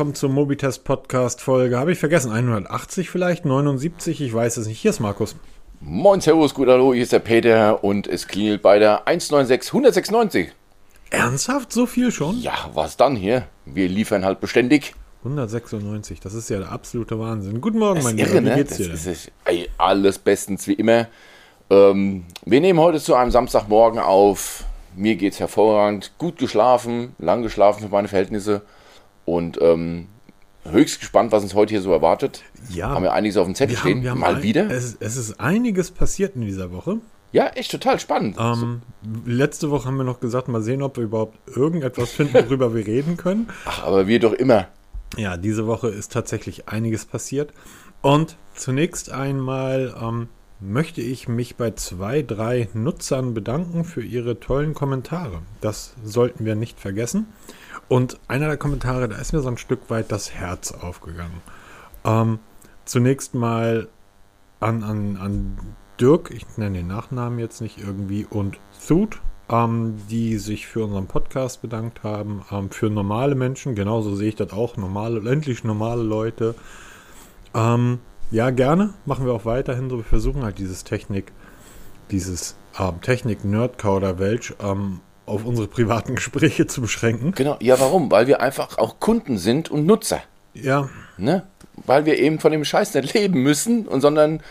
willkommen zur Mobitest Podcast Folge. Habe ich vergessen, 180 vielleicht, 79, ich weiß es nicht. Hier ist Markus. Moin, Servus, gut, hallo, hier ist der Peter und es klingelt bei der 196 196. Ernsthaft? So viel schon? Ja, was dann hier? Wir liefern halt beständig. 196, das ist ja der absolute Wahnsinn. Guten Morgen, Das mein Lieber, wie ne? geht's Das dir? ist, denn? ist, ey, alles bestens wie immer. Ähm, wir nehmen heute zu einem Samstagmorgen auf. Mir geht's hervorragend. Gut geschlafen, lang geschlafen für meine Verhältnisse. Und ähm, höchst gespannt, was uns heute hier so erwartet. Ja. Haben wir einiges auf dem Zettel stehen. haben Mal ein, wieder. Es, es ist einiges passiert in dieser Woche. Ja, echt total spannend. Ähm, letzte Woche haben wir noch gesagt, mal sehen, ob wir überhaupt irgendetwas finden, worüber wir reden können. Ach, aber wir doch immer. Ja, diese Woche ist tatsächlich einiges passiert. Und zunächst einmal ähm, möchte ich mich bei zwei, drei Nutzern bedanken für ihre tollen Kommentare. Das sollten wir nicht vergessen. Und einer der Kommentare, da ist mir so ein Stück weit das Herz aufgegangen. Ähm, zunächst mal an, an, an Dirk, ich nenne den Nachnamen jetzt nicht irgendwie, und Thut, ähm, die sich für unseren Podcast bedankt haben. Ähm, für normale Menschen, genauso sehe ich das auch, normale, endlich normale Leute. Ähm, ja, gerne, machen wir auch weiterhin so. Wir versuchen halt dieses Technik, dieses Technik-Nerd-Kauderwelsch ähm, auf unsere privaten Gespräche zu beschränken. Genau. Ja, warum? Weil wir einfach auch Kunden sind und Nutzer. Ja, Ne? Weil wir eben von dem Scheiß nicht leben müssen, und sondern,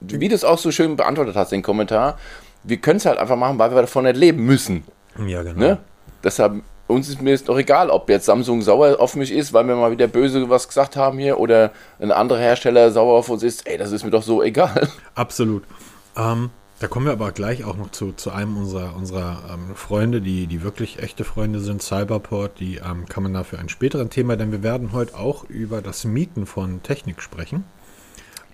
wie du es auch so schön beantwortet hast, den Kommentar, wir können es halt einfach machen, weil wir davon nicht leben müssen. ja, genau. Ne? Deshalb, uns ist mir jetzt doch egal, ob jetzt Samsung sauer auf mich ist, weil wir mal wieder böse was gesagt haben hier, oder ein anderer Hersteller sauer auf uns ist. Ey, das ist mir doch so egal. Absolut. Ähm, da kommen wir aber gleich auch noch zu, zu einem unserer, unserer ähm, Freunde, die, die wirklich echte Freunde sind, Cyberport. Die ähm, kann man da für ein späteren Thema, denn wir werden heute auch über das Mieten von Technik sprechen.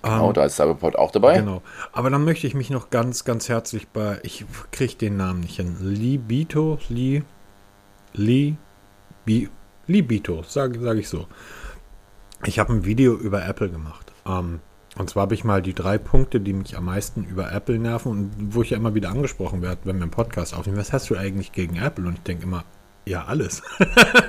Genau, da ist Cyberport auch dabei. Genau. Aber dann möchte ich mich noch ganz, ganz herzlich bei, ich kriege den Namen nicht hin, Libito, Li, Li, Bi, Libito, sage sag ich so. Ich habe ein Video über Apple gemacht. Ähm, und zwar habe ich mal die drei Punkte, die mich am meisten über Apple nerven und wo ich ja immer wieder angesprochen werde, wenn wir einen Podcast aufnehmen. Was hast du eigentlich gegen Apple? Und ich denke immer, ja, alles.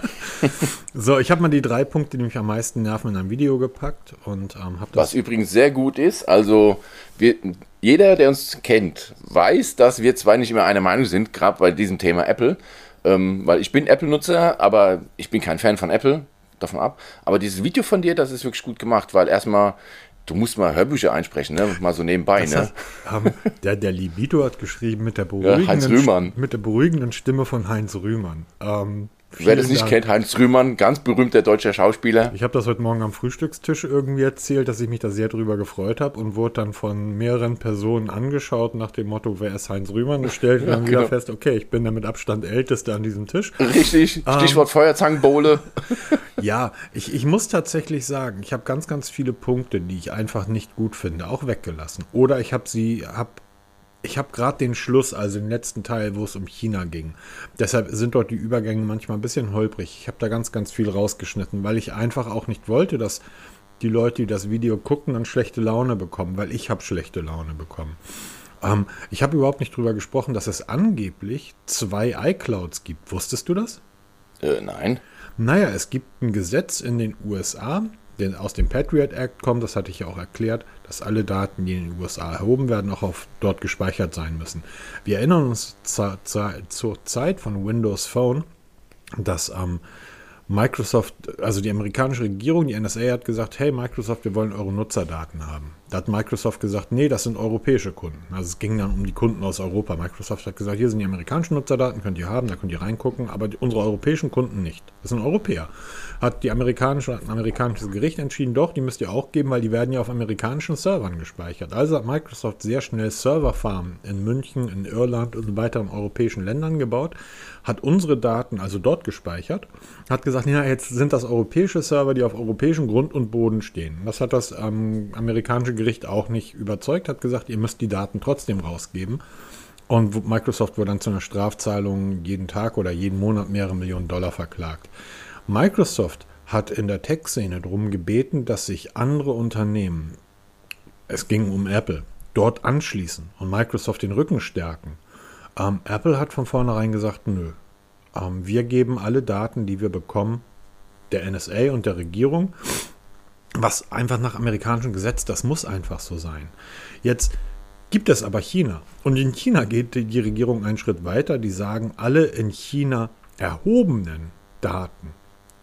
so, ich habe mal die drei Punkte, die mich am meisten nerven, in ein Video gepackt und ähm, habe das Was übrigens sehr gut ist, also wir, jeder, der uns kennt, weiß, dass wir zwei nicht immer einer Meinung sind, gerade bei diesem Thema Apple. Ähm, weil ich bin Apple-Nutzer, aber ich bin kein Fan von Apple, davon ab. Aber dieses Video von dir, das ist wirklich gut gemacht, weil erstmal, du musst mal Hörbücher einsprechen, ne? mal so nebenbei. Das Ne? heißt, ähm, der, der Libito hat geschrieben mit der beruhigenden, Rühmann. mit der beruhigenden Stimme von Heinz Rühmann. Ähm, Wer das vielen nicht Dank. kennt, Heinz Rühmann, ganz berühmter deutscher Schauspieler. Ich habe das heute Morgen am Frühstückstisch irgendwie erzählt, dass ich mich da sehr drüber gefreut habe und wurde dann von mehreren Personen angeschaut nach dem Motto, wer ist Heinz Rühmann? Und stellte dann wieder genau. fest, okay, ich bin der mit Abstand älteste an diesem Tisch. Richtig, Ähm. Stichwort Feuerzangenbowle. Ja, ich, ich muss tatsächlich sagen, ich habe ganz, ganz viele Punkte, die ich einfach nicht gut finde, auch weggelassen. Oder ich habe sie, habe ich habe gerade den Schluss, also den letzten Teil, wo es um China ging. Deshalb sind dort die Übergänge manchmal ein bisschen holprig. Ich habe da ganz, ganz viel rausgeschnitten, weil ich einfach auch nicht wollte, dass die Leute, die das Video gucken, dann schlechte Laune bekommen, weil ich habe schlechte Laune bekommen. Ähm, ich habe überhaupt nicht drüber gesprochen, dass es angeblich zwei iClouds gibt. Wusstest du das? Äh, nein. Naja, es gibt ein Gesetz in den USA, der aus dem Patriot Act kommt, das hatte ich ja auch erklärt, dass alle Daten, die in den USA erhoben werden, auch auf dort gespeichert sein müssen. Wir erinnern uns zur, zur, Zeit von Windows Phone, dass ähm, Microsoft, also die amerikanische Regierung, die NSA hat gesagt, hey Microsoft, wir wollen eure Nutzerdaten haben. Da hat Microsoft gesagt, nee, das sind europäische Kunden. Also es ging dann um die Kunden aus Europa. Microsoft hat gesagt, hier sind die amerikanischen Nutzerdaten, könnt ihr haben, da könnt ihr reingucken, aber unsere europäischen Kunden nicht. Das sind Europäer. Hat die amerikanische, hat ein amerikanisches Gericht entschieden, doch, die müsst ihr auch geben, weil die werden ja auf amerikanischen Servern gespeichert. Also hat Microsoft sehr schnell Serverfarmen in München, in Irland und in weiteren europäischen Ländern gebaut, hat unsere Daten also dort gespeichert, hat gesagt, ja, jetzt sind das europäische Server, die auf europäischem Grund und Boden stehen. Das hat das ähm, amerikanische Gericht auch nicht überzeugt, hat gesagt, ihr müsst die Daten trotzdem rausgeben. Und Microsoft wurde dann zu einer Strafzahlung jeden Tag oder jeden Monat mehrere Millionen Dollar verklagt. Microsoft hat in der Tech-Szene darum gebeten, dass sich andere Unternehmen, es ging um Apple, dort anschließen und Microsoft den Rücken stärken. Ähm, Apple hat von vornherein gesagt, nö, ähm, wir geben alle Daten, die wir bekommen, der NSA und der Regierung, was einfach nach amerikanischem Gesetz, das muss einfach so sein. Jetzt gibt es aber China. Und in China geht die Regierung einen Schritt weiter. Die sagen, alle in China erhobenen Daten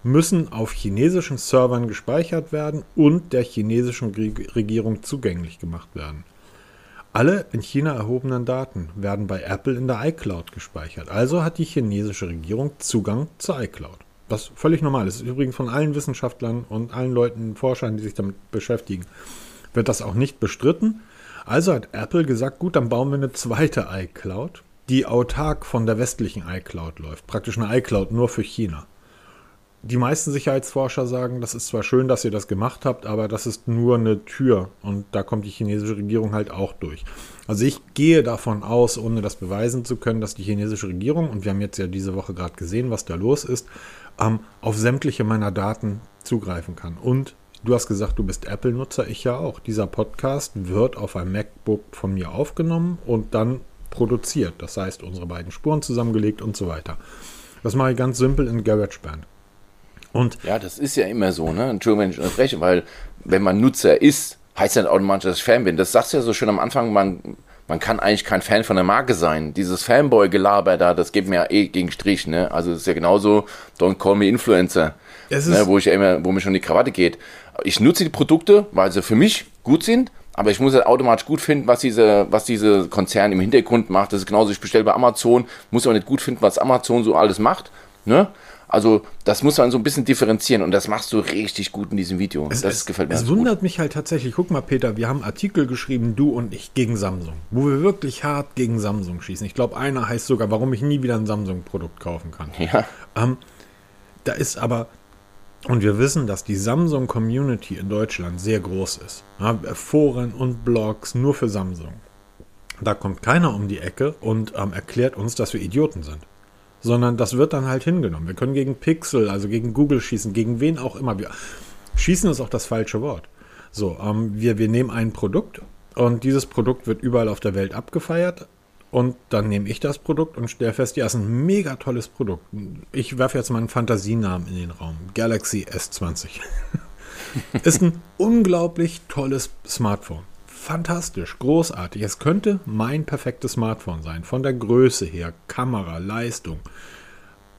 müssen auf chinesischen Servern gespeichert werden und der chinesischen Regierung zugänglich gemacht werden. Alle in China erhobenen Daten werden bei Apple in der iCloud gespeichert. Also hat die chinesische Regierung Zugang zur iCloud. Was völlig normal ist. Übrigens von allen Wissenschaftlern und allen Leuten, Forschern, die sich damit beschäftigen, wird das auch nicht bestritten. Also hat Apple gesagt, gut, dann bauen wir eine zweite iCloud, die autark von der westlichen iCloud läuft. Praktisch eine iCloud nur für China die meisten Sicherheitsforscher sagen, das ist zwar schön, dass ihr das gemacht habt, aber das ist nur eine Tür und da kommt die chinesische Regierung halt auch durch. Also ich gehe davon aus, ohne das beweisen zu können, dass die chinesische Regierung, und wir haben jetzt ja diese Woche gerade gesehen, was da los ist, ähm, auf sämtliche meiner Daten zugreifen kann. Und du hast gesagt, du bist Apple-Nutzer, ich ja auch. Dieser Podcast wird auf einem MacBook von mir aufgenommen und dann produziert. Das heißt, unsere beiden Spuren zusammengelegt und so weiter. Das mache ich ganz simpel in GarageBand. Und ja, das ist ja immer so, ne? Entschuldigung, wenn ich unterbreche, weil wenn man Nutzer ist, heißt das automatisch, dass ich Fan bin. Das sagst du ja so schön am Anfang, man, man kann eigentlich kein Fan von der Marke sein. Dieses Fanboy-Gelaber da, das geht mir ja eh gegen Strich, ne? Also es ist ja genauso, don't call me Influencer. Ne? Wo ich ja immer, wo mir schon die Krawatte geht. Ich nutze die Produkte, weil sie für mich gut sind, aber ich muss halt automatisch gut finden, was diese, was diese Konzern im Hintergrund macht. Das ist genauso, ich bestelle bei Amazon, muss aber nicht gut finden, was Amazon so alles macht. Ne? Also das muss man so ein bisschen differenzieren und das machst du richtig gut in diesem Video. Es, das es, gefällt mir. Es wundert gut. mich halt tatsächlich. Guck mal, Peter, wir haben Artikel geschrieben, du und ich, gegen Samsung, wo wir wirklich hart gegen Samsung schießen. Ich glaube, einer heißt sogar, warum ich nie wieder ein Samsung-Produkt kaufen kann. Ja. Ähm, da ist aber, und wir wissen, dass die Samsung-Community in Deutschland sehr groß ist. Ja, Foren und Blogs nur für Samsung. Da kommt keiner um die Ecke und ähm, erklärt uns, dass wir Idioten sind sondern das wird dann halt hingenommen. Wir können gegen Pixel, also gegen Google schießen, gegen wen auch immer. Wir, schießen ist auch das falsche Wort. So, ähm, wir, wir nehmen ein Produkt und dieses Produkt wird überall auf der Welt abgefeiert. Und dann nehme ich das Produkt und stelle fest, ja, ist ein mega tolles Produkt. Ich werfe jetzt mal einen Fantasienamen in den Raum. Galaxy S20. ist ein unglaublich tolles Smartphone fantastisch, großartig. Es könnte mein perfektes Smartphone sein. Von der Größe her, Kamera, Leistung.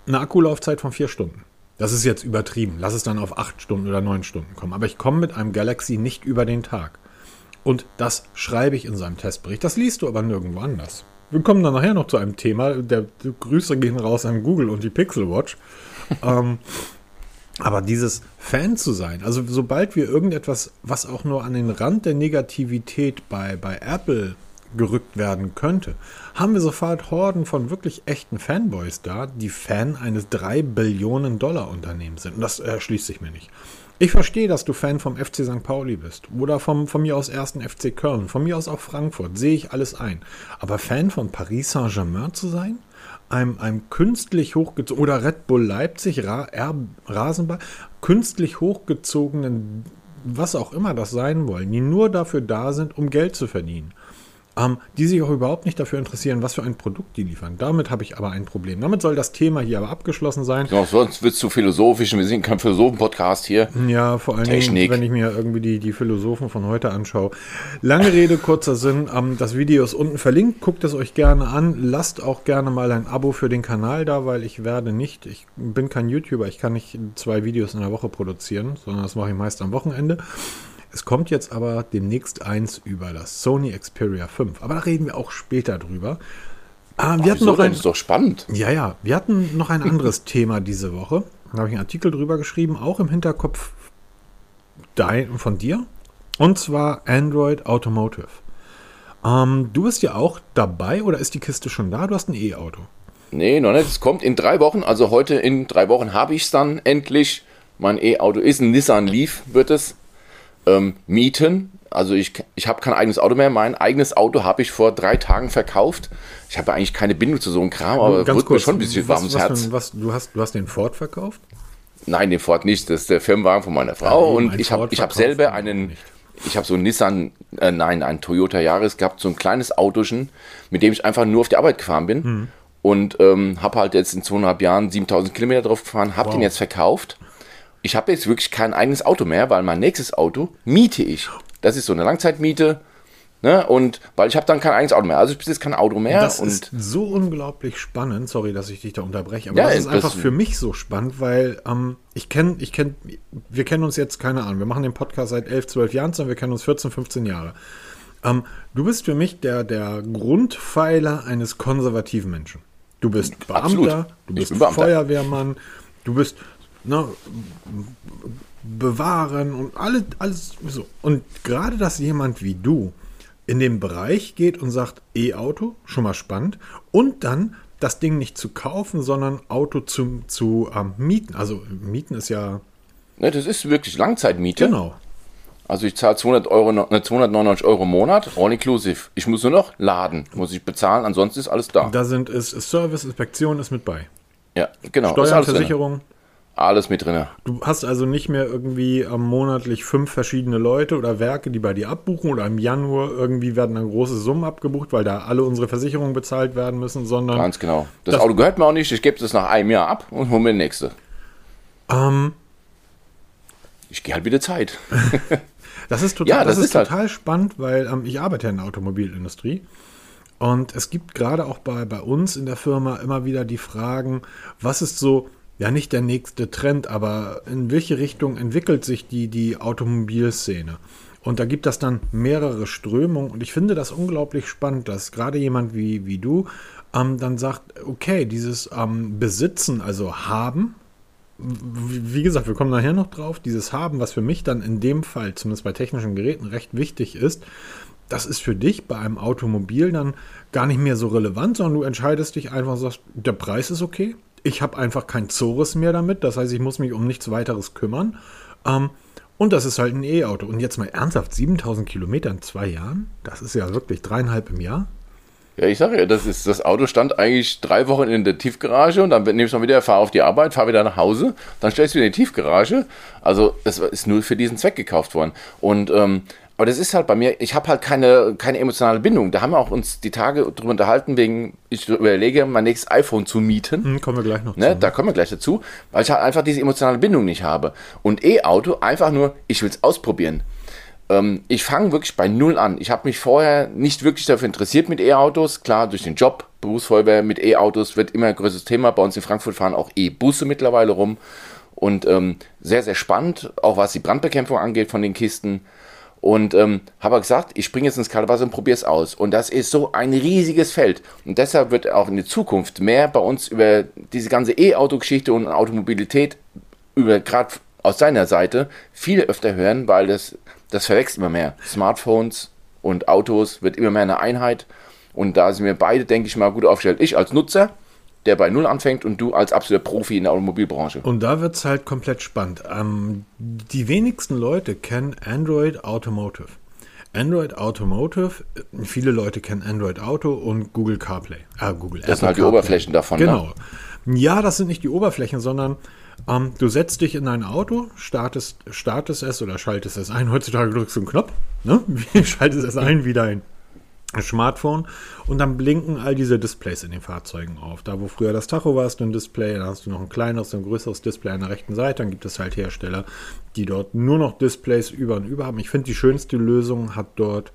Eine Akkulaufzeit von vier Stunden. Das ist jetzt übertrieben. Lass es dann auf acht Stunden oder neun Stunden kommen. Aber ich komme mit einem Galaxy nicht über den Tag. Und das schreibe ich in seinem Testbericht. Das liest du aber nirgendwo anders. Wir kommen dann nachher noch zu einem Thema. Der Grüße gehen raus an Google und die Pixel Watch. ähm, aber dieses Fan zu sein, also sobald wir irgendetwas, was auch nur an den Rand der Negativität bei, bei Apple gerückt werden könnte, haben wir sofort Horden von wirklich echten Fanboys da, die Fan eines 3 Billionen Dollar Unternehmens sind. Und das erschließt sich mir nicht. Ich verstehe, dass du Fan vom FC St. Pauli bist oder vom, von mir aus ersten FC Köln, von mir aus auch Frankfurt, sehe ich alles ein. Aber Fan von Paris Saint-Germain zu sein? Einem, einem künstlich hochgezogenen, oder Red Bull Leipzig, Ra R Rasenball, künstlich hochgezogenen, was auch immer das sein wollen, die nur dafür da sind, um Geld zu verdienen ähm, die sich auch überhaupt nicht dafür interessieren, was für ein Produkt die liefern. Damit habe ich aber ein Problem. Damit soll das Thema hier aber abgeschlossen sein. Ja, sonst wird es zu philosophisch. Wir sind kein Philosophen-Podcast hier. Ja, vor allem, wenn ich mir irgendwie die, die Philosophen von heute anschaue. Lange Rede, kurzer Sinn. Ähm, das Video ist unten verlinkt. Guckt es euch gerne an. Lasst auch gerne mal ein Abo für den Kanal da, weil ich werde nicht, ich bin kein YouTuber, ich kann nicht zwei Videos in der Woche produzieren, sondern das mache ich meist am Wochenende. Es kommt jetzt aber demnächst eins über das Sony Xperia 5. Aber da reden wir auch später drüber. Ah, wir Ach, hatten noch ein, das ist doch spannend. Ja, ja. Wir hatten noch ein anderes Thema diese Woche. Da habe ich einen Artikel drüber geschrieben, auch im Hinterkopf dein, von dir. Und zwar Android Automotive. Ähm, du bist ja auch dabei oder ist die Kiste schon da? Du hast ein E-Auto. Nee, noch nicht. Es kommt in drei Wochen. Also heute in drei Wochen habe ich es dann endlich. Mein E-Auto ist ein Nissan Leaf, wird es ähm, mieten. Also ich, ich habe kein eigenes Auto mehr. Mein eigenes Auto habe ich vor drei Tagen verkauft. Ich habe eigentlich keine Bindung zu so einem Kram, aber Ganz kurz, mir schon ein bisschen warm ums Herz. Was, du, hast, du hast den Ford verkauft? Nein, den Ford nicht. Das ist der Firmenwagen von meiner Frau. Ja, und ich habe hab selber einen, ich habe so einen Nissan, äh, nein, einen Toyota Yaris gehabt, so ein kleines Autochen, mit dem ich einfach nur auf die Arbeit gefahren bin. Hm. Und ähm, habe halt jetzt in zweieinhalb Jahren 7000 Kilometer drauf gefahren, habe wow. den jetzt verkauft ich habe jetzt wirklich kein eigenes Auto mehr, weil mein nächstes Auto miete ich. Das ist so eine Langzeitmiete. Ne? Und weil ich habe dann kein eigenes Auto mehr. Also ich besitze kein Auto mehr. Das ist so unglaublich spannend. Sorry, dass ich dich da unterbreche. Aber Ja, das ist das- einfach für mich so spannend, weil ähm, ich kenne, ich kenne, wir kennen uns jetzt, keine Ahnung, wir machen den Podcast seit 11, 12 Jahren, sondern wir kennen uns 14, 15 Jahre. Ähm, du bist für mich der, der Grundpfeiler eines konservativen Menschen. Du bist Beamter, Absolut. du bist. Feuerwehrmann, du bist ne, bewahren und alle, alles so. Und gerade, dass jemand wie du in den Bereich geht und sagt, E-Auto, schon mal spannend, und dann das Ding nicht zu kaufen, sondern Auto zu, zu ähm, mieten. Also mieten ist ja, ne, das ist wirklich Langzeitmiete. genau. Also ich zahle 200 Euro, ne, 299 Euro im Monat, all inclusive. Ich muss nur noch laden, muss ich bezahlen, ansonsten ist alles da. Da sind ist, ist Service, Inspektion ist mit bei. Ja, genau. Steuern, alles, drin. Alles mit drin. Du hast also nicht mehr irgendwie ähm, monatlich fünf verschiedene Leute oder Werke, die bei dir abbuchen oder im Januar irgendwie werden dann große Summen abgebucht, weil da alle unsere Versicherungen bezahlt werden müssen, sondern Ganz genau. Das, Das- Auto gehört mir auch nicht, ich gebe das nach einem Jahr ab und hole mir das nächste. ähm, Ich gehe halt wieder Zeit. Das ist total, Ja, das das ist ist halt- total spannend, weil ähm, ich arbeite ja in der Automobilindustrie und es gibt gerade auch bei, bei uns in der Firma immer wieder die Fragen, was ist so, ja nicht der nächste Trend, aber in welche Richtung entwickelt sich die, die Automobilszene? Und da gibt es dann mehrere Strömungen und ich finde das unglaublich spannend, dass gerade jemand wie, wie du ähm, dann sagt, okay, dieses ähm, Besitzen, also haben, wie gesagt, wir kommen nachher noch drauf, dieses Haben, was für mich dann in dem Fall, zumindest bei technischen Geräten, recht wichtig ist, das ist für dich bei einem Automobil dann gar nicht mehr so relevant, sondern du entscheidest dich einfach und sagst, der Preis ist okay, ich habe einfach kein Zores mehr damit, das heißt, ich muss mich um nichts weiteres kümmern. Ähm, und das ist halt ein E-Auto. Und jetzt mal ernsthaft, 7000 Kilometer in zwei Jahren? Das ist ja wirklich dreieinhalb im Jahr. Ja, ich sage ja, das, ist, das Auto stand eigentlich drei Wochen in der Tiefgarage und dann nehme ich es mal wieder, fahre auf die Arbeit, fahre wieder nach Hause, dann ich es wieder in die Tiefgarage. Also es ist nur für diesen Zweck gekauft worden. Und ähm, aber das ist halt bei mir, ich habe halt keine, keine emotionale Bindung. Da haben wir auch uns die Tage drüber unterhalten, wegen, ich überlege, mein nächstes iPhone zu mieten. Hm, kommen wir gleich noch Ne, zu. da kommen wir gleich dazu, weil ich halt einfach diese emotionale Bindung nicht habe. Und E-Auto einfach nur, ich will es ausprobieren. Ähm, ich fange wirklich bei Null an. Ich habe mich vorher nicht wirklich dafür interessiert mit E-Autos. Klar, durch den Job, Berufsfeuerwehr mit E-Autos wird immer ein größeres Thema. Bei uns in Frankfurt fahren auch E-Busse mittlerweile rum. Und ähm, sehr, sehr spannend, auch was die Brandbekämpfung angeht von den Kisten. Und ähm, habe gesagt, ich springe jetzt ins kalte Wasser und probiere es aus. Und das ist so ein riesiges Feld. Und deshalb wird auch in der Zukunft mehr bei uns über diese ganze E-Auto-Geschichte und Automobilität, über gerade aus seiner Seite, viel öfter hören, weil das, das verwechselt immer mehr. Smartphones und Autos wird immer mehr eine Einheit. Und da sind wir beide, denke ich mal, gut aufgestellt. Ich als Nutzer, der bei Null anfängt, und du als absoluter Profi in der Automobilbranche. Und da wird es halt komplett spannend. Ähm, die wenigsten Leute kennen Android Automotive. Android Automotive, äh, viele Leute kennen Android Auto und Google CarPlay. Ah, Google Das sind halt die Oberflächen davon. Ne? Genau. Ja, das sind nicht die Oberflächen, sondern ähm, du setzt dich in ein Auto, startest, startest es oder schaltest es ein. Heutzutage drückst du einen Knopf, ne? schaltest es ein wie dein Smartphone und dann blinken all diese Displays in den Fahrzeugen auf. Da, wo früher das Tacho war, du ein Display, dann hast du noch ein kleineres, ein größeres Display an der rechten Seite. Dann gibt es halt Hersteller, die dort nur noch Displays über und über haben. Ich finde, die schönste Lösung hat dort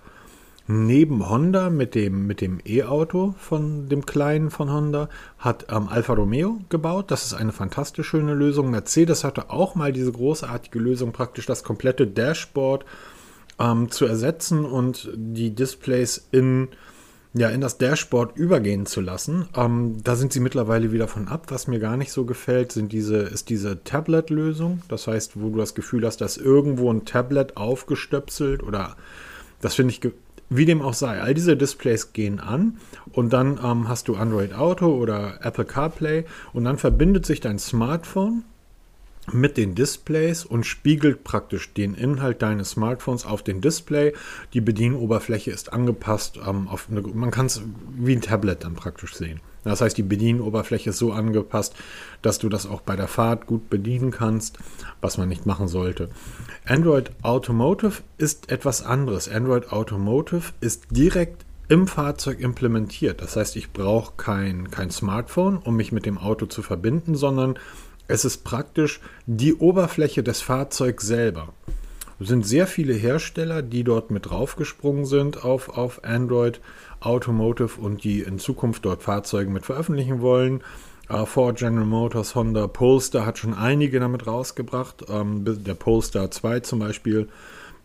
neben Honda mit dem mit dem E-Auto von dem kleinen von Honda hat ähm, Alfa Romeo gebaut. Das ist eine fantastisch schöne Lösung. Mercedes hatte auch mal diese großartige Lösung, praktisch das komplette Dashboard ähm, zu ersetzen und die Displays in ja, in das Dashboard übergehen zu lassen. Ähm, da sind sie mittlerweile wieder von ab. Was mir gar nicht so gefällt, sind diese, ist diese Tablet-Lösung. Das heißt, wo du das Gefühl hast, dass irgendwo ein Tablet aufgestöpselt oder das finde ich, wie dem auch sei. All diese Displays gehen an und dann ähm, hast du Android Auto oder Apple CarPlay und dann verbindet sich dein Smartphone mit den Displays und spiegelt praktisch den Inhalt deines Smartphones auf den Display. Die Bedienoberfläche ist angepasst ähm, auf eine, man kann es wie ein Tablet dann praktisch sehen. Das heißt, die Bedienoberfläche ist so angepasst, dass du das auch bei der Fahrt gut bedienen kannst, was man nicht machen sollte. Android Automotive ist etwas anderes. Android Automotive ist direkt im Fahrzeug implementiert. Das heißt, ich brauche kein, kein Smartphone, um mich mit dem Auto zu verbinden, sondern Es ist praktisch die Oberfläche des Fahrzeugs selber. Es sind sehr viele Hersteller, die dort mit draufgesprungen sind auf, auf Android Automotive und die in Zukunft dort Fahrzeuge mit veröffentlichen wollen. Uh, Ford, General Motors, Honda, Polestar hat schon einige damit rausgebracht. Ähm, der Polestar 2 zum Beispiel.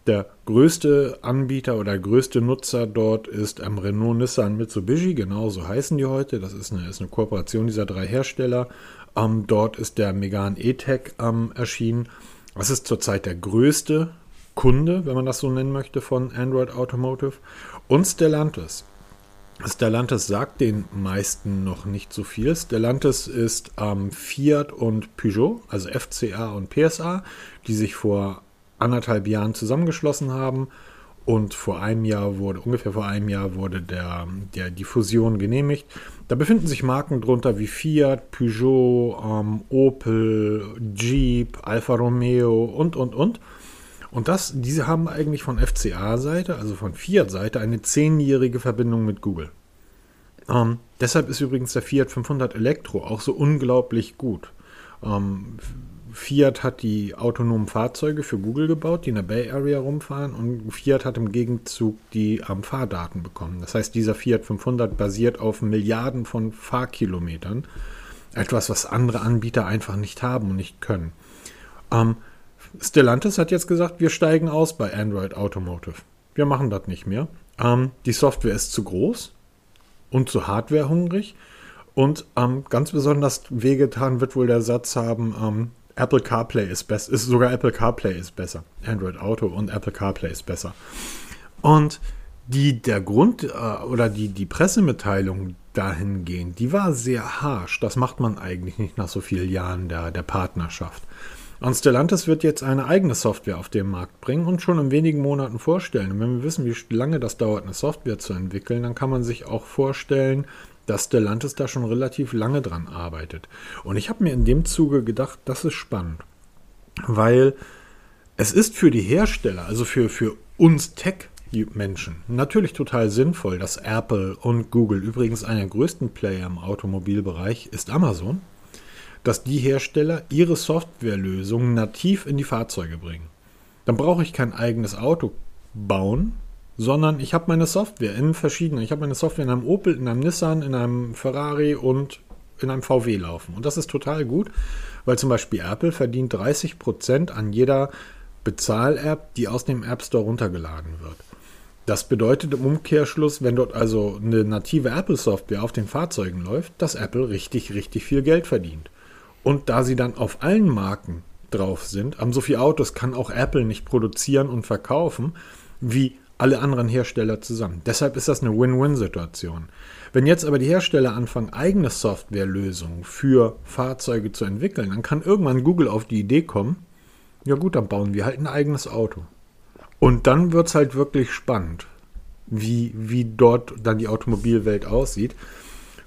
Der größte Anbieter oder größte Nutzer dort ist ähm, Renault, Nissan, Mitsubishi. Genauso heißen die heute. Das ist eine, ist eine Kooperation dieser drei Hersteller. Ähm, dort ist der Megan E-Tech ähm, erschienen. Das ist zurzeit der größte Kunde, wenn man das so nennen möchte, von Android Automotive. Und Stellantis. Stellantis sagt den meisten noch nicht so viel. Stellantis ist ähm, Fiat und Peugeot, also FCA und PSA, die sich vor anderthalb Jahren zusammengeschlossen haben. Und vor einem Jahr wurde, ungefähr vor einem Jahr wurde der, der, die Fusion genehmigt. Da befinden sich Marken drunter wie Fiat, Peugeot, ähm, Opel, Jeep, Alfa Romeo und, und, und. Und das, diese haben eigentlich von FCA-Seite, also von Fiat-Seite, eine zehnjährige Verbindung mit Google. Ähm, deshalb ist übrigens der Fiat 500 Elektro auch so unglaublich gut. Ähm, Fiat hat die autonomen Fahrzeuge für Google gebaut, die in der Bay Area rumfahren und Fiat hat im Gegenzug die ähm, Fahrdaten bekommen. Das heißt, dieser Fiat 500 basiert auf Milliarden von Fahrkilometern. Etwas, was andere Anbieter einfach nicht haben und nicht können. Ähm, Stellantis hat jetzt gesagt, wir steigen aus bei Android Automotive. Wir machen das nicht mehr. Ähm, die Software ist zu groß und zu hardwarehungrig. Und ähm, ganz besonders wehgetan wird wohl der Satz haben, ähm, Apple CarPlay ist besser, ist sogar Apple CarPlay ist besser. Android Auto und Apple CarPlay ist besser. Und die, der Grund äh, oder die, die Pressemitteilung dahingehend, die war sehr harsch. Das macht man eigentlich nicht nach so vielen Jahren der, der Partnerschaft. Und Stellantis wird jetzt eine eigene Software auf den Markt bringen und schon in wenigen Monaten vorstellen. Und wenn wir wissen, wie lange das dauert, eine Software zu entwickeln, dann kann man sich auch vorstellen, dass Stellantis da schon relativ lange dran arbeitet. Und ich habe mir in dem Zuge gedacht, das ist spannend. Weil es ist für die Hersteller, also für, für uns Tech-Menschen, natürlich total sinnvoll, dass Apple und Google, übrigens einer der größten Player im Automobilbereich, ist Amazon, dass die Hersteller ihre Softwarelösungen nativ in die Fahrzeuge bringen. Dann brauche ich kein eigenes Auto bauen, sondern ich habe meine Software in verschiedenen. Ich habe meine Software in einem Opel, in einem Nissan, in einem Ferrari und in einem VW laufen. Und das ist total gut, weil zum Beispiel Apple verdient 30% an jeder Bezahl-App, die aus dem App Store runtergeladen wird. Das bedeutet im Umkehrschluss, wenn dort also eine native Apple-Software auf den Fahrzeugen läuft, dass Apple richtig, richtig viel Geld verdient. Und da sie dann auf allen Marken drauf sind, haben so viele Autos kann auch Apple nicht produzieren und verkaufen, wie alle anderen Hersteller zusammen. Deshalb ist das eine Win-Win-Situation. Wenn jetzt aber die Hersteller anfangen, eigene Softwarelösungen für Fahrzeuge zu entwickeln, dann kann irgendwann Google auf die Idee kommen, ja gut, dann bauen wir halt ein eigenes Auto. Und dann wird es halt wirklich spannend, wie, wie dort dann die Automobilwelt aussieht.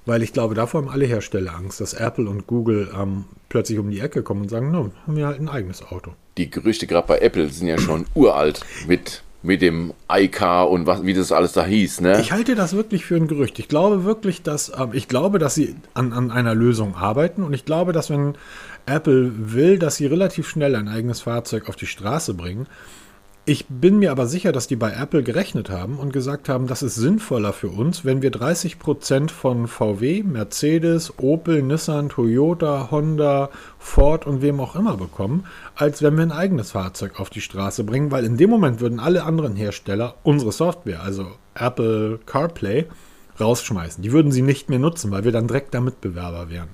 Weil ich glaube, davor haben alle Hersteller Angst, dass Apple und Google ähm, plötzlich um die Ecke kommen und sagen, no, haben wir halt ein eigenes Auto. Die Gerüchte gerade bei Apple sind ja schon uralt mit, mit dem iCar und was, wie das alles da hieß. Ne? Ich halte das wirklich für ein Gerücht. Ich glaube wirklich, dass ähm, ich glaube, dass sie an, an einer Lösung arbeiten und ich glaube, dass wenn Apple will, dass sie relativ schnell ein eigenes Fahrzeug auf die Straße bringen, ich bin mir aber sicher, dass die bei Apple gerechnet haben und gesagt haben, das ist sinnvoller für uns, wenn wir 30% von VW, Mercedes, Opel, Nissan, Toyota, Honda, Ford und wem auch immer bekommen, als wenn wir ein eigenes Fahrzeug auf die Straße bringen, weil in dem Moment würden alle anderen Hersteller unsere Software, also Apple CarPlay, rausschmeißen. Die würden sie nicht mehr nutzen, weil wir dann direkt der Mitbewerber wären.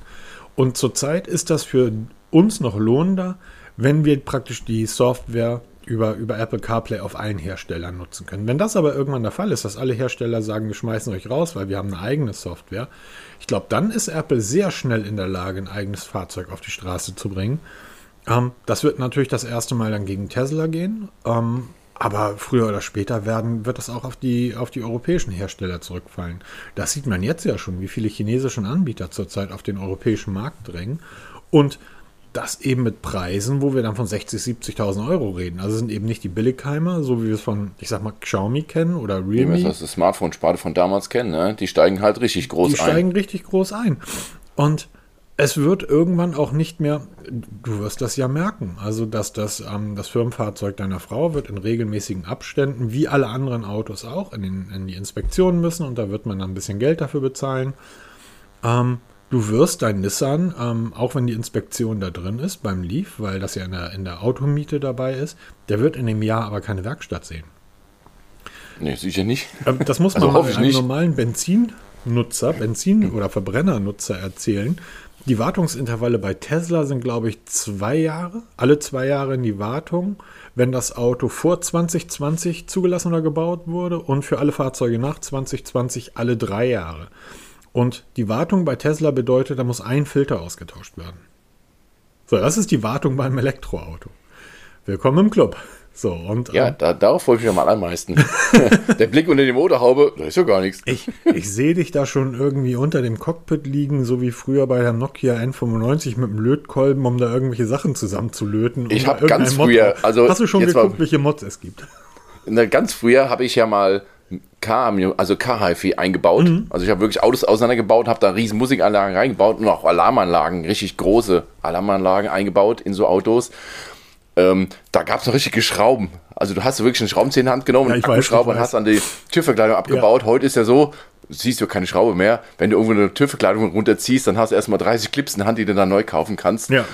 Und zurzeit ist das für uns noch lohnender, wenn wir praktisch die Software über, über Apple CarPlay auf allen Herstellern nutzen können. Wenn das aber irgendwann der Fall ist, dass alle Hersteller sagen, wir schmeißen euch raus, weil wir haben eine eigene Software, ich glaube, dann ist Apple sehr schnell in der Lage, ein eigenes Fahrzeug auf die Straße zu bringen. Ähm, das wird natürlich das erste Mal dann gegen Tesla gehen. Ähm, aber früher oder später werden, wird das auch auf die, auf die europäischen Hersteller zurückfallen. Das sieht man jetzt ja schon, wie viele chinesische Anbieter zurzeit auf den europäischen Markt drängen. Und das eben mit Preisen, wo wir dann von 60.000, 70.000 Euro reden. Also sind eben nicht die Billigheimer, so wie wir es von, ich sag mal, Xiaomi kennen oder Realme. Wie wir das Smartphone-Sparte von damals kennen, ne? die steigen halt richtig groß die ein. Die steigen richtig groß ein. Und es wird irgendwann auch nicht mehr, du wirst das ja merken, also dass das, ähm, das Firmenfahrzeug deiner Frau wird in regelmäßigen Abständen, wie alle anderen Autos auch, in, den, in die Inspektion müssen und da wird man dann ein bisschen Geld dafür bezahlen. Ähm, du wirst dein Nissan, ähm, auch wenn die Inspektion da drin ist, beim Leaf, weil das ja in der, in der Automiete dabei ist, der wird in dem Jahr aber keine Werkstatt sehen. Nee, sicher nicht. Ähm, das muss man also einem normalen Benzinnutzer, Benzin- oder Verbrennernutzer erzählen. Die Wartungsintervalle bei Tesla sind, glaube ich, zwei Jahre. Alle zwei Jahre in die Wartung, wenn das Auto vor 2020 zugelassen oder gebaut wurde und für alle Fahrzeuge nach 2020 alle drei Jahre. Und die Wartung bei Tesla bedeutet, da muss ein Filter ausgetauscht werden. So, das ist die Wartung beim Elektroauto. Willkommen im Club. So, und, ja, ähm, da, darauf freue ich mich mal am meisten. Der Blick unter die Motorhaube, da ist ja gar nichts. Ich, ich sehe dich da schon irgendwie unter dem Cockpit liegen, so wie früher bei der Nokia N95 mit dem Lötkolben, um da irgendwelche Sachen zusammenzulöten. Ich habe ganz früher, also hast du schon geguckt, war, welche Mods es gibt? Na, ganz früher habe ich ja mal K, also K-HiFi eingebaut. Mhm. Also ich habe wirklich Autos auseinandergebaut, habe da riesen Musikanlagen reingebaut und auch Alarmanlagen, richtig große Alarmanlagen eingebaut in so Autos. Ähm, da gab es noch richtige Schrauben. Also du hast wirklich einen Schraubenzieher in die Hand genommen, ja, einen Akkuschrauber und hast an die Türverkleidung abgebaut. Ja. Heute ist ja so, siehst du keine Schraube mehr. Wenn du irgendwo eine Türverkleidung runterziehst, dann hast du erstmal 30 Clips in der Hand, die du dann neu kaufen kannst. Ja.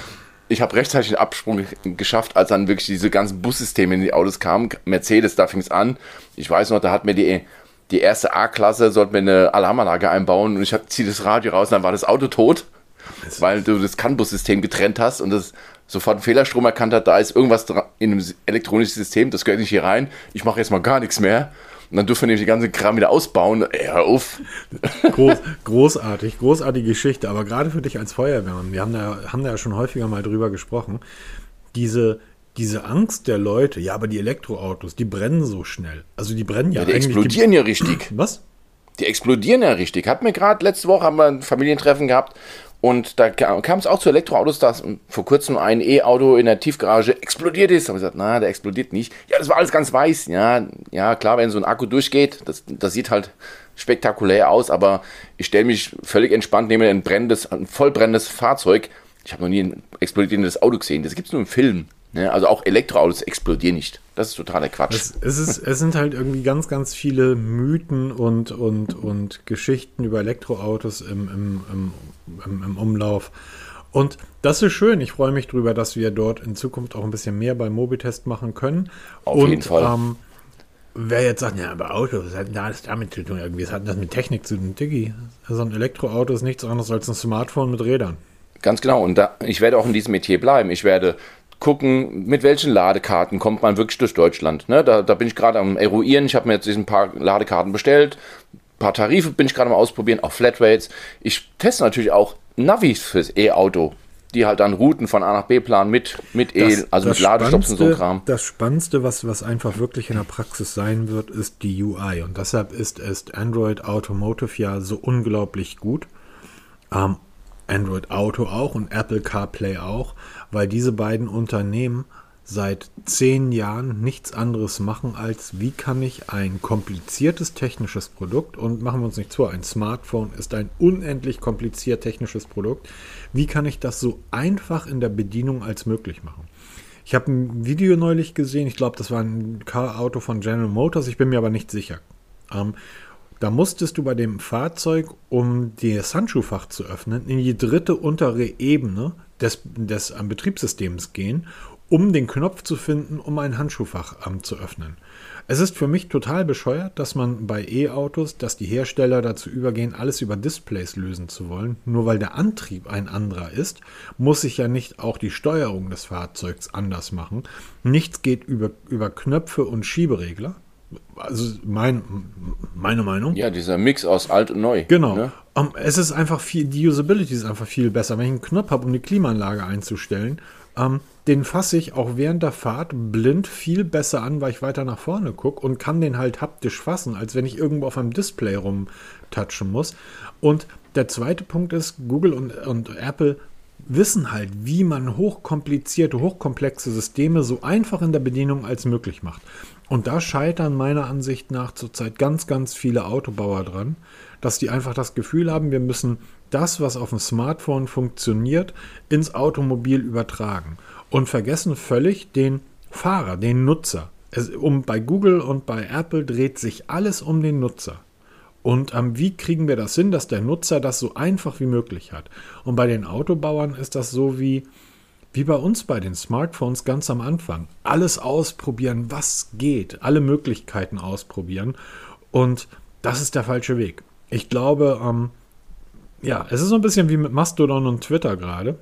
Ich habe rechtzeitig den Absprung geschafft, als dann wirklich diese ganzen Bussysteme in die Autos kamen. Mercedes, da fing es an. Ich weiß noch, da hat mir die, die erste A-Klasse, sollte mir eine Alarmanlage einbauen und ich ziehe das Radio raus und dann war das Auto tot weil du das CAN-Bus-System getrennt hast und das sofort einen Fehlerstrom erkannt hat, da ist irgendwas in einem elektronischen System, das gehört nicht hier rein, ich mache jetzt mal gar nichts mehr. Und dann dürfen wir nämlich die ganze Kram wieder ausbauen. Ey, hör auf. Groß, großartig, großartige Geschichte. Aber gerade für dich als Feuerwehrmann, wir haben da, haben da ja schon häufiger mal drüber gesprochen, diese, diese Angst der Leute, ja, aber die Elektroautos, die brennen so schnell. Also die brennen ja, ja die eigentlich. Die explodieren ja richtig. Was? Die explodieren ja richtig. Hat mir gerade letzte Woche haben wir ein Familientreffen gehabt und da kam es auch zu Elektroautos, dass vor kurzem ein E-Auto in der Tiefgarage explodiert ist. Da habe ich gesagt, na, der explodiert nicht. Ja, das war alles ganz weiß. Ja, ja, klar, wenn so ein Akku durchgeht, das, das sieht halt spektakulär aus, aber ich stelle mich völlig entspannt neben ein brennendes, ein vollbrennendes Fahrzeug. Ich habe noch nie ein explodierendes Auto gesehen. Das gibt es nur im Film. Ne? Also auch Elektroautos explodieren nicht. Das ist totaler Quatsch. Es, es, ist, es sind halt irgendwie ganz, ganz viele Mythen und, und, und Geschichten über Elektroautos im, im, im, im, Umlauf. Und das ist schön. Ich freue mich darüber, dass wir dort in Zukunft auch ein bisschen mehr beim Mobitest machen können. Auf und, jeden Fall. Ähm, wer jetzt sagt, ja, aber Auto, was hat denn alles damit zu tun? Irgendwie, was hat das mit Technik zu tun? Diggi, so ein Elektroauto ist nichts anderes als ein Smartphone mit Rädern. Ganz genau. Und da, ich werde auch in diesem Metier bleiben. Ich werde gucken, mit welchen Ladekarten kommt man wirklich durch Deutschland. Ne? Da, da bin ich gerade am eruieren. Ich habe mir jetzt ein paar Ladekarten bestellt. Ein paar Tarife bin ich gerade mal ausprobieren, auch Flatrates. Ich teste natürlich auch Navis fürs E-Auto, die halt dann Routen von A nach B planen mit, mit E, also mit Ladestops und so Kram. Das Spannendste, was, was einfach wirklich in der Praxis sein wird, ist die UI. Und deshalb ist, ist Android Automotive ja so unglaublich gut. Ähm, Android Auto auch und Apple CarPlay auch, weil diese beiden Unternehmen seit zehn Jahren nichts anderes machen, als wie kann ich ein kompliziertes technisches Produkt, und machen wir uns nicht zu, ein Smartphone ist ein unendlich kompliziert technisches Produkt, wie kann ich das so einfach in der Bedienung als möglich machen? Ich habe ein Video neulich gesehen, ich glaube, das war ein Car-Auto von General Motors, ich bin mir aber nicht sicher. Ähm, da musstest du bei dem Fahrzeug, um das Handschuhfach zu öffnen, in die dritte untere Ebene des, des ähm, Betriebssystems gehen, um den Knopf zu finden, um ein Handschuhfach ähm, zu öffnen. Es ist für mich total bescheuert, dass man bei E-Autos, dass die Hersteller dazu übergehen, alles über Displays lösen zu wollen. Nur weil der Antrieb ein anderer ist, muss ich ja nicht auch die Steuerung des Fahrzeugs anders machen. Nichts geht über, über Knöpfe und Schieberegler. Also mein, meine Meinung. Ja, dieser Mix aus alt und neu. Genau. Ne? Um, es ist einfach viel, die Usability ist einfach viel besser. Wenn ich einen Knopf habe, um die Klimaanlage einzustellen, um, den fasse ich auch während der Fahrt blind viel besser an, weil ich weiter nach vorne gucke und kann den halt haptisch fassen, als wenn ich irgendwo auf einem Display rumtatschen muss. Und der zweite Punkt ist, Google und, und Apple wissen halt, wie man hochkomplizierte, hochkomplexe Systeme so einfach in der Bedienung als möglich macht. Und da scheitern meiner Ansicht nach zurzeit ganz, ganz viele Autobauer dran, dass die einfach das Gefühl haben, wir müssen das, was auf dem Smartphone funktioniert, ins Automobil übertragen und vergessen völlig den Fahrer, den Nutzer. Es, um, bei Google und bei Apple dreht sich alles um den Nutzer. Und ähm, wie kriegen wir das hin, dass der Nutzer das so einfach wie möglich hat? Und bei den Autobauern ist das so wie, wie bei uns bei den Smartphones ganz am Anfang. Alles ausprobieren, was geht, alle Möglichkeiten ausprobieren. Und das ist der falsche Weg. Ich glaube, ähm, ja, es ist so ein bisschen wie mit Mastodon und Twitter gerade.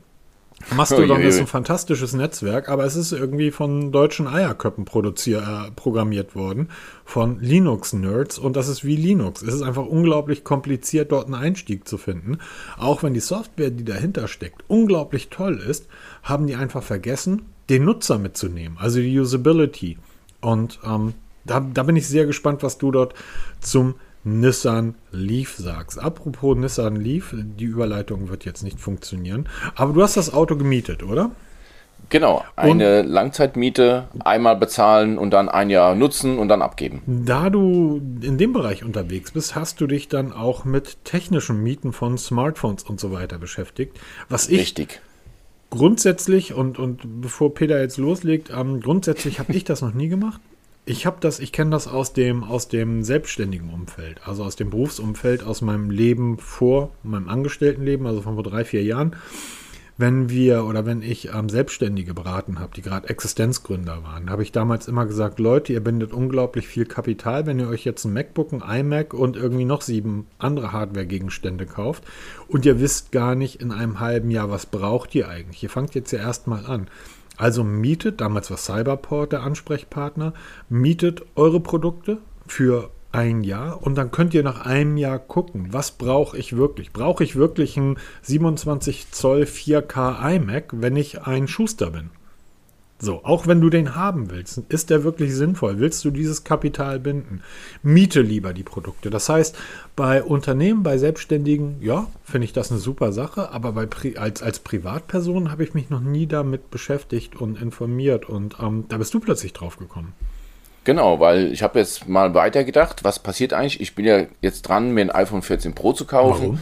Mastodon ist ein fantastisches Netzwerk, aber es ist irgendwie von deutschen Eierköppen produziert, äh, programmiert worden, von Linux-Nerds und das ist wie Linux. Es ist einfach unglaublich kompliziert, dort einen Einstieg zu finden. Auch wenn die Software, die dahinter steckt, unglaublich toll ist, haben die einfach vergessen, den Nutzer mitzunehmen, also die Usability. Und ähm, da, da bin ich sehr gespannt, was du dort zum Nissan Leaf sagst. Apropos Nissan Leaf, die Überleitung wird jetzt nicht funktionieren. Aber du hast das Auto gemietet, oder? Genau, eine und Langzeitmiete einmal bezahlen und dann ein Jahr nutzen und dann abgeben. Da du in dem Bereich unterwegs bist, hast du dich dann auch mit technischen Mieten von Smartphones und so weiter beschäftigt. Was ich Richtig. grundsätzlich und, und bevor Peter jetzt loslegt, ähm, grundsätzlich habe ich das noch nie gemacht. Ich habe das, ich kenne das aus dem, aus dem selbstständigen Umfeld, also aus dem Berufsumfeld, aus meinem Leben vor meinem Angestelltenleben, also von vor drei, vier Jahren. Wenn wir oder wenn ich ähm, Selbstständige beraten habe, die gerade Existenzgründer waren, habe ich damals immer gesagt, Leute, ihr bindet unglaublich viel Kapital, wenn ihr euch jetzt ein MacBook, ein iMac und irgendwie noch sieben andere Hardware-Gegenstände kauft und ihr wisst gar nicht in einem halben Jahr, was braucht ihr eigentlich. Ihr fangt jetzt ja erstmal an. Also mietet, damals war Cyberport der Ansprechpartner, mietet eure Produkte für ein Jahr und dann könnt ihr nach einem Jahr gucken, was brauche ich wirklich? Brauche ich wirklich einen 27 Zoll 4K iMac, wenn ich ein Schuster bin? So, auch wenn du den haben willst, ist der wirklich sinnvoll? Willst du dieses Kapital binden? Miete lieber die Produkte. Das heißt, bei Unternehmen, bei Selbstständigen, ja, finde ich das eine super Sache, aber bei, als, als Privatperson habe ich mich noch nie damit beschäftigt und informiert und ähm, da bist du plötzlich drauf gekommen. Genau, weil ich habe jetzt mal weitergedacht, was passiert eigentlich? Ich bin ja jetzt dran, mir ein iPhone 14 Pro zu kaufen. Warum?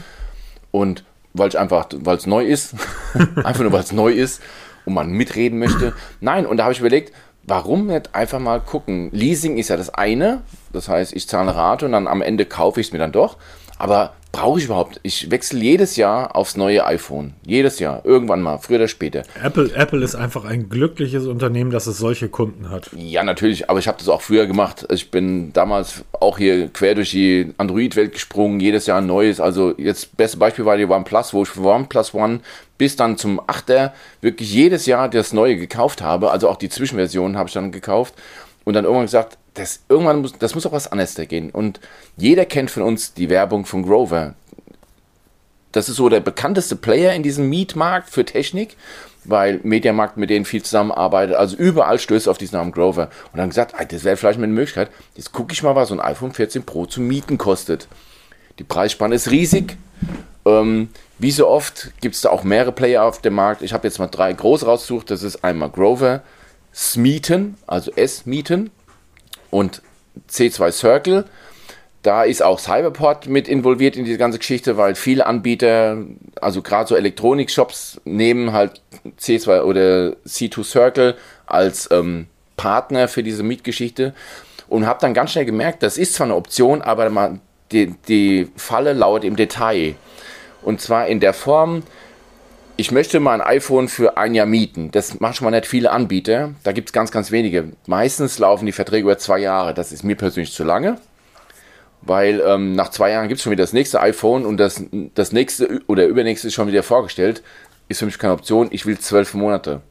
Und weil es einfach, weil es neu ist, einfach nur weil es neu ist und man mitreden möchte. Nein, und da habe ich überlegt, warum nicht einfach mal gucken? Leasing ist ja das eine, das heißt, ich zahle Rate und dann am Ende kaufe ich es mir dann doch. Aber brauche ich überhaupt? Ich wechsle jedes Jahr aufs neue iPhone. Jedes Jahr. Irgendwann mal, früher oder später. Apple, Apple ist einfach ein glückliches Unternehmen, dass es solche Kunden hat. Ja, natürlich. Aber ich habe das auch früher gemacht. Ich bin damals auch hier quer durch die Android-Welt gesprungen. Jedes Jahr ein neues. Also jetzt, beste Beispiel war die OnePlus, wo ich OnePlus One bis dann zum 8er wirklich jedes Jahr das Neue gekauft habe. Also auch die Zwischenversionen habe ich dann gekauft. Und dann irgendwann gesagt, das, irgendwann muss, das muss auch was anderes da gehen. Und jeder kennt von uns die Werbung von Grover. Das ist so der bekannteste Player in diesem Mietmarkt für Technik, weil Mediamarkt mit denen viel zusammenarbeitet. Also überall stößt auf diesen Namen Grover. Und dann gesagt, das wäre vielleicht mal eine Möglichkeit. Jetzt gucke ich mal, was so ein iPhone 14 Pro zu mieten kostet. Die Preisspanne ist riesig. Ähm, wie so oft gibt es da auch mehrere Player auf dem Markt. Ich habe jetzt mal drei große rausgesucht. Das ist einmal Grover, Smeaton, also S-Mieten und C2 Circle. Da ist auch Cyberport mit involviert in diese ganze Geschichte, weil viele Anbieter, also gerade so Elektronik-Shops, nehmen halt C2 oder C2 Circle als ähm, Partner für diese Mietgeschichte und habe dann ganz schnell gemerkt, das ist zwar eine Option, aber man, die, die Falle lauert im Detail. Und zwar in der Form, ich möchte mal ein iPhone für ein Jahr mieten. Das machen schon mal nicht viele Anbieter. Da gibt es ganz, ganz wenige. Meistens laufen die Verträge über zwei Jahre. Das ist mir persönlich zu lange. Weil ähm, nach zwei Jahren gibt es schon wieder das nächste iPhone und das, das nächste oder übernächste ist schon wieder vorgestellt. Ist für mich keine Option. Ich will zwölf Monate.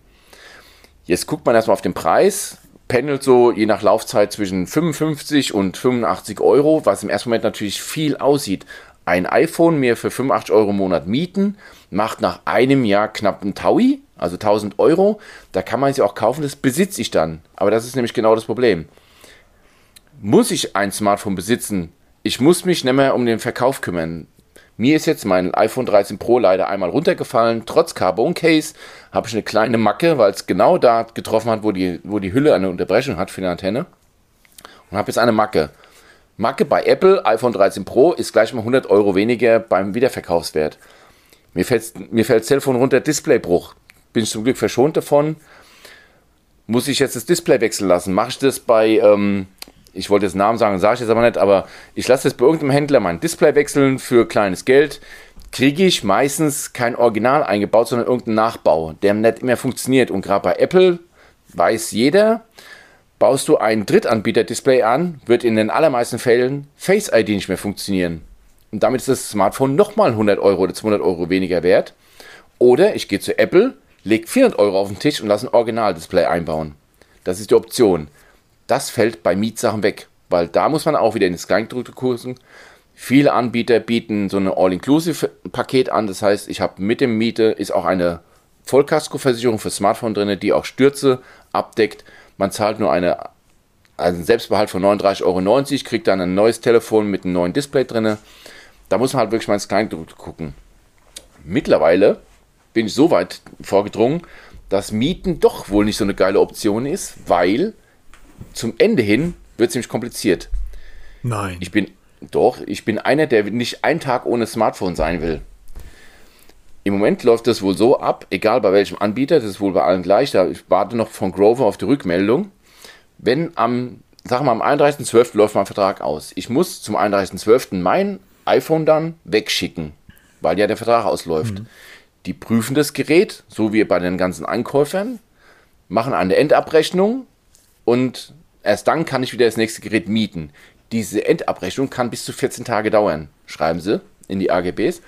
Jetzt guckt man erstmal auf den Preis. Pendelt so je nach Laufzeit zwischen 55 und 85 Euro, was im ersten Moment natürlich viel aussieht ein iPhone mir für 85 Euro im Monat mieten, macht nach einem Jahr knapp einen Taui, also 1000 Euro. Da kann man es auch kaufen, das besitze ich dann. Aber das ist nämlich genau das Problem. Muss ich ein Smartphone besitzen? Ich muss mich nicht mehr um den Verkauf kümmern. Mir ist jetzt mein iPhone 13 Pro leider einmal runtergefallen. Trotz Carbon Case habe ich eine kleine Macke, weil es genau da getroffen hat, wo die, wo die Hülle eine Unterbrechung hat für eine Antenne. Und habe jetzt eine Macke. Macke bei Apple, iPhone 13 Pro ist gleich mal 100 Euro weniger beim Wiederverkaufswert. Mir fällt, mir fällt das Telefon runter, Displaybruch. Bin ich zum Glück verschont davon. Muss ich jetzt das Display wechseln lassen? Mache ich das bei, ähm, ich wollte jetzt Namen sagen, sage ich jetzt aber nicht, aber ich lasse jetzt bei irgendeinem Händler mein Display wechseln für kleines Geld. Kriege ich meistens kein Original eingebaut, sondern irgendeinen Nachbau, der nicht mehr funktioniert. Und gerade bei Apple weiß jeder, baust du ein Drittanbieter-Display an, wird in den allermeisten Fällen Face ID nicht mehr funktionieren. Und damit ist das Smartphone nochmal 100 Euro oder 200 Euro weniger wert. Oder ich gehe zu Apple, lege 400 Euro auf den Tisch und lasse ein Original-Display einbauen. Das ist die Option. Das fällt bei Mietsachen weg, weil da muss man auch wieder in das Kleingedruckte kursen. Viele Anbieter bieten so ein All-Inclusive-Paket an. Das heißt, ich habe mit dem Miete ist auch eine Vollkaskoversicherung für Smartphone drin, die auch Stürze abdeckt. Man zahlt nur eine, einen Selbstbehalt von 39,90 Euro, kriegt dann ein neues Telefon mit einem neuen Display drin. Da muss man halt wirklich mal ins Kleingedruckte gucken. Mittlerweile bin ich so weit vorgedrungen, dass Mieten doch wohl nicht so eine geile Option ist, weil zum Ende hin wird es nämlich kompliziert. Nein. Ich bin doch, ich bin einer, der nicht einen Tag ohne Smartphone sein will. Im Moment läuft das wohl so ab, egal bei welchem Anbieter, das ist wohl bei allen gleich, da ich warte noch von Grover auf die Rückmeldung. Wenn am, sagen wir am 31.12. läuft mein Vertrag aus. Ich muss zum 31.12. mein iPhone dann wegschicken, weil ja der Vertrag ausläuft. Mhm. Die prüfen das Gerät, so wie bei den ganzen Einkäufern, machen eine Endabrechnung und erst dann kann ich wieder das nächste Gerät mieten. Diese Endabrechnung kann bis zu 14 Tage dauern, schreiben sie in die AGBs.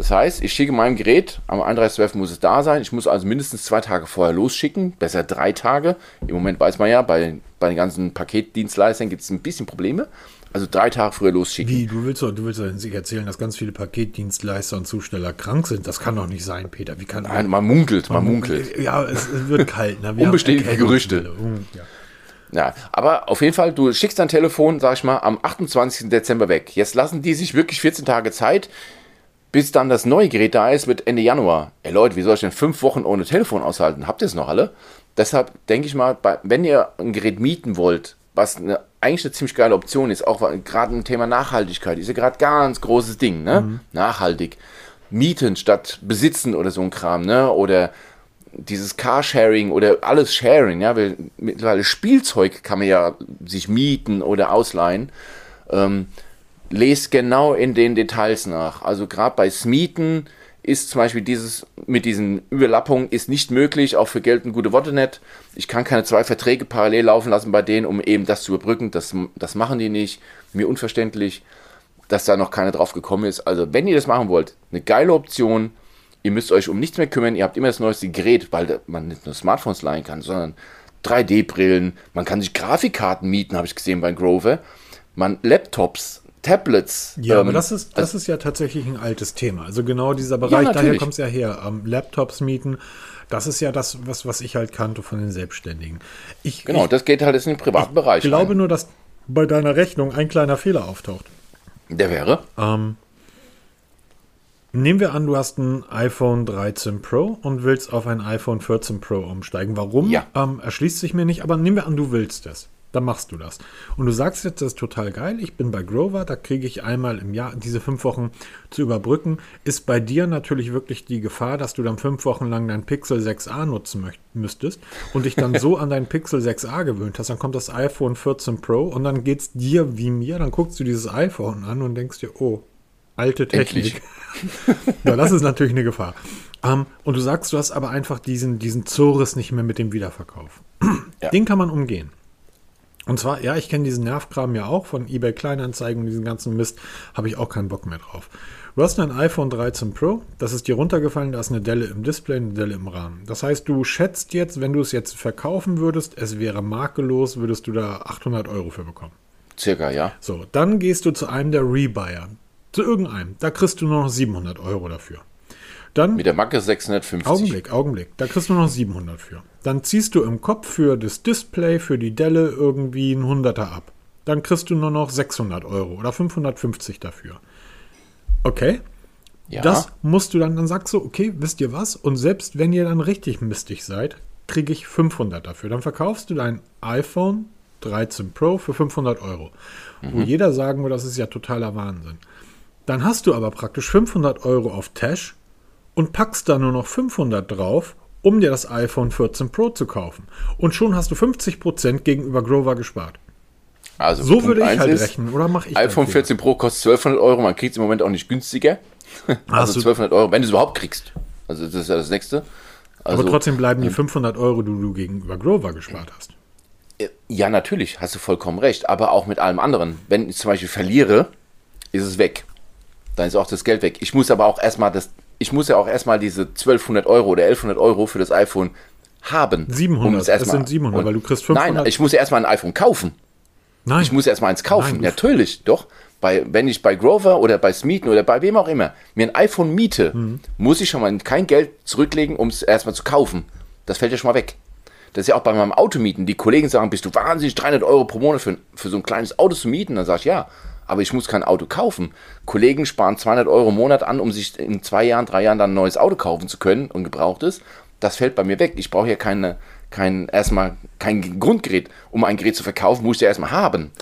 Das heißt, ich schicke mein Gerät, am 31.12. muss es da sein. Ich muss also mindestens zwei Tage vorher losschicken, besser drei Tage. Im Moment weiß man ja, bei, bei den ganzen Paketdienstleistern gibt es ein bisschen Probleme. Also drei Tage früher losschicken. Wie, du willst doch, du willst doch sich erzählen, dass ganz viele Paketdienstleister und Zusteller krank sind. Das kann doch nicht sein, Peter. Wie kann Nein, man munkelt, man, man munkelt. Ja, es, wird kalt. Ne? Unbestätigte Gerüchte. Ja. Ja, aber auf jeden Fall, du schickst dein Telefon, sag ich mal, am 28. Dezember weg. Jetzt lassen die sich wirklich 14 Tage Zeit, bis dann das neue Gerät da ist mit Ende Januar. Ey Leute, wie soll ich denn fünf Wochen ohne Telefon aushalten? Habt ihr es noch alle? Deshalb denke ich mal, wenn ihr ein Gerät mieten wollt, was eine, eigentlich eine ziemlich geile Option ist, auch gerade im Thema Nachhaltigkeit, ist ja gerade ganz großes Ding, ne? Mhm. Nachhaltig. Mieten statt besitzen oder so ein Kram, ne? Oder dieses Carsharing oder alles Sharing, ja, weil mittlerweile Spielzeug kann man ja sich mieten oder ausleihen. Ähm, lest genau in den Details nach. Also gerade bei Smieten ist zum Beispiel dieses mit diesen Überlappungen ist nicht möglich, auch für gelten gute Worte nicht. Ich kann keine zwei Verträge parallel laufen lassen bei denen, um eben das zu überbrücken. Das, das machen die nicht. Mir unverständlich, dass da noch keiner drauf gekommen ist. Also wenn ihr das machen wollt, eine geile Option Ihr müsst euch um nichts mehr kümmern. Ihr habt immer das neueste Gerät, weil man nicht nur Smartphones leihen kann, sondern 3D-Brillen. Man kann sich Grafikkarten mieten, habe ich gesehen bei Grover. Man Laptops, Tablets. Ja, ähm, aber das ist, das ist ja tatsächlich ein altes Thema. Also genau dieser Bereich, ja, daher kommt es ja her. Ähm, Laptops mieten, das ist ja das, was, was ich halt kannte von den Selbstständigen. Ich, genau, ich, das geht halt jetzt in den privaten Bereich. Ich glaube rein. nur, dass bei deiner Rechnung ein kleiner Fehler auftaucht. Der wäre? Ähm, Nehmen wir an, du hast ein iPhone 13 Pro und willst auf ein iPhone 14 Pro umsteigen. Warum? Ja. Ähm, erschließt sich mir nicht, aber nehmen wir an, du willst es. Dann machst du das. Und du sagst jetzt, das ist total geil. Ich bin bei Grover, da kriege ich einmal im Jahr diese fünf Wochen zu überbrücken. Ist bei dir natürlich wirklich die Gefahr, dass du dann fünf Wochen lang dein Pixel 6a nutzen müsstest und dich dann so an dein Pixel 6a gewöhnt hast. Dann kommt das iPhone 14 Pro und dann geht es dir wie mir. Dann guckst du dieses iPhone an und denkst dir, oh, alte Technik. ja, das ist natürlich eine Gefahr. Um, ähm, und du sagst, du hast aber einfach diesen, diesen Zores nicht mehr mit dem Wiederverkauf. Ja. Den kann man umgehen. Und zwar, ja, ich kenne diesen Nervkram ja auch von eBay Kleinanzeigen und diesen ganzen Mist, habe ich auch keinen Bock mehr drauf. Du hast ein iPhone 13 Pro, das ist dir runtergefallen, da ist eine Delle im Display, eine Delle im Rahmen. Das heißt, du schätzt jetzt, wenn du es jetzt verkaufen würdest, es wäre makellos, würdest du da 800 Euro für bekommen. Circa, ja. So, dann gehst du zu einem der Rebuyer. Zu irgendeinem. Da kriegst du noch 700 Euro dafür. Dann, Mit der Macke 650. Augenblick, Augenblick. Da kriegst du noch 700 für. Dann ziehst du im Kopf für das Display, für die Delle irgendwie ein Hunderter ab. Dann kriegst du nur noch 600 Euro oder 550 dafür. Okay? Ja. Das musst du dann, dann sagst du, okay, wisst ihr was? Und selbst wenn ihr dann richtig mistig seid, kriege ich 500 dafür. Dann verkaufst du dein iPhone 13 Pro für 500 Euro. Mhm. Wo jeder sagen würde, das ist ja totaler Wahnsinn. Dann hast du aber praktisch 500 Euro auf Tash und packst da nur noch 500 drauf, um dir das iPhone 14 Pro zu kaufen. Und schon hast du 50% gegenüber Grover gespart. Also So Punkt würde ich halt ist, rechnen. Oder mache ich iPhone einen 14 Pro kostet 1200 Euro, man kriegt es im Moment auch nicht günstiger. Also du- 1200 Euro, wenn du es überhaupt kriegst. Also das ist ja das Nächste. Also, Aber trotzdem bleiben die 500 Euro, die du gegenüber Grover gespart hast. Ja, natürlich, hast du vollkommen recht. Aber auch mit allem anderen. Wenn ich zum Beispiel verliere, ist es weg. Dann ist auch das Geld weg. Ich muss aber auch erstmal das, ich muss ja auch erstmal diese 1200 Euro oder 1100 Euro für das iPhone haben. 700, es es sind 700, und- weil du kriegst 500. Nein, ich muss ja erstmal ein iPhone kaufen. Nein, Ich muss erstmal eins kaufen. Nein, Natürlich, doch. Bei, wenn ich bei Grover oder bei Smeeten oder bei wem auch immer mir ein iPhone miete, Mhm. muss ich schon mal kein Geld zurücklegen, um es erstmal zu kaufen. Das fällt ja schon mal weg. Das ist ja auch bei meinem Auto mieten. Die Kollegen sagen, bist du wahnsinnig, 300 Euro pro Monat für, für so ein kleines Auto zu mieten? Dann sage ich, ja, aber ich muss kein Auto kaufen. Kollegen sparen 200 Euro im Monat an, um sich in zwei Jahren, drei Jahren dann ein neues Auto kaufen zu können und gebrauchtes. Das fällt bei mir weg. Ich brauche ja keine, kein, erstmal kein Grundgerät. Um ein Gerät zu verkaufen, muss ich ja erstmal haben.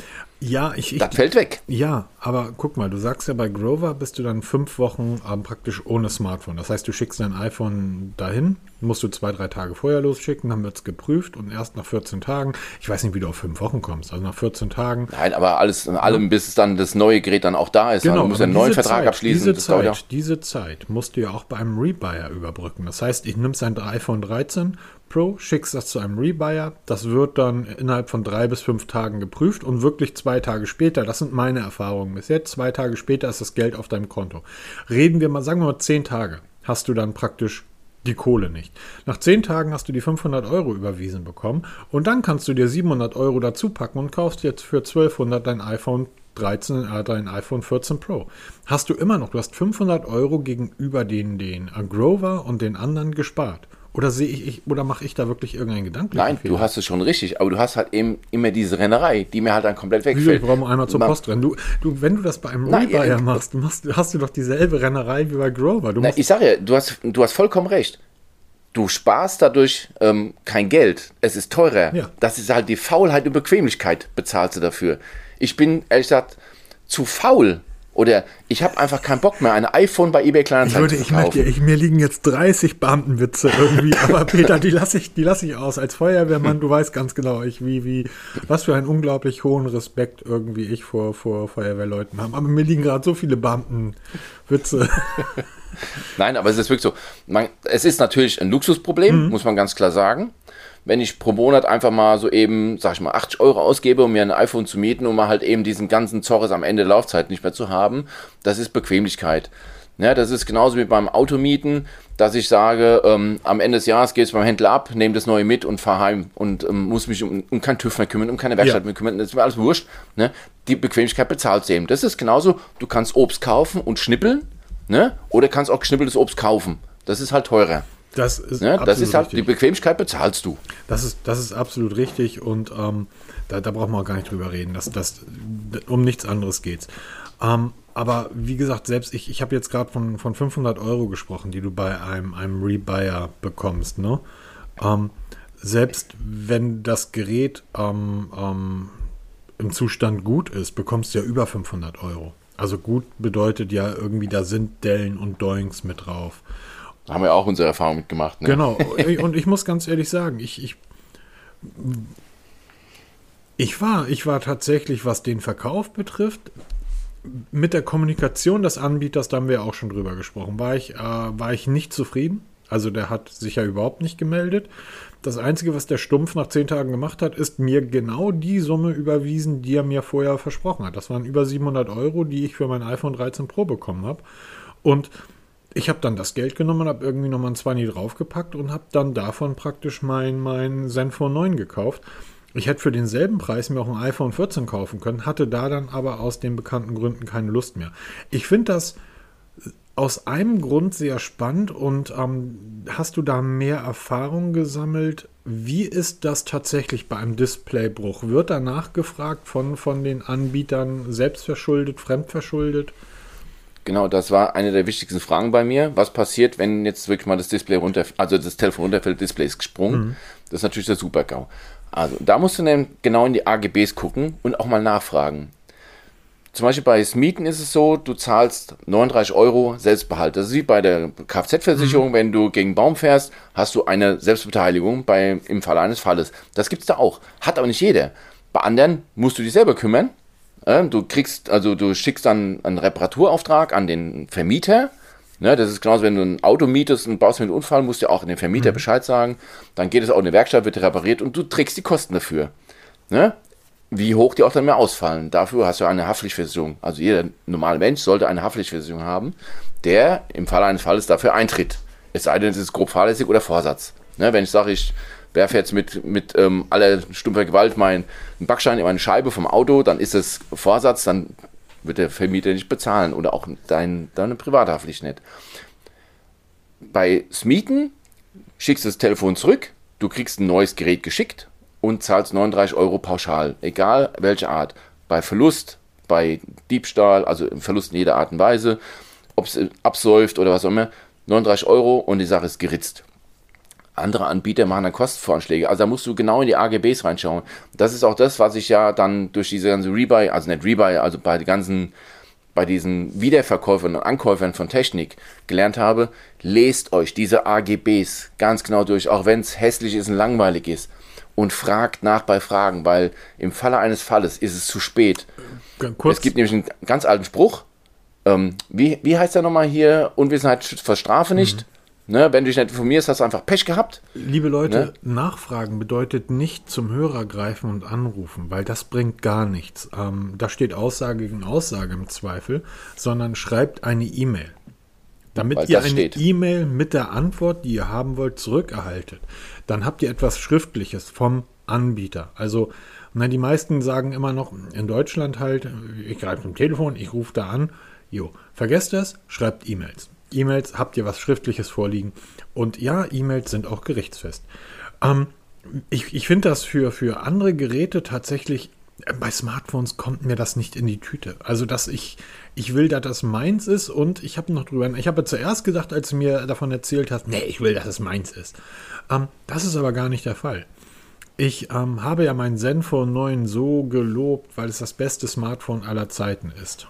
Ja, ich, ich, Das fällt weg. ja, aber guck mal, du sagst ja bei Grover bist du dann fünf Wochen ähm, praktisch ohne Smartphone. Das heißt, du schickst dein iPhone dahin, musst du zwei, drei Tage vorher losschicken, dann wird es geprüft und erst nach 14 Tagen, ich weiß nicht, wie du auf fünf Wochen kommst, also nach 14 Tagen. Nein, aber alles in allem, bis dann das neue Gerät dann auch da ist. Genau, du musst ja einen neuen Vertrag Zeit, abschließen. Diese ja. Zeit, diese Zeit musst du ja auch bei einem Rebuyer überbrücken. Das heißt, ich nimmst ein iPhone 13 Pro, schickst das zu einem Rebuyer, das wird dann innerhalb von drei bis fünf Tagen geprüft und wirklich zwei Tage später, das sind meine Erfahrungen bis jetzt, zwei Tage später ist das Geld auf deinem Konto. Reden wir mal, sagen wir mal zehn Tage, hast du dann praktisch die Kohle nicht. Nach zehn Tagen hast du die 500 Euro überwiesen bekommen und dann kannst du dir 700 Euro dazu packen und kaufst jetzt für 1200 dein iPhone 13, äh, dein iPhone 14 Pro. Hast du immer noch, du hast 500 Euro gegenüber den, den Grover und den anderen gespart. Oder sehe ich, ich oder mache ich da wirklich irgendeinen Gedanken? Nein, du hast es schon richtig, aber du hast halt eben immer diese Rennerei, die mir halt dann komplett wegfällt. ich brauche mal einmal zur Post rennen. Du, du, wenn du das bei einem Rebuyer machst, machst, hast du doch dieselbe Rennerei wie bei Grover. Du Na, ich sage ja, du hast, du hast vollkommen recht. Du sparst dadurch ähm, kein Geld. Es ist teurer. Ja. Das ist halt die Faulheit und Bequemlichkeit, bezahlst du dafür. Ich bin, ehrlich gesagt, zu faul. Oder ich habe einfach keinen Bock mehr, ein iPhone bei eBay ich Kleinanzeigen würde, zu ich möchte, kaufen. ich, mir liegen jetzt 30 Beamtenwitze irgendwie, aber Peter, die lasse ich, die lasse ich aus. Als Feuerwehrmann, du weißt ganz genau, ich, wie, wie, was für einen unglaublich hohen Respekt irgendwie ich vor, vor Feuerwehrleuten habe. Aber mir liegen gerade so viele Beamtenwitze. Nein, aber es ist wirklich so. Man, es ist natürlich ein Luxusproblem, Mhm. muss man ganz klar sagen. Wenn ich pro Monat einfach mal so eben, sag ich mal, 80 Euro ausgebe, um mir ein iPhone zu mieten, um mal halt eben diesen ganzen Zorres am Ende der Laufzeit nicht mehr zu haben, das ist Bequemlichkeit. Ja, das ist genauso wie beim Automieten, dass ich sage, ähm, am Ende des Jahres gehe ich beim Händler ab, nehme das neue mit und fahre heim und ähm, muss mich um, um keinen TÜV mehr kümmern, um keine Werkstatt Ja. mehr kümmern, das ist mir alles wurscht. Ne? Die Bequemlichkeit bezahlst du eben. Das ist genauso, du kannst Obst kaufen und schnippeln, ne? oder kannst auch geschnippeltes Obst kaufen. Das ist halt teurer. Das ist, Ne? Das ist halt, richtig. die Bequemlichkeit bezahlst du. Das ist, das ist absolut richtig und ähm, da, da brauchen wir auch gar nicht drüber reden. dass das, um nichts anderes geht's. Ähm, aber wie gesagt, selbst ich, ich habe jetzt gerade von, von 500 Euro gesprochen, die du bei einem, einem Rebuyer bekommst. Ne? Ähm, selbst wenn das Gerät ähm, ähm, im Zustand gut ist, bekommst du ja über 500 Euro. Also gut bedeutet ja irgendwie, da sind Dellen und Doings mit drauf. Da haben wir auch unsere Erfahrung mitgemacht. Ne? Genau. Und ich muss ganz ehrlich sagen, ich, ich, ich war, ich war tatsächlich, was den Verkauf betrifft, mit der Kommunikation des Anbieters, da haben wir auch schon drüber gesprochen, war ich, äh, war ich nicht zufrieden. Also der hat sich ja überhaupt nicht gemeldet. Das Einzige, was der Stumpf nach zehn Tagen gemacht hat, ist mir genau die Summe überwiesen, die er mir vorher versprochen hat. Das waren über 700 Euro, die ich für mein iPhone 13 Pro bekommen habe. Und ich habe dann das Geld genommen habe irgendwie nochmal ein 20 draufgepackt und habe dann davon praktisch mein, mein Zenfone 9 gekauft. Ich hätte für denselben Preis mir auch ein iPhone 14 kaufen können, hatte da dann aber aus den bekannten Gründen keine Lust mehr. Ich finde das aus einem Grund sehr spannend und ähm, hast du da mehr Erfahrung gesammelt? Wie ist das tatsächlich bei einem Displaybruch? Wird danach gefragt von, von den Anbietern selbstverschuldet, fremdverschuldet? Genau, das war eine der wichtigsten Fragen bei mir. Was passiert, wenn jetzt wirklich mal das Display runter, also das Telefon runterfällt, Display ist gesprungen? Das ist natürlich der Super-GAU. Also da musst du dann genau in die AGBs gucken und auch mal nachfragen. zum Beispiel bei Smieten ist es so, du zahlst 39 Euro Selbstbehalt. Das ist wie bei der Kfz-Versicherung, mhm. wenn du gegen Baum fährst, hast du eine Selbstbeteiligung bei, im Fall eines Falles. Das gibt es da auch. Hat aber nicht jeder. Bei anderen musst du dich selber kümmern. Du kriegst, also du schickst dann einen Reparaturauftrag an den Vermieter. Ne, das ist genauso, wenn du ein Auto mietest und baust mit einem Unfall, musst du auch den Vermieter mhm. Bescheid sagen. Dann geht es auch in eine Werkstatt, wird repariert und du trägst die Kosten dafür. Ne? Wie hoch die auch dann mehr ausfallen. Dafür hast du eine Haftpflichtversicherung. Also jeder normale Mensch sollte eine Haftpflichtversicherung haben, der im Fall eines Falles dafür eintritt. Es sei denn, es ist grob fahrlässig oder Vorsatz. Ne, wenn ich sage, ich werfe jetzt mit, mit ähm, aller stumpfer Gewalt meinen Backstein in meine Scheibe vom Auto, dann ist es Vorsatz, dann wird der Vermieter nicht bezahlen oder auch dein, deine Privathaftpflicht nicht. Bei Smieten schickst du das Telefon zurück, du kriegst ein neues Gerät geschickt und zahlst 39 Euro pauschal, egal welche Art. Bei Verlust, bei Diebstahl, also Verlust in jeder Art und Weise, ob es absäuft oder was auch immer, 39 Euro und die Sache ist geritzt andere Anbieter machen dann Kostenvorschläge. Also da musst du genau in die AGBs reinschauen. Das ist auch das, was ich ja dann durch diese ganze Rebuy, also nicht Rebuy, also bei den ganzen, bei diesen Wiederverkäufern und Ankäufern von Technik gelernt habe. Lest euch diese AGBs ganz genau durch, auch wenn es hässlich ist und langweilig ist. Und fragt nach bei Fragen, weil im Falle eines Falles ist es zu spät. Es gibt nämlich einen ganz alten Spruch. Ähm, wie, wie heißt der nochmal hier? Unwissenheit verstrafe nicht. Mhm. Ne, wenn du dich nicht informierst, hast du einfach Pech gehabt. Liebe Leute, ne? Nachfragen bedeutet nicht zum Hörer greifen und anrufen, weil das bringt gar nichts. Ähm, da steht Aussage gegen Aussage im Zweifel, sondern schreibt eine E-Mail. Damit weil ihr eine E-Mail mit der Antwort, die ihr haben wollt, zurückerhaltet. Dann habt ihr etwas Schriftliches vom Anbieter. Also, na, die meisten sagen immer noch in Deutschland halt, ich greife zum Telefon, ich rufe da an. Jo, vergesst das, schreibt E-Mails. E-Mails, habt ihr was Schriftliches vorliegen? Und ja, E-Mails sind auch gerichtsfest. Ähm, ich ich finde das für, für andere Geräte tatsächlich, äh, bei Smartphones kommt mir das nicht in die Tüte. Also, dass ich, ich will, dass das meins ist und ich habe noch drüber, ich habe zuerst gesagt, als du mir davon erzählt hast, nee, ich will, dass es meins ist. Ähm, das ist aber gar nicht der Fall. Ich ähm, habe ja mein Zenfone 9 so gelobt, weil es das beste Smartphone aller Zeiten ist.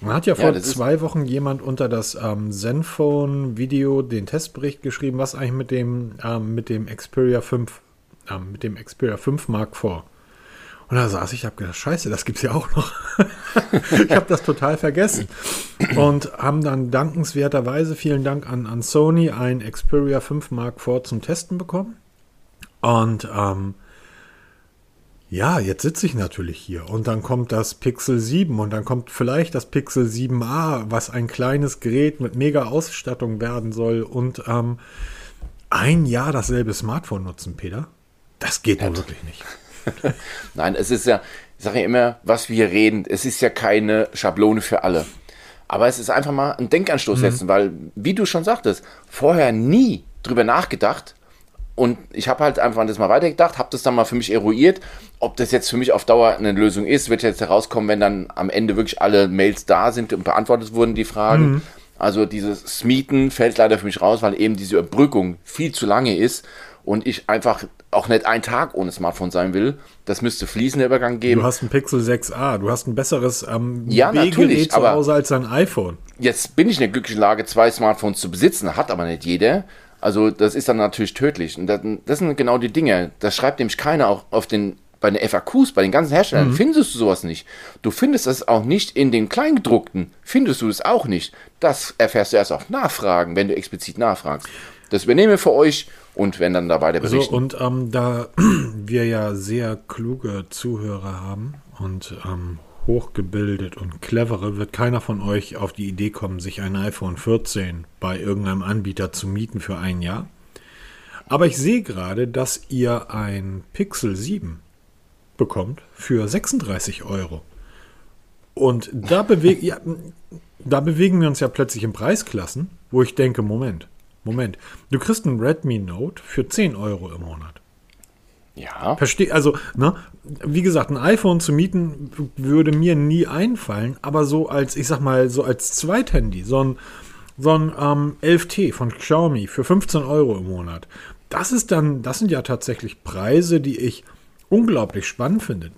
Man hat ja vor ja, zwei Wochen jemand unter das ähm, Zenfone-Video den Testbericht geschrieben, was eigentlich mit dem, ähm, mit dem Xperia 5, ähm, mit dem Xperia 5 Mark IV. Und da saß ich, habe gedacht, scheiße, das gibt es ja auch noch. ich habe das total vergessen. Und haben dann dankenswerterweise, vielen Dank an, an Sony, ein Xperia 5 Mark IV zum Testen bekommen. Und ähm, ja, jetzt sitze ich natürlich hier und dann kommt das Pixel 7 und dann kommt vielleicht das Pixel 7a, was ein kleines Gerät mit mega Ausstattung werden soll und ähm, ein Jahr dasselbe Smartphone nutzen, Peter. Das geht ja wirklich nicht. Nein, es ist ja, ich sage ja immer, was wir hier reden, es ist ja keine Schablone für alle. Aber es ist einfach mal ein Denkanstoß mhm. setzen, weil, wie du schon sagtest, vorher nie drüber nachgedacht, und ich habe halt einfach das mal weitergedacht, habe das dann mal für mich eruiert. Ob das jetzt für mich auf Dauer eine Lösung ist, wird jetzt herauskommen, wenn dann am Ende wirklich alle Mails da sind und beantwortet wurden, die Fragen. Mhm. Also dieses Smieten fällt leider für mich raus, weil eben diese Überbrückung viel zu lange ist und ich einfach auch nicht einen Tag ohne Smartphone sein will. Das müsste fließender Übergang geben. Du hast ein Pixel 6a, du hast ein besseres ähm, ja, natürlich, zu Hause als ein iPhone. Jetzt bin ich in der glücklichen Lage, zwei Smartphones zu besitzen, hat aber nicht jeder. Also das ist dann natürlich tödlich. Und das, das sind genau die Dinge. Das schreibt nämlich keiner auch auf den bei den FAQs, bei den ganzen Herstellern, mhm. findest du sowas nicht. Du findest das auch nicht in den Kleingedruckten. Findest du es auch nicht. Das erfährst du erst auf Nachfragen, wenn du explizit nachfragst. Das übernehme für euch und wenn dann da weiter berichten. So, und ähm, da wir ja sehr kluge Zuhörer haben und ähm, hochgebildet und clevere, wird keiner von euch auf die Idee kommen, sich ein iPhone 14 bei irgendeinem Anbieter zu mieten für ein Jahr. Aber ich sehe gerade, dass ihr ein Pixel 7 bekommt für 36 Euro. Und da, beweg ja, da bewegen wir uns ja plötzlich in Preisklassen, wo ich denke, Moment, Moment, du kriegst ein Redmi Note für 10 Euro im Monat. Ja. Verstehe, also, ne, wie gesagt, ein iPhone zu mieten würde mir nie einfallen, aber so als, ich sag mal, so als Zweithandy, so ein, so ein ähm, 11T von Xiaomi für 15 Euro im Monat. Das ist dann, das sind ja tatsächlich Preise, die ich unglaublich spannend finde.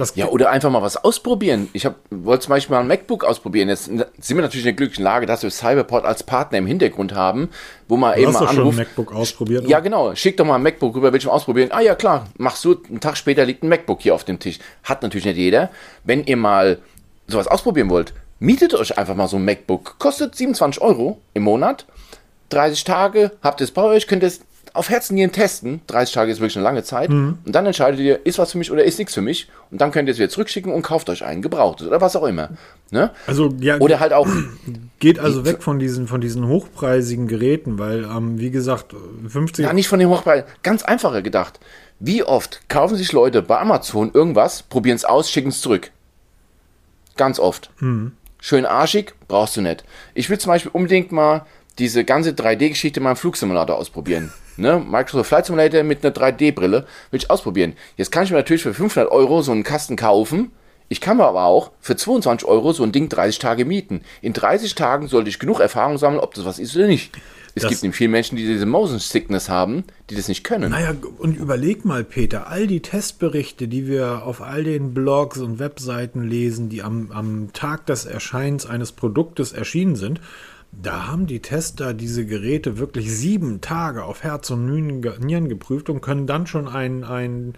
Das Ja, oder einfach mal was ausprobieren. Ich hab- wollte zum Beispiel mal ein MacBook ausprobieren. Jetzt sind wir natürlich in der glücklichen Lage, dass wir Cyberport als Partner im Hintergrund haben, wo man du eben hast mal doch schon ein anruft. MacBook ausprobiert. Ja, genau. Schick doch mal ein MacBook rüber, will ich mal ausprobieren. Ah ja, klar. Machst du, einen Tag später liegt ein MacBook hier auf dem Tisch. Hat natürlich nicht jeder. Wenn ihr mal sowas ausprobieren wollt, mietet euch einfach mal so ein MacBook. Kostet 27 Euro im Monat. 30 Tage, habt ihr es bei euch, könnt ihr es auf Herzen Nieren testen. 30 Tage ist wirklich eine lange Zeit. Und dann entscheidet ihr, ist was für mich oder ist nichts für mich. Und dann könnt ihr es wieder zurückschicken und kauft euch einen gebrauchtes oder was auch immer. Ne? Also ja, Oder halt auch, geht also weg von diesen, von diesen hochpreisigen Geräten, weil, ähm, wie gesagt, 50 Ja, nicht von dem Hochpreis. Ganz einfacher gedacht. Wie oft kaufen sich Leute bei Amazon irgendwas, probieren es aus, schicken es zurück? Ganz oft. Schön arschig, brauchst du nicht. Ich will zum Beispiel unbedingt mal diese ganze 3D-Geschichte mal im Flugsimulator ausprobieren. Ne? Microsoft Flight Simulator mit einer 3D-Brille will ich ausprobieren. Jetzt kann ich mir natürlich für 500 Euro so einen Kasten kaufen. Ich kann mir aber auch für 22 Euro so ein Ding 30 Tage mieten. In 30 Tagen sollte ich genug Erfahrung sammeln, ob das was ist oder nicht. Es Das- gibt nämlich viele Menschen, die diese Motion Sickness haben, die das nicht können. Naja, und überleg mal, Peter, all die Testberichte, die wir auf all den Blogs und Webseiten lesen, die am, am Tag des Erscheins eines Produktes erschienen sind, da haben die Tester diese Geräte wirklich sieben Tage auf Herz und Nieren ge- Nieren geprüft und können dann schon einen, einen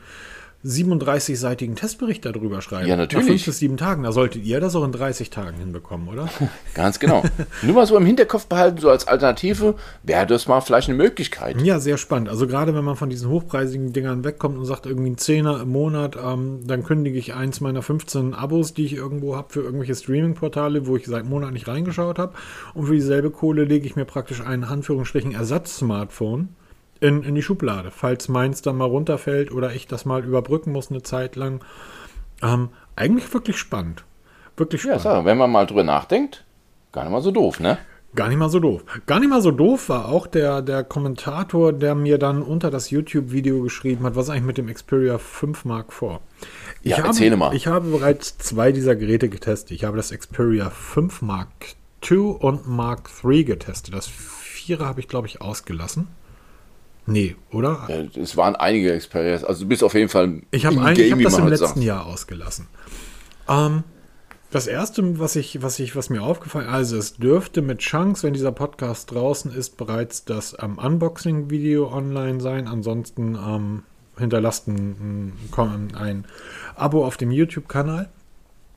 37-seitigen Testbericht darüber schreiben. Ja, natürlich. Nach fünf bis sieben Tagen. Da solltet ihr das auch in 30 Tagen hinbekommen, oder? Ganz genau. Nur mal so im Hinterkopf behalten, so als Alternative, wäre das mal vielleicht eine Möglichkeit. Ja, sehr spannend. Also gerade wenn man von diesen hochpreisigen Dingern wegkommt und sagt irgendwie ein Zehner im Monat, ähm, dann kündige ich eins meiner 15 Abos, die ich irgendwo habe für irgendwelche Streaming-Portale, wo ich seit Monaten nicht reingeschaut habe. Und für dieselbe Kohle lege ich mir praktisch ein Anführungsstrichen Ersatz-Smartphone in, in die Schublade, falls meins dann mal runterfällt oder ich das mal überbrücken muss eine Zeit lang. Ähm, eigentlich wirklich spannend. Wirklich Ja, spannend. so, wenn man mal drüber nachdenkt, gar nicht mal so doof, ne? Gar nicht mal so doof. Gar nicht mal so doof war auch der, der Kommentator, der mir dann unter das YouTube-Video geschrieben hat, was eigentlich mit dem Xperia 5 Mark IV. Ich Ja, habe, erzähle mal. Ich habe bereits zwei dieser Geräte getestet. Ich habe das Xperia 5 Mark II und Mark III getestet. Das Vierer habe ich, glaube ich, ausgelassen. Nee, oder? Ja, Es waren einige Experience, also du bist auf jeden Fall Ich habe hab das im letzten sagt. Jahr ausgelassen. Ähm, das erste, was ich, was ich, was mir aufgefallen, also es dürfte mit Chance, wenn dieser Podcast draußen ist, bereits das ähm, Unboxing-Video online sein. Ansonsten ähm, hinterlasst ein, ein, ein Abo auf dem YouTube-Kanal.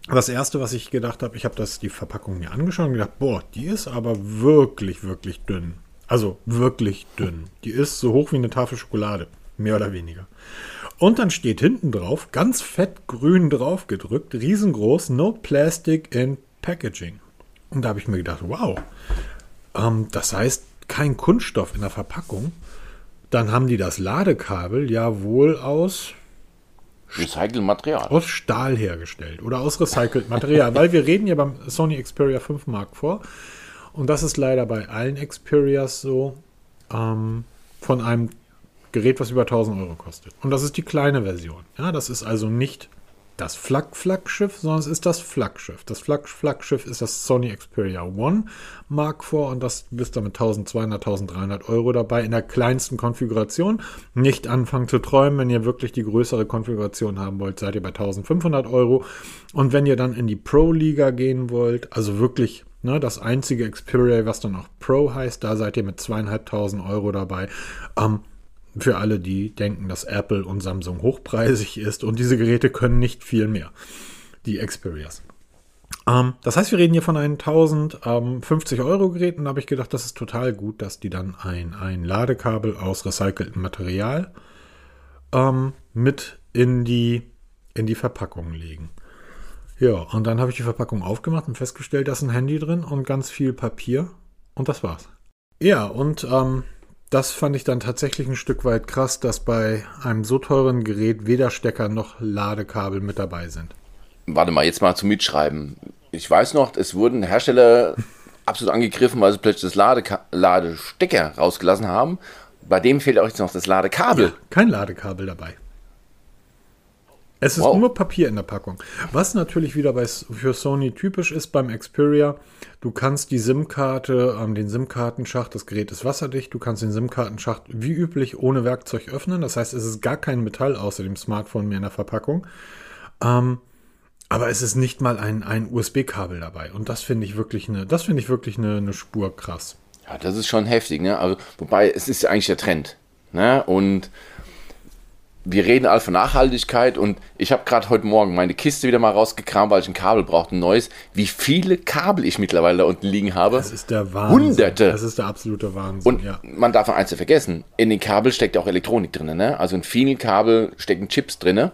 Das erste, was ich gedacht habe, ich habe das die Verpackung mir angeschaut und gedacht, boah, die ist aber wirklich, wirklich dünn. Also wirklich dünn. Die ist so hoch wie eine Tafel Schokolade, mehr oder weniger. Und dann steht hinten drauf, ganz fett grün drauf gedrückt, riesengroß, no plastic in packaging. Und da habe ich mir gedacht, wow, ähm, das heißt kein Kunststoff in der Verpackung. Dann haben die das Ladekabel ja wohl aus Recyceltes Material. aus Stahl hergestellt oder aus recyceltem Material, weil wir reden ja beim Sony Xperia 5 Mark vor und das ist leider bei allen Xperias so ähm, von einem Gerät, was über 1000 Euro kostet. Und das ist die kleine Version. Ja, das ist also nicht das Flak-Flaggschiff, sondern es ist das Flaggschiff. Das Flag Flaggschiff ist das Sony Xperia One Mark IV und das bist du mit 1200, 1300 Euro dabei in der kleinsten Konfiguration. Nicht anfangen zu träumen, wenn ihr wirklich die größere Konfiguration haben wollt, seid ihr bei 1500 Euro. Und wenn ihr dann in die Pro-Liga gehen wollt, also wirklich ne, das einzige Xperia, was dann auch Pro heißt, da seid ihr mit zweieinhalbtausend Euro dabei. Ähm, für alle, die denken, dass Apple und Samsung hochpreisig ist und diese Geräte können nicht viel mehr. Die Xperias. Ähm, das heißt, wir reden hier von einem 1050 Euro Gerät und da habe ich gedacht, das ist total gut, dass die dann ein, ein Ladekabel aus recyceltem Material ähm, mit in die, in die Verpackung legen. Ja, und dann habe ich die Verpackung aufgemacht und festgestellt, da ist ein Handy drin und ganz viel Papier und das war's. Ja, und ähm, das fand ich dann tatsächlich ein Stück weit krass, dass bei einem so teuren Gerät weder Stecker noch Ladekabel mit dabei sind. Warte mal, jetzt mal zum Mitschreiben. Ich weiß noch, es wurden Hersteller absolut angegriffen, weil sie plötzlich das Ladeka Ladestecker rausgelassen haben. Bei dem fehlt auch jetzt noch das Ladekabel. Kein Ladekabel dabei. Es ist Wow. nur Papier in der Packung. Was natürlich wieder bei, für Sony typisch ist beim Xperia, du kannst die SIM-Karte, ähm, den SIM-Kartenschacht, das Gerät ist wasserdicht, du kannst den SIM-Kartenschacht wie üblich ohne Werkzeug öffnen. Das heißt, es ist gar kein Metall außer dem Smartphone mehr in der Verpackung. Ähm, aber es ist nicht mal ein, ein USB-Kabel dabei. Und das finde ich wirklich eine, das finde ich wirklich eine, eine Spur krass. Ja, das ist schon heftig, ne? Also, wobei, es ist ja eigentlich der Trend. Ne? Und wir reden alle von Nachhaltigkeit und ich habe gerade heute Morgen meine Kiste wieder mal rausgekramt, weil ich ein Kabel brauchte, ein neues. Wie viele Kabel ich mittlerweile da unten liegen habe? Das ist der Wahnsinn. Hunderte. Das ist der absolute Wahnsinn. Und ja. man darf eins nicht vergessen, in den Kabel steckt auch Elektronik drin. Ne? Also in vielen Kabel stecken Chips drin.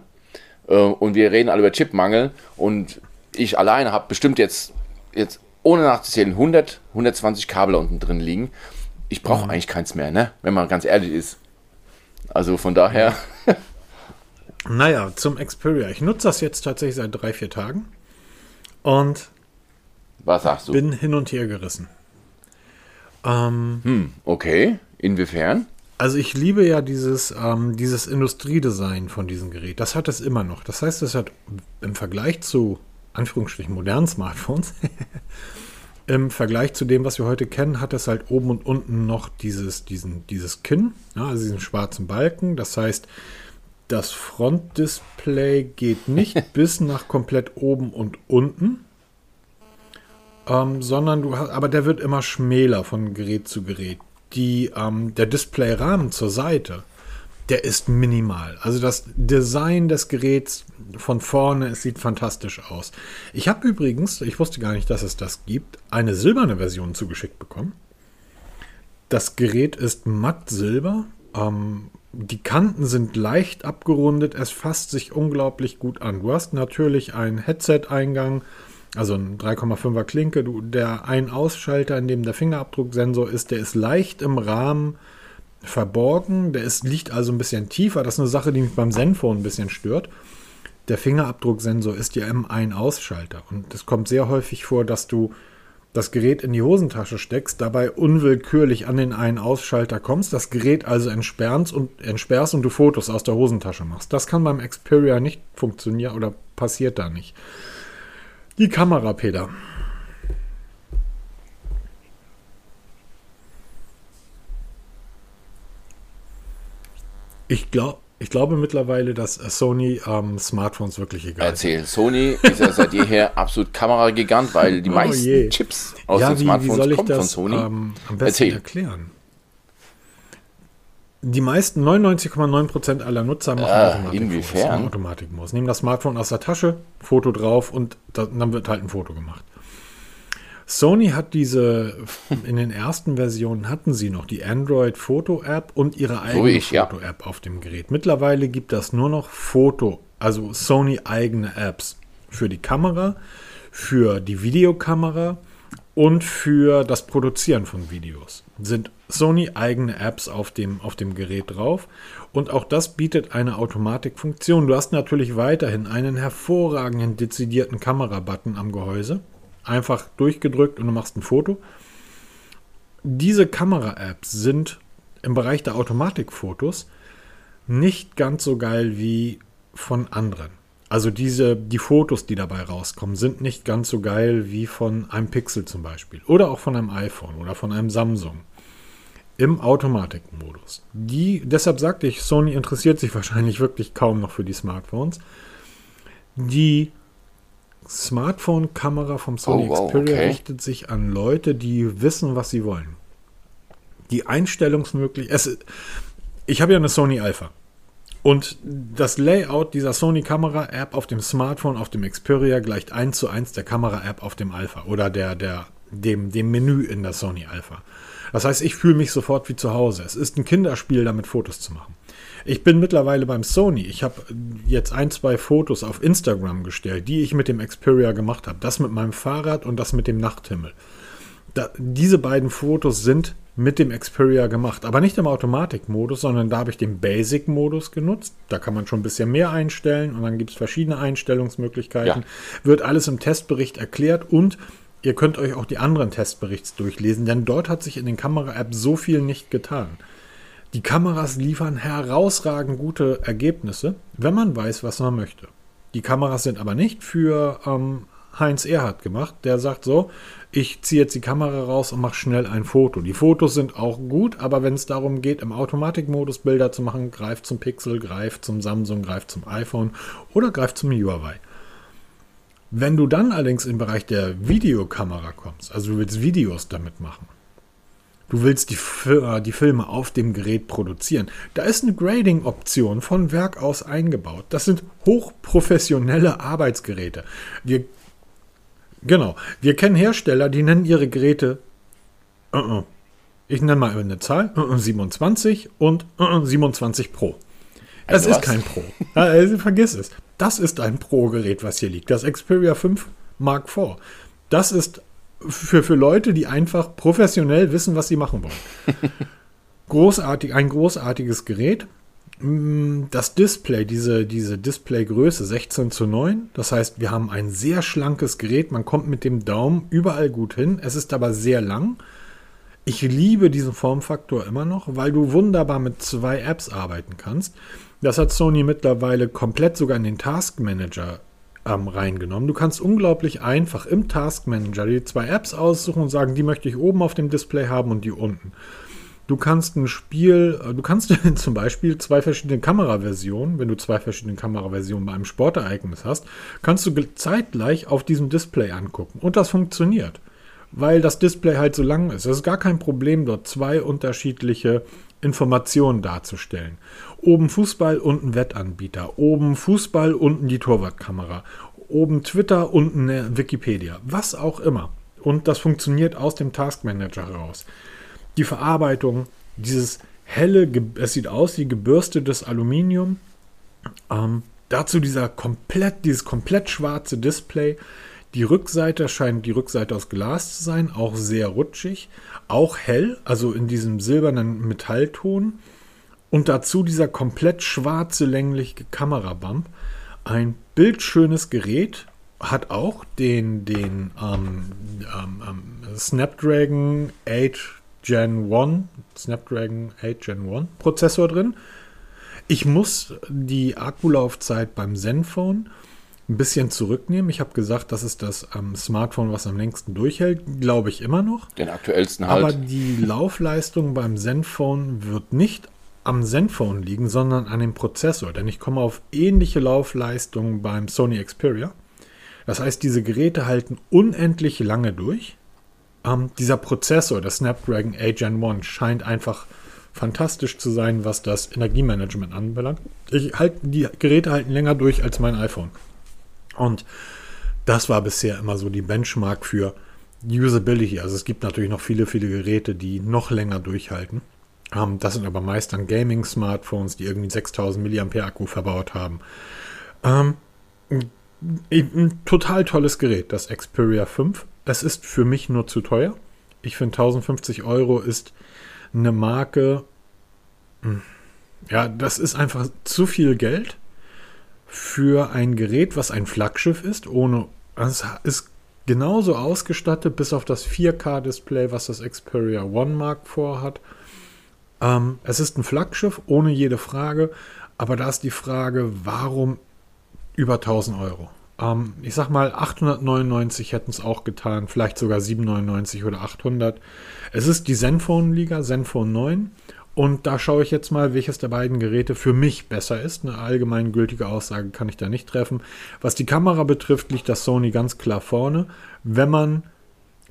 Äh, und wir reden alle über Chipmangel. Und ich alleine habe bestimmt jetzt, jetzt ohne nachzuzählen 100, 120 Kabel unten drin liegen. Ich brauche mhm. eigentlich keins mehr, ne? wenn man ganz ehrlich ist. Also von daher. naja, zum Xperia. Ich nutze das jetzt tatsächlich seit drei, vier Tagen. Und was sagst du? Bin hin und her gerissen. Ähm, hm, okay. Inwiefern? Also ich liebe ja dieses, ähm, dieses Industriedesign von diesem Gerät. Das hat es immer noch. Das heißt, es hat im Vergleich zu Anführungsstrichen modernen Smartphones Im Vergleich zu dem, was wir heute kennen, hat es halt oben und unten noch dieses, diesen, dieses Kinn, ja, also diesen schwarzen Balken. Das heißt, das Frontdisplay geht nicht bis nach komplett oben und unten, ähm, sondern du hast, aber der wird immer schmäler von Gerät zu Gerät. Die, ähm, der Displayrahmen zur Seite der ist minimal. Also das Design des Geräts von vorne, es sieht fantastisch aus. Ich habe übrigens, ich wusste gar nicht, dass es das gibt, eine silberne Version zugeschickt bekommen. Das Gerät ist matt silber. Ähm, die Kanten sind leicht abgerundet. Es fasst sich unglaublich gut an. Du hast natürlich einen Headset-Eingang, also ein 3,5er Klinke. Du, der Ein-Ausschalter, in dem der Fingerabdrucksensor ist, der ist leicht im Rahmen verborgen. Der ist, liegt also ein bisschen tiefer. Das ist eine Sache, die mich beim Zenfone ein bisschen stört. Der Fingerabdrucksensor ist ja im Ein-Ausschalter. Und es kommt sehr häufig vor, dass du das Gerät in die Hosentasche steckst, dabei unwillkürlich an den Ein-Ausschalter kommst, das Gerät also entsperrst und, entsperrst und du Fotos aus der Hosentasche machst. Das kann beim Xperia nicht funktionieren oder passiert da nicht. Die Kamera, Ich, glaub, ich glaube mittlerweile, dass Sony ähm, Smartphones wirklich egal Erzähl. Sony ist ja seit jeher absolut Kameragigant, weil die oh meisten je. Chips aus ja, den wie, Smartphones wie kommen das, von Sony. Ähm, am besten Erzähl. erklären. Die meisten, 99,9% aller Nutzer machen äh, Automatikmodus. Inwiefern? Automatikmodus. Nehmen das Smartphone aus der Tasche, Foto drauf und dann wird halt ein Foto gemacht. Sony hat diese, in den ersten Versionen hatten sie noch die Android Foto App und ihre eigene so Foto App ja. auf dem Gerät. Mittlerweile gibt es nur noch Foto, also Sony eigene Apps für die Kamera, für die Videokamera und für das Produzieren von Videos. Sind Sony eigene Apps auf dem, auf dem Gerät drauf. Und auch das bietet eine Automatikfunktion. Du hast natürlich weiterhin einen hervorragenden dezidierten Kamerabutton am Gehäuse einfach durchgedrückt und du machst ein Foto. Diese Kamera-Apps sind im Bereich der Automatikfotos nicht ganz so geil wie von anderen. Also diese, die Fotos, die dabei rauskommen, sind nicht ganz so geil wie von einem Pixel zum Beispiel. Oder auch von einem iPhone oder von einem Samsung. Im Automatikmodus. Die, deshalb sagte ich, Sony interessiert sich wahrscheinlich wirklich kaum noch für die Smartphones. Die Smartphone-Kamera vom Sony oh, wow, Xperia okay. richtet sich an Leute, die wissen, was sie wollen. Die Einstellungsmöglichkeiten. Ich habe ja eine Sony Alpha. Und das Layout dieser Sony Kamera-App auf dem Smartphone, auf dem Xperia, gleicht eins zu eins der Kamera-App auf dem Alpha oder der, der, dem, dem Menü in der Sony Alpha. Das heißt, ich fühle mich sofort wie zu Hause. Es ist ein Kinderspiel, damit Fotos zu machen. Ich bin mittlerweile beim Sony. Ich habe jetzt ein, zwei Fotos auf Instagram gestellt, die ich mit dem Xperia gemacht habe. Das mit meinem Fahrrad und das mit dem Nachthimmel. Da, diese beiden Fotos sind mit dem Xperia gemacht, aber nicht im Automatikmodus, sondern da habe ich den Basic-Modus genutzt. Da kann man schon ein bisschen mehr einstellen und dann gibt es verschiedene Einstellungsmöglichkeiten. Ja. Wird alles im Testbericht erklärt und ihr könnt euch auch die anderen Testberichts durchlesen, denn dort hat sich in den Kamera-Apps so viel nicht getan. Die Kameras liefern herausragend gute Ergebnisse, wenn man weiß, was man möchte. Die Kameras sind aber nicht für ähm, Heinz Erhardt gemacht. Der sagt so, ich ziehe jetzt die Kamera raus und mache schnell ein Foto. Die Fotos sind auch gut, aber wenn es darum geht, im Automatikmodus Bilder zu machen, greift zum Pixel, greift zum Samsung, greift zum iPhone oder greift zum Huawei. Wenn du dann allerdings im Bereich der Videokamera kommst, also du willst Videos damit machen, du willst die, äh, die Filme auf dem Gerät produzieren, da ist eine Grading-Option von Werk aus eingebaut. Das sind hochprofessionelle Arbeitsgeräte. Wir, genau, wir kennen Hersteller, die nennen ihre Geräte, uh -uh. ich nenne mal eine Zahl, uh 27 und 27 Pro. Das also ist kein Pro. Also, vergiss es. Das ist ein Pro-Gerät, was hier liegt. Das Xperia 5 Mark IV. Das ist für, für Leute, die einfach professionell wissen, was sie machen wollen. Großartig, ein großartiges Gerät. Mm, das Display, diese, diese Displaygröße 16 zu 9. Das heißt, wir haben ein sehr schlankes Gerät. Man kommt mit dem Daumen überall gut hin. Es ist aber sehr lang. Ich liebe diesen Formfaktor immer noch, weil du wunderbar mit zwei Apps arbeiten kannst. Das hat Sony mittlerweile komplett sogar in den Task Manager ähm, reingenommen. Du kannst unglaublich einfach im Task Manager die zwei Apps aussuchen und sagen, die möchte ich oben auf dem Display haben und die unten. Du kannst ein Spiel, äh, du kannst zum Beispiel zwei verschiedene Kameraversionen, wenn du zwei verschiedene Kameraversionen bei einem Sportereignis hast, kannst du zeitgleich auf diesem Display angucken. Und das funktioniert, weil das Display halt so lang ist. Es ist gar kein Problem, dort zwei unterschiedliche Informationen darzustellen. Oben Fußball, unten Wettanbieter. Oben Fußball, unten die Torwartkamera. Oben Twitter, unten Wikipedia. Was auch immer. Und das funktioniert aus dem Task Manager heraus. Die Verarbeitung, dieses helle, es sieht aus wie gebürstetes Aluminium. Ähm, dazu dieser komplett, dieses komplett schwarze Display. Die Rückseite scheint die Rückseite aus Glas zu sein, auch sehr rutschig, auch hell, also in diesem silbernen Metallton. Und dazu dieser komplett schwarze längliche Kamerabump. Ein bildschönes Gerät, hat auch den, den ähm, ähm, ähm Snapdragon 8 Gen 1, Snapdragon 8 Gen 1 Prozessor drin. Ich muss die Akkulaufzeit beim Zenfone ein bisschen zurücknehmen. Ich habe gesagt, das ist das ähm, Smartphone, was am längsten durchhält. Glaube ich immer noch. Den aktuellsten halt. Aber die Laufleistung beim Zenfone wird nicht am Zenfone liegen, sondern an dem Prozessor. Denn ich komme auf ähnliche Laufleistungen beim Sony Xperia. Das heißt, diese Geräte halten unendlich lange durch. Ähm, dieser Prozessor, der Snapdragon 8 Gen 1, scheint einfach fantastisch zu sein, was das Energiemanagement anbelangt. Ich halt, die Geräte halten länger durch als mein iPhone. Und das war bisher immer so die Benchmark für Usability. Also es gibt natürlich noch viele, viele Geräte, die noch länger durchhalten. Ähm, das sind aber meist dann Gaming-Smartphones, die irgendwie 6000 mAh Akku verbaut haben. Ähm, ein total tolles Gerät, das Xperia 5. Es ist für mich nur zu teuer. Ich finde 1050 Euro ist eine Marke. Hm, ja, das ist einfach zu viel Geld für ein Gerät, was ein Flaggschiff ist, ohne. Es ist genauso ausgestattet, bis auf das 4K-Display, was das Xperia One Mark vorhat. Ähm, es ist ein Flaggschiff, ohne jede Frage. Aber da ist die Frage, warum über 1000 Euro? Ähm, ich sag mal, 899 hätten es auch getan, vielleicht sogar 799 oder 800. Es ist die Zenfone-Liga, Zenfone 9. Und da schaue ich jetzt mal, welches der beiden Geräte für mich besser ist. Eine allgemeingültige Aussage kann ich da nicht treffen. Was die Kamera betrifft, liegt das Sony ganz klar vorne. Wenn man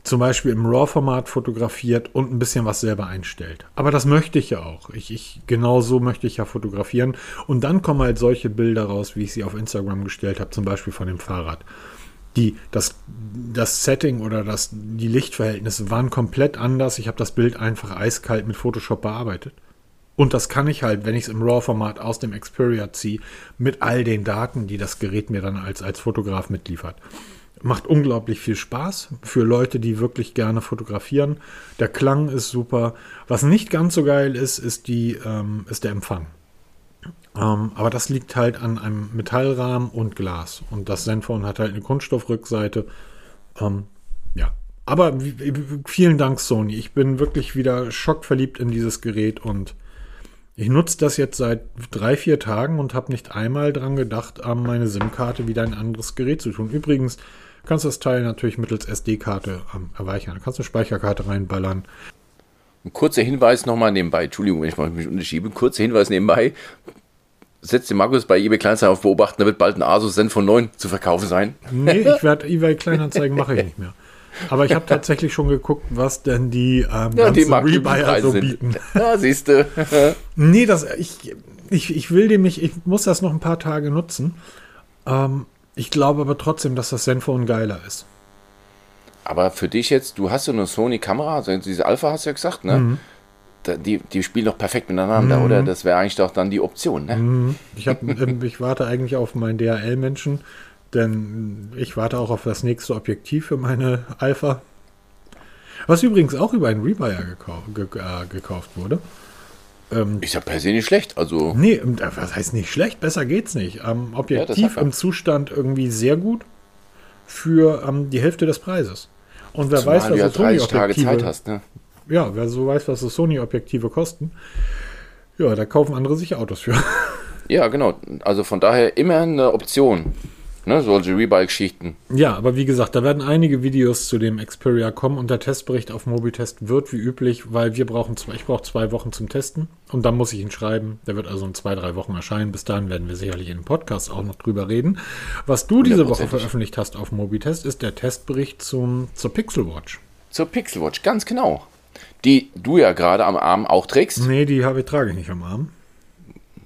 zum Beispiel im RAW-Format fotografiert und ein bisschen was selber einstellt. Aber das möchte ich ja auch. Ich, ich, genau so möchte ich ja fotografieren. Und dann kommen halt solche Bilder raus, wie ich sie auf Instagram gestellt habe, zum Beispiel von dem Fahrrad die, das, das Setting oder das, die Lichtverhältnisse waren komplett anders. Ich habe das Bild einfach eiskalt mit Photoshop bearbeitet. Und das kann ich halt, wenn ich es im RAW-Format aus dem Xperia ziehe, mit all den Daten, die das Gerät mir dann als, als Fotograf mitliefert. Macht unglaublich viel Spaß für Leute, die wirklich gerne fotografieren. Der Klang ist super. Was nicht ganz so geil ist, ist, die, ähm, ist der Empfang. Ähm, aber das liegt halt an einem Metallrahmen und Glas. Und das Zenfone hat halt eine Kunststoffrückseite. Ähm, ja. Aber vielen Dank, Sony. Ich bin wirklich wieder schockverliebt in dieses Gerät und ich nutze das jetzt seit drei, vier Tagen und habe nicht einmal dran gedacht, meine SIM-Karte wieder ein anderes Gerät zu tun. Übrigens, kannst das Teil natürlich mittels SD-Karte ähm, erweitern. Da kannst du eine Speicherkarte reinballern. Ein kurzer Hinweis nochmal nebenbei. Entschuldigung, wenn ich mich unterschiebe. Ein kurzer Hinweis nebenbei. Setzt den Markus bei eBay Kleinanzeigen auf Beobachten, da wird bald ein Asus Zen von 9 zu verkaufen sein. Nee, ich werde eBay Kleinanzeigen mache ich nicht mehr. Aber ich habe tatsächlich schon geguckt, was denn die ähm, Ja, die Rebuyer so sind. bieten. Ja, siehst du. Nee, das, ich, ich, ich will dem nicht, ich muss das noch ein paar Tage nutzen. Ähm, ich glaube aber trotzdem, dass das Zenfone geiler ist. Aber für dich jetzt, du hast so eine Sony-Kamera, also diese Alpha hast du ja gesagt, ne? Mhm. Da, die, die spielen doch perfekt miteinander, oder? Das wäre eigentlich doch dann die Option, ne? Mhm. Ich, hab, ähm, ich warte eigentlich auf meinen DHL-Menschen, denn ich warte auch auf das nächste Objektiv für meine Alpha. Was übrigens auch über einen Rebuyer gekau ge äh, gekauft wurde. Ähm, Ist ja per se nicht schlecht. Also, nee, ähm, was heißt nicht schlecht? Besser geht's nicht. Ähm, Objektiv er. im Zustand irgendwie sehr gut für ähm, die Hälfte des Preises. Und wer weiß, zumal du ja was so 30 Tage Zeit Sony-Objektive hast, ne? ja, wer so weiß, was so Sony-Objektive kosten, ja, da kaufen andere sich Autos für. Ja, genau. Also von daher immer eine Option. Ne? Solche Rebuy-Geschichten. Ja, aber wie gesagt, da werden einige Videos zu dem Xperia kommen und der Testbericht auf Mobitest wird wie üblich, weil wir brauchen zwei, ich brauche zwei Wochen zum Testen und dann muss ich ihn schreiben. Der wird also in zwei, drei Wochen erscheinen. Bis dahin werden wir sicherlich in dem Podcast auch noch drüber reden. Was du diese Woche veröffentlicht hast auf Mobitest, ist der Testbericht zum, zur Pixel Watch. Zur Pixel Watch, ganz genau. Die du ja gerade am Arm auch trägst. Nee, die habe ich, trage ich nicht am Arm.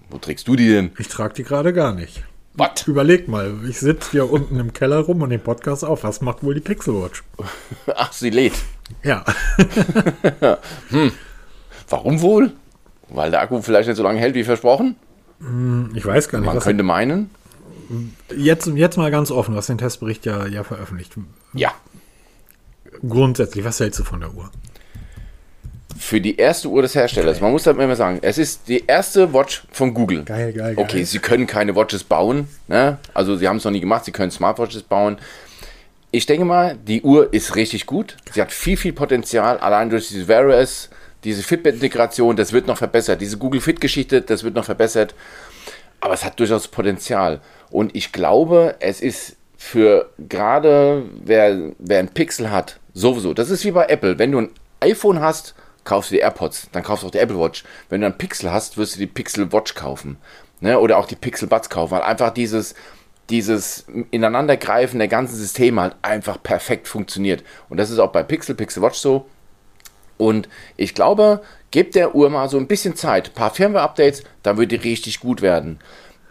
Wo trägst du die denn? Ich trage die gerade gar nicht. Was? Überleg mal, ich sitze hier unten im Keller rum und den Podcast auf. Was macht wohl die Pixel Watch? Ach, sie lädt. Ja, Warum wohl? Weil der Akku vielleicht nicht so lange hält wie versprochen? ich weiß gar nicht, Man was könnte meinen. Jetzt, jetzt mal ganz offen, du hast den Testbericht ja, ja veröffentlicht. Ja. Grundsätzlich, was hältst du von der Uhr? Für die erste Uhr des Herstellers. Man muss das immer sagen. Es ist die erste Watch von Google. Geil, geil, geil. Okay, sie können keine Watches bauen. Ne? Also sie haben es noch nie gemacht. Sie können Smartwatches bauen. Ich denke mal, die Uhr ist richtig gut. Sie hat viel, viel Potenzial. Allein durch diese Wear OS, diese Fitbit-Integration, das wird noch verbessert. Diese Google Fit-Geschichte, das wird noch verbessert. Aber es hat durchaus Potenzial. Und ich glaube, es ist für gerade wer, wer ein Pixel hat, sowieso. Das ist wie bei Apple. Wenn du ein iPhone hast, kaufst du die AirPods, dann kaufst du auch die Apple Watch. Wenn du ein Pixel hast, wirst du die Pixel Watch kaufen. Ne? Oder auch die Pixel Buds kaufen, weil einfach dieses, dieses Ineinandergreifen der ganzen Systeme halt einfach perfekt funktioniert. Und das ist auch bei Pixel, Pixel Watch so. Und ich glaube, gebt der Uhr mal so ein bisschen Zeit, ein paar Firmware-Updates, dann wird die richtig gut werden.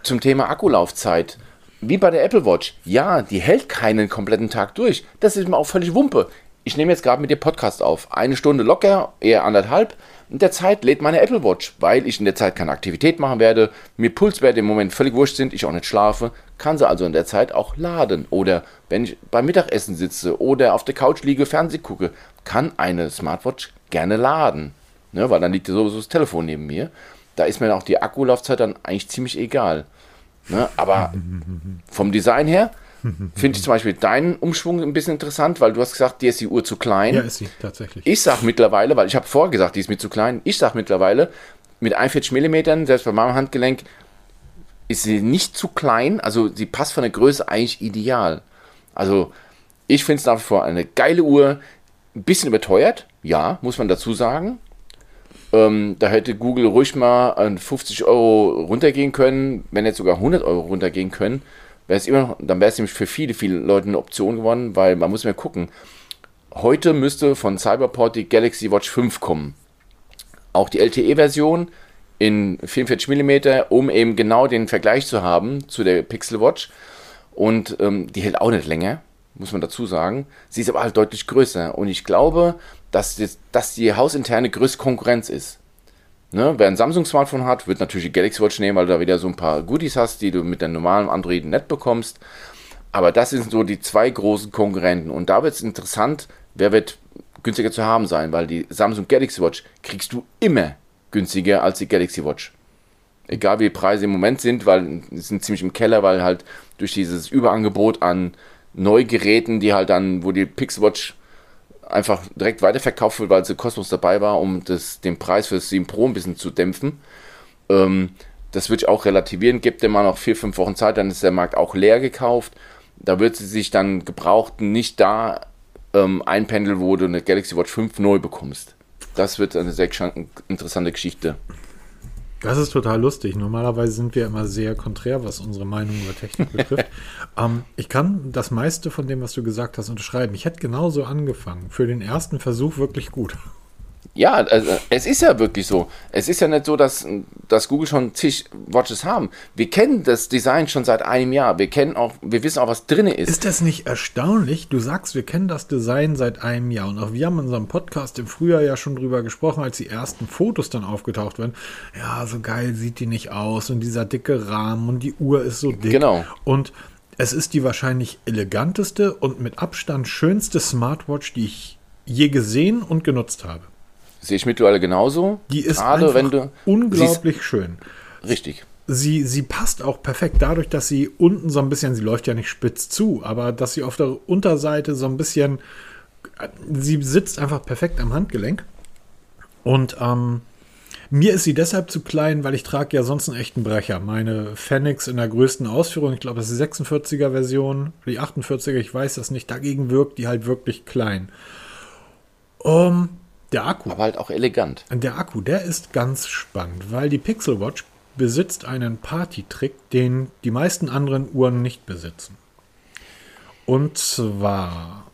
Zum Thema Akkulaufzeit. Wie bei der Apple Watch. Ja, die hält keinen kompletten Tag durch. Das ist mir auch völlig Wumpe. Ich nehme jetzt gerade mit dir Podcast auf. Eine Stunde locker, eher anderthalb. In der Zeit lädt meine Apple Watch, weil ich in der Zeit keine Aktivität machen werde, mir Pulswerte im Moment völlig wurscht sind, ich auch nicht schlafe, kann sie also in der Zeit auch laden. Oder wenn ich beim Mittagessen sitze oder auf der Couch liege, Fernseh gucke, kann eine Smartwatch gerne laden. Ne, weil dann liegt ja sowieso das Telefon neben mir. Da ist mir auch die Akkulaufzeit dann eigentlich ziemlich egal. Ne, aber vom Design her finde ich zum Beispiel deinen Umschwung ein bisschen interessant, weil du hast gesagt, dir ist die Uhr zu klein. Ja, ist sie tatsächlich. Ich sag mittlerweile, weil ich habe vorher gesagt, die ist mir zu klein, ich sag mittlerweile, mit 41 mm, selbst bei meinem Handgelenk, ist sie nicht zu klein, also sie passt von der Größe eigentlich ideal. Also ich finde es nach wie vor eine geile Uhr, ein bisschen überteuert, ja, muss man dazu sagen. Ähm, da hätte Google ruhig mal an 50 Euro runtergehen können, wenn jetzt sogar 100 Euro runtergehen können. Wäre es immer noch, dann wäre es nämlich für viele, viele Leute eine Option geworden, weil man muss mir gucken. Heute müsste von Cyberport die Galaxy Watch 5 kommen. Auch die LTE-Version in 44 mm, um eben genau den Vergleich zu haben zu der Pixel Watch. Und ähm, die hält auch nicht länger, muss man dazu sagen. Sie ist aber halt deutlich größer. Und ich glaube, dass, das, dass die hausinterne größte Konkurrenz ist. Ne? Wer ein Samsung-Smartphone hat, wird natürlich die Galaxy Watch nehmen, weil du da wieder so ein paar Goodies hast, die du mit der normalen Android nicht bekommst. Aber das sind so die zwei großen Konkurrenten. Und da wird es interessant, wer wird günstiger zu haben sein, weil die Samsung Galaxy Watch kriegst du immer günstiger als die Galaxy Watch. Egal wie die Preise im Moment sind, weil sie sind ziemlich im Keller, weil halt durch dieses Überangebot an Neugeräten, die halt dann, wo die Pixel Watch einfach direkt weiterverkauft wird, weil sie kostenlos dabei war, um das, den Preis für das 7 Pro ein bisschen zu dämpfen. Ähm, das würde ich auch relativieren. Gebt dem mal noch vier, fünf Wochen Zeit, dann ist der Markt auch leer gekauft. da wird sie sich dann gebraucht nicht da ähm, einpendeln, wo du eine Galaxy Watch 5 neu bekommst. Das wird eine sehr interessante Geschichte. Das ist total lustig. Normalerweise sind wir immer sehr konträr, was unsere Meinung über Technik betrifft. ähm, ich kann das meiste von dem, was du gesagt hast, unterschreiben. Ich hätte genauso angefangen. Für den ersten Versuch wirklich gut. Ja, also es ist ja wirklich so. Es ist ja nicht so, dass, dass Google schon zig Watches haben. Wir kennen das Design schon seit einem Jahr. Wir kennen auch, wir wissen auch, was drin ist. Ist das nicht erstaunlich? Du sagst, wir kennen das Design seit einem Jahr. Und auch wir haben in unserem Podcast im Frühjahr ja schon drüber gesprochen, als die ersten Fotos dann aufgetaucht werden. Ja, so geil sieht die nicht aus. Und dieser dicke Rahmen und die Uhr ist so dick. Genau. Und es ist die wahrscheinlich eleganteste und mit Abstand schönste Smartwatch, die ich je gesehen und genutzt habe. Sehe ich mittlerweile genauso. Die ist Gerade wenn du unglaublich schön. Richtig. Sie, sie passt auch perfekt dadurch, dass sie unten so ein bisschen, sie läuft ja nicht spitz zu, aber dass sie auf der Unterseite so ein bisschen, sie sitzt einfach perfekt am Handgelenk. Und ähm, mir ist sie deshalb zu klein, weil ich trage ja sonst einen echten Brecher. Meine Fenix in der größten Ausführung, ich glaube, das ist die 46er Version, die 48er, ich weiß das nicht, dagegen wirkt die halt wirklich klein. Um, der Akku. Aber halt auch elegant. Der Akku, der ist ganz spannend, weil die Pixel Watch besitzt einen Party-Trick, den die meisten anderen Uhren nicht besitzen. Und zwar,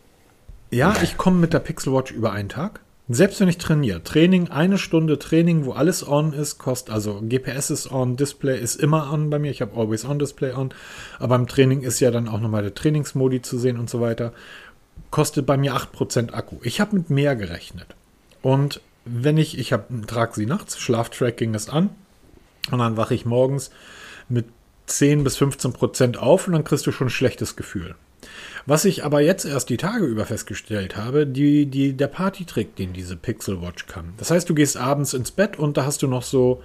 ja, ich komme mit der Pixel Watch über einen Tag. Selbst wenn ich trainiere. Training, eine Stunde Training, wo alles on ist, kostet, also GPS ist on, Display ist immer on bei mir. Ich habe Always On Display on. Aber im Training ist ja dann auch nochmal der Trainingsmodi zu sehen und so weiter. Kostet bei mir 8% Akku. Ich habe mit mehr gerechnet. Und wenn ich, ich trage sie nachts, Schlaftracking ist an und dann wache ich morgens mit 10 bis 15 Prozent auf und dann kriegst du schon ein schlechtes Gefühl. Was ich aber jetzt erst die Tage über festgestellt habe, die, die, der Partytrick, den diese Pixel Watch kann. Das heißt, du gehst abends ins Bett und da hast du noch so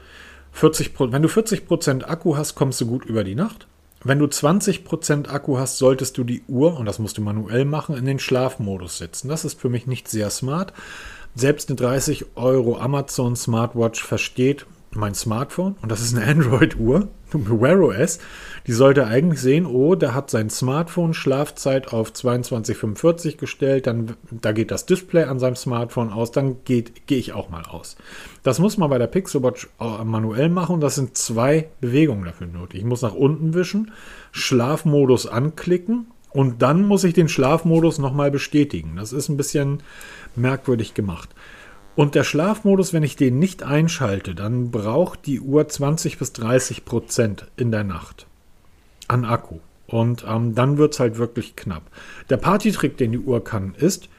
40 Prozent. Wenn du 40 Prozent Akku hast, kommst du gut über die Nacht. Wenn du 20 Prozent Akku hast, solltest du die Uhr, und das musst du manuell machen, in den Schlafmodus setzen. Das ist für mich nicht sehr smart. Selbst eine 30 Euro Amazon Smartwatch versteht mein Smartphone und das ist eine Android-Uhr, Wear OS. Die sollte eigentlich sehen, oh, der hat sein Smartphone Schlafzeit auf 2245 gestellt, dann da geht das Display an seinem Smartphone aus, dann gehe ich auch mal aus. Das muss man bei der Pixel Watch manuell machen das sind zwei Bewegungen dafür nötig. Ich muss nach unten wischen, Schlafmodus anklicken und dann muss ich den Schlafmodus nochmal bestätigen. Das ist ein bisschen merkwürdig gemacht. Und der Schlafmodus, wenn ich den nicht einschalte, dann braucht die Uhr 20 bis 30 Prozent in der Nacht an Akku. Und ähm, dann wird es halt wirklich knapp. Der Partytrick, den die Uhr kann, ist,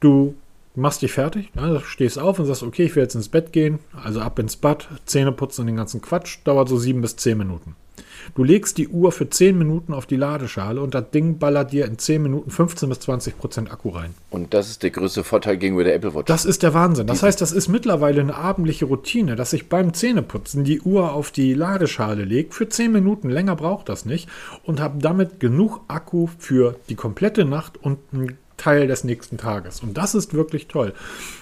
du machst dich fertig, ja, stehst auf und sagst, okay, ich will jetzt ins Bett gehen, also ab ins Bad, Zähne putzen und den ganzen Quatsch, dauert so sieben bis zehn Minuten. Du legst die Uhr für 10 Minuten auf die Ladeschale und das Ding ballert dir in 10 Minuten 15 bis 20 Prozent Akku rein. Und das ist der größte Vorteil gegenüber der Apple Watch. Das ist der Wahnsinn. Das heißt, das ist mittlerweile eine abendliche Routine, dass ich beim Zähneputzen die Uhr auf die Ladeschale lege. Für 10 Minuten länger braucht das nicht und habe damit genug Akku für die komplette Nacht und ein Teil des nächsten Tages. Und das ist wirklich toll.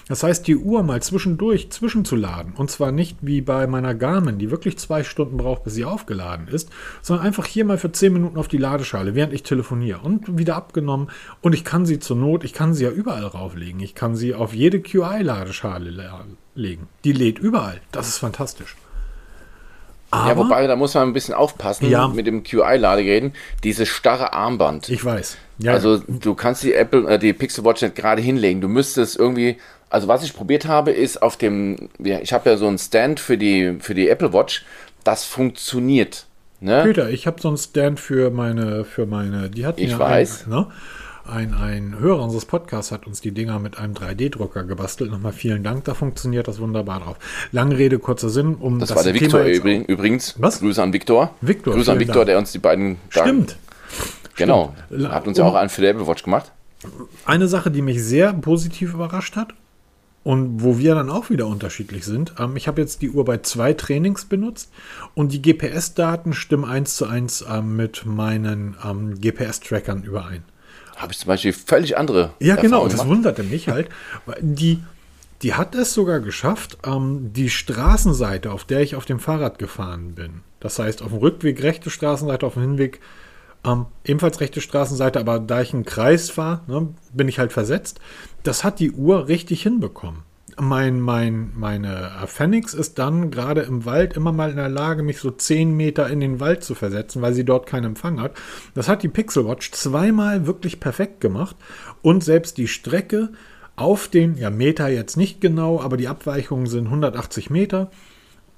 Das heißt, die Uhr mal zwischendurch zwischenzuladen. Und zwar nicht wie bei meiner Garmin, die wirklich zwei Stunden braucht, bis sie aufgeladen ist, sondern einfach hier mal für zehn Minuten auf die Ladeschale, während ich telefoniere. Und wieder abgenommen. Und ich kann sie zur Not, ich kann sie ja überall rauflegen. Ich kann sie auf jede QI-Ladeschale legen. Die lädt überall. Das ist fantastisch. Aber, ja, wobei, da muss man ein bisschen aufpassen ja. mit dem QI-Ladegeräten. Dieses starre Armband. Ich weiß. Ja, also du kannst die Apple, äh, die Pixel Watch nicht gerade hinlegen. Du müsstest irgendwie, also was ich probiert habe, ist auf dem, ja, ich habe ja so einen Stand für die, für die Apple Watch. Das funktioniert. Ne? Peter, ich habe so einen Stand für meine, für meine, die hat ich ja weiß. Ein, ne? ein, ein Hörer unseres Podcasts hat uns die Dinger mit einem 3D-Drucker gebastelt. Nochmal vielen Dank, da funktioniert das wunderbar drauf. Lange Rede, kurzer Sinn. Um das, das war der Thema Viktor übrigens. Was? Grüße an Viktor. Viktor. Grüße an Viktor, Dank. der uns die beiden. Stimmt. Genau. Stimmt. Hat uns ja auch einen für die Apple Watch gemacht. Eine Sache, die mich sehr positiv überrascht hat und wo wir dann auch wieder unterschiedlich sind. Ähm, ich habe jetzt die Uhr bei zwei Trainings benutzt und die GPS-Daten stimmen eins zu eins ähm, mit meinen ähm, GPS-Trackern überein habe ich zum Beispiel völlig andere. Ja, genau, das gemacht. wunderte mich halt. Die, die hat es sogar geschafft, ähm, die Straßenseite, auf der ich auf dem Fahrrad gefahren bin, das heißt auf dem Rückweg rechte Straßenseite, auf dem Hinweg Ähm, ebenfalls rechte Straßenseite, aber da ich einen Kreis fahre, ne, bin ich halt versetzt. Das hat die Uhr richtig hinbekommen. Mein, mein, meine Phoenix ist dann gerade im Wald immer mal in der Lage, mich so 10 Meter in den Wald zu versetzen, weil sie dort keinen Empfang hat. Das hat die Pixel Watch zweimal wirklich perfekt gemacht und selbst die Strecke auf den, ja Meter jetzt nicht genau, aber die Abweichungen sind 180 Meter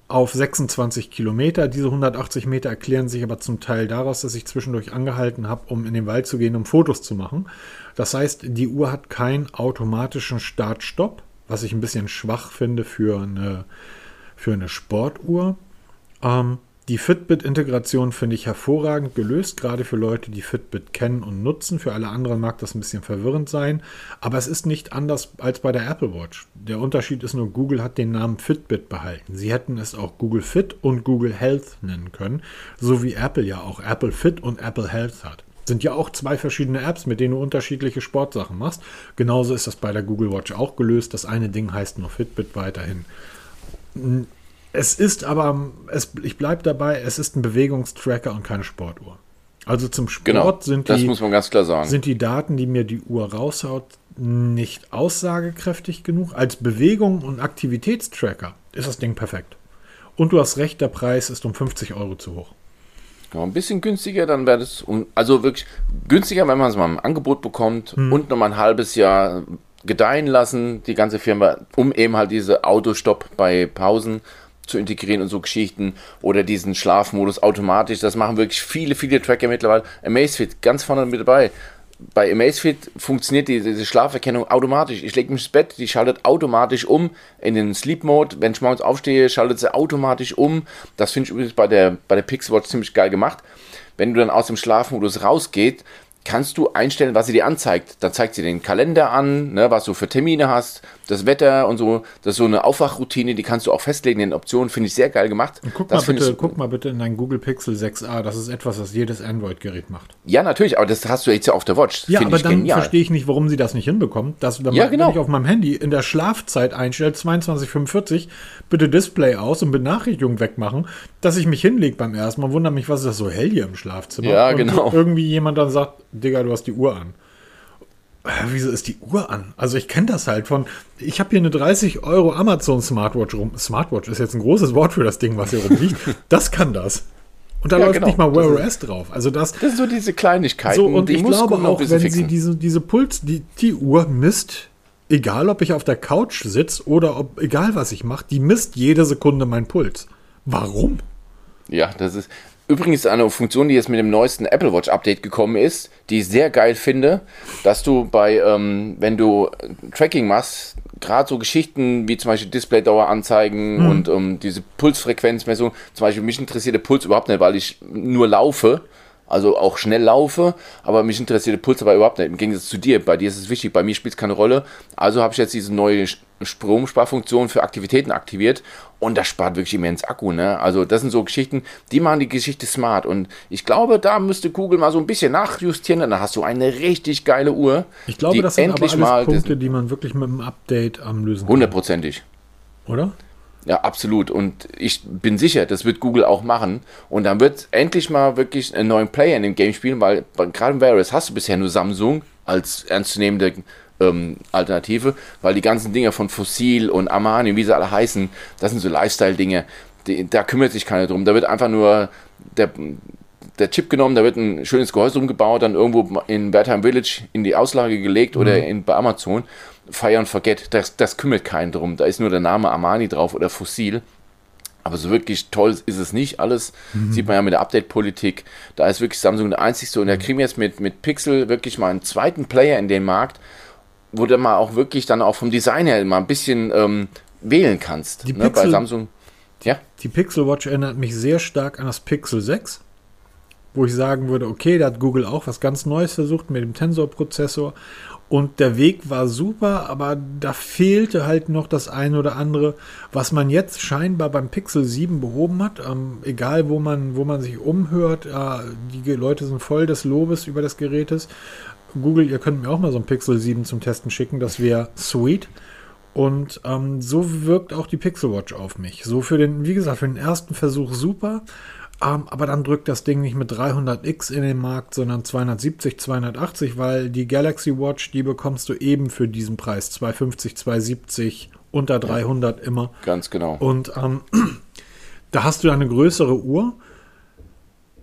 auf 26 Kilometer. Diese 180 Meter erklären sich aber zum Teil daraus, dass ich zwischendurch angehalten habe, um in den Wald zu gehen, um Fotos zu machen. Das heißt, die Uhr hat keinen automatischen Start-Stopp, was ich ein bisschen schwach finde für eine, für eine Sportuhr. Ähm, die Fitbit-Integration finde ich hervorragend gelöst, gerade für Leute, die Fitbit kennen und nutzen. Für alle anderen mag das ein bisschen verwirrend sein, aber es ist nicht anders als bei der Apple Watch. Der Unterschied ist nur, Google hat den Namen Fitbit behalten. Sie hätten es auch Google Fit und Google Health nennen können, so wie Apple ja auch Apple Fit und Apple Health hat. Sind ja auch zwei verschiedene Apps, mit denen du unterschiedliche Sportsachen machst. Genauso ist das bei der Google Watch auch gelöst. Das eine Ding heißt nur Fitbit weiterhin es ist aber, es, ich bleibe dabei, es ist ein Bewegungstracker und keine Sportuhr. Also zum Sport genau, sind, die, sind die Daten, die mir die Uhr raushaut, nicht aussagekräftig genug. Als Bewegung und Aktivitätstracker ist das Ding perfekt. Und du hast recht, der Preis ist um 50 Euro zu hoch. Ja, ein bisschen günstiger, dann wäre das, also wirklich günstiger, wenn man es mal im Angebot bekommt hm. und nochmal ein halbes Jahr gedeihen lassen, die ganze Firma, um eben halt diese Autostopp bei Pausen zu integrieren und so Geschichten oder diesen Schlafmodus automatisch. Das machen wirklich viele, viele Tracker mittlerweile. Amazfit ganz vorne mit dabei. Bei Amazfit funktioniert die, diese Schlaferkennung automatisch. Ich lege mich ins Bett, die schaltet automatisch um in den Sleep Mode. Wenn ich morgens aufstehe, schaltet sie automatisch um. Das finde ich übrigens bei der, bei der Pixelwatch ziemlich geil gemacht. Wenn du dann aus dem Schlafmodus rausgehst, kannst du einstellen, was sie dir anzeigt. Dann zeigt sie den Kalender an, ne, was du für Termine hast, das Wetter und so. Das ist so eine Aufwachroutine, die kannst du auch festlegen in den Optionen. Finde ich sehr geil gemacht. Und guck, das mal bitte, guck mal bitte in dein Google Pixel 6a. Das ist etwas, was jedes Android-Gerät macht. Ja, natürlich, aber das hast du jetzt ja auf der Watch. Ja, aber dann verstehe ich nicht, warum sie das nicht hinbekommen. Dass, wenn, ja, genau. wenn ich auf meinem Handy in der Schlafzeit einstelle, 22.45, bitte Display aus und Benachrichtigungen wegmachen, dass ich mich hinlege beim ersten Mal. Wundert mich, was ist das so hell hier im Schlafzimmer? Ja, und genau. Irgendwie jemand dann sagt, Digga, du hast die Uhr an. Wieso ist die Uhr an? Also ich kenne das halt von, ich habe hier eine 30 Euro Amazon Smartwatch rum. Smartwatch ist jetzt ein großes Wort für das Ding, was hier rumliegt. Das kann das. Und da ja, läuft genau. nicht mal Wear OS drauf. Also das, das sind so diese Kleinigkeiten. So, und ich glaube auch, wenn fixen. sie diese, diese Puls, die, die Uhr misst, egal ob ich auf der Couch sitze oder ob, egal was ich mache, die misst jede Sekunde meinen Puls. Warum? Ja, das ist, Übrigens eine Funktion, die jetzt mit dem neuesten Apple Watch Update gekommen ist, die ich sehr geil finde, dass du bei, ähm, wenn du Tracking machst, gerade so Geschichten wie zum Beispiel Displaydauer anzeigen mhm. und ähm, diese Pulsfrequenzmessung, zum Beispiel mich interessiert der Puls überhaupt nicht, weil ich nur laufe also auch schnell laufe, aber mich interessiert der Puls aber überhaupt nicht. Im Gegensatz zu dir, bei dir ist es wichtig, bei mir spielt es keine Rolle. Also habe ich jetzt diese neue Stromsparfunktion für Aktivitäten aktiviert und das spart wirklich immens Akku. Ne? Also das sind so Geschichten, die machen die Geschichte smart und ich glaube, da müsste Google mal so ein bisschen nachjustieren, dann hast du eine richtig geile Uhr. Ich glaube, das sind aber alles mal Punkte, die man wirklich mit einem Update am lösen kann. Hundertprozentig. Oder? Ja, absolut. Und ich bin sicher, das wird Google auch machen. Und dann wird endlich mal wirklich einen neuen Player in dem Game spielen, weil gerade im Virus hast du bisher nur Samsung als ernstzunehmende ähm, Alternative, weil die ganzen Dinge von Fossil und Armani, wie sie alle heißen, das sind so Lifestyle-Dinge. Da kümmert sich keiner drum. Da wird einfach nur der, der Chip genommen, da wird ein schönes Gehäuse umgebaut, dann irgendwo in Wertheim Village in die Auslage gelegt mhm. oder in, bei Amazon. Fire and Forget, das, das kümmert keinen drum. Da ist nur der Name Armani drauf oder Fossil. Aber so wirklich toll ist es nicht alles. Mhm. Sieht man ja mit der Update-Politik. Da ist wirklich Samsung der einzigste. Und da kriegen wir jetzt mit, mit Pixel wirklich mal einen zweiten Player in den Markt, wo du mal auch wirklich dann auch vom Design her mal ein bisschen ähm, wählen kannst. Die ne? Pixel, Bei Samsung. Ja. Die Pixel Watch erinnert mich sehr stark an das Pixel 6 wo ich sagen würde, okay, da hat Google auch was ganz Neues versucht mit dem Tensor-Prozessor und der Weg war super, aber da fehlte halt noch das eine oder andere, was man jetzt scheinbar beim Pixel 7 behoben hat. Ähm, egal, wo man, wo man sich umhört, äh, die Leute sind voll des Lobes über das Gerätes. Google, ihr könnt mir auch mal so ein Pixel 7 zum Testen schicken, das wäre sweet. Und ähm, so wirkt auch die Pixel Watch auf mich. So für den, wie gesagt, für den ersten Versuch super. Ähm, aber dann drückt das Ding nicht mit 300x in den Markt, sondern 270, 280, weil die Galaxy Watch, die bekommst du eben für diesen Preis. 250, 270, unter 300 ja, immer. Ganz genau. Und ähm, da hast du eine größere Uhr.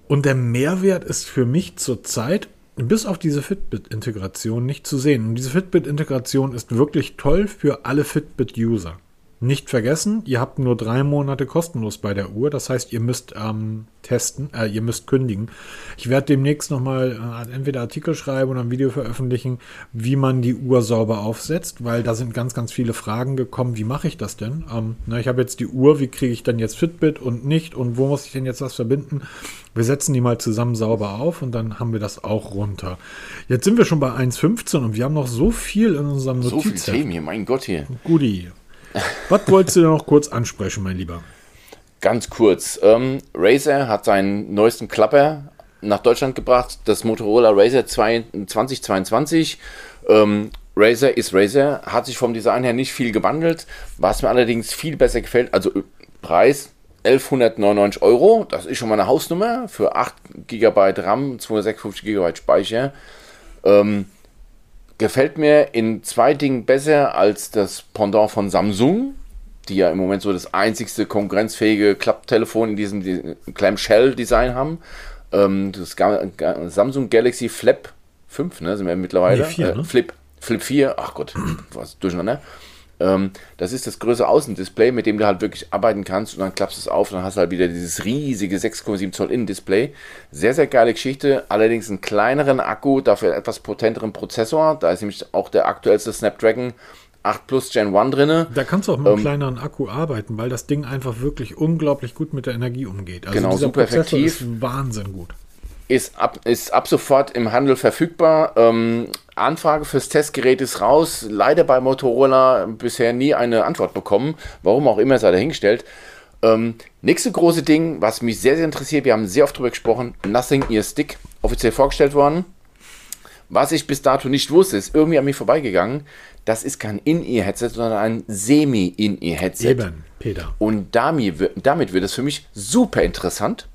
Und der Mehrwert ist für mich zurzeit bis auf diese Fitbit-Integration nicht zu sehen. Und diese Fitbit-Integration ist wirklich toll für alle Fitbit-User. Nicht vergessen, ihr habt nur drei Monate kostenlos bei der Uhr. Das heißt, ihr müsst ähm, testen, äh, ihr müsst kündigen. Ich werde demnächst nochmal äh, entweder Artikel schreiben oder ein Video veröffentlichen, wie man die Uhr sauber aufsetzt, weil da sind ganz, ganz viele Fragen gekommen. Wie mache ich das denn? Ähm, na, ich habe jetzt die Uhr, wie kriege ich dann jetzt Fitbit und nicht und wo muss ich denn jetzt was verbinden? Wir setzen die mal zusammen sauber auf und dann haben wir das auch runter. Jetzt sind wir schon bei 1,15 und wir haben noch so viel in unserem Notiz. So viel Themen hier, mein Gott hier. Guti. Was wolltest du noch kurz ansprechen, mein Lieber? Ganz kurz. Ähm, Razer hat seinen neuesten Klapper nach Deutschland gebracht, das Motorola Razer 2022. Ähm, Razer ist Razer, hat sich vom Design her nicht viel gewandelt, was mir allerdings viel besser gefällt, also äh, Preis 1199 Euro, das ist schon mal eine Hausnummer für 8 GB RAM, 256 GB Speicher. Ähm, gefällt mir in zwei Dingen besser als das Pendant von Samsung, die ja im Moment so das einzigste konkurrenzfähige Klapptelefon in diesem Clamshell-Design haben. Ähm, das Samsung Galaxy Flip 5, ne, sind wir mittlerweile. Nee, 4, äh, ne? Flip, Flip 4, ach Gott, was durcheinander. Ähm, das ist das größere Außendisplay, mit dem du halt wirklich arbeiten kannst und dann klappst du es auf und dann hast du halt wieder dieses riesige 6,7 Zoll Innendisplay. Sehr, sehr geile Geschichte, allerdings einen kleineren Akku, dafür einen etwas potenteren Prozessor. Da ist nämlich auch der aktuellste Snapdragon 8 Plus Gen 1 drin. Da kannst du auch mit einem ähm, kleineren Akku arbeiten, weil das Ding einfach wirklich unglaublich gut mit der Energie umgeht. Also genau, super Prozessor effektiv. Ist Wahnsinn gut. Ist ab, ist ab sofort im Handel verfügbar. Ähm, Anfrage fürs Testgerät ist raus. Leider bei Motorola bisher nie eine Antwort bekommen. Warum auch immer, sei dahingestellt. Ähm, nächste große Ding, was mich sehr, sehr interessiert, wir haben sehr oft darüber gesprochen, Nothing Ear Stick, offiziell vorgestellt worden. Was ich bis dato nicht wusste, ist irgendwie an mir vorbeigegangen. Das ist kein In-Ear-Headset, sondern ein Semi-In-Ear-Headset. Eben, Peter. Und damit, damit wird es für mich super interessant,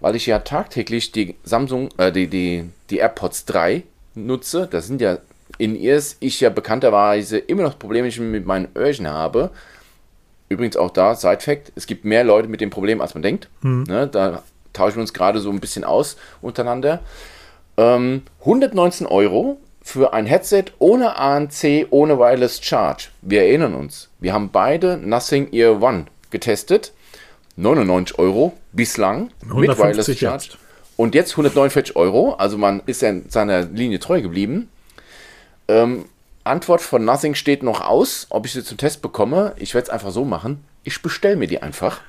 weil ich ja tagtäglich die Samsung, äh, die, die, die AirPods 3 nutze, das sind ja in ears ich ja bekannterweise immer noch Probleme mit meinen Öhrchen habe. Übrigens auch da, Side-Fact, es gibt mehr Leute mit dem Problem, als man denkt. Mhm. Ne, da tauschen wir uns gerade so ein bisschen aus untereinander. Ähm, 119 Euro für ein Headset ohne ANC, ohne Wireless Charge. Wir erinnern uns, wir haben beide Nothing Ear One getestet. 99 Euro bislang mit Wireless Charge. Und jetzt 149 Euro, also man ist ja seiner Linie treu geblieben. Ähm, Antwort von Nothing steht noch aus, ob ich sie zum Test bekomme. Ich werde es einfach so machen. Ich bestelle mir die einfach.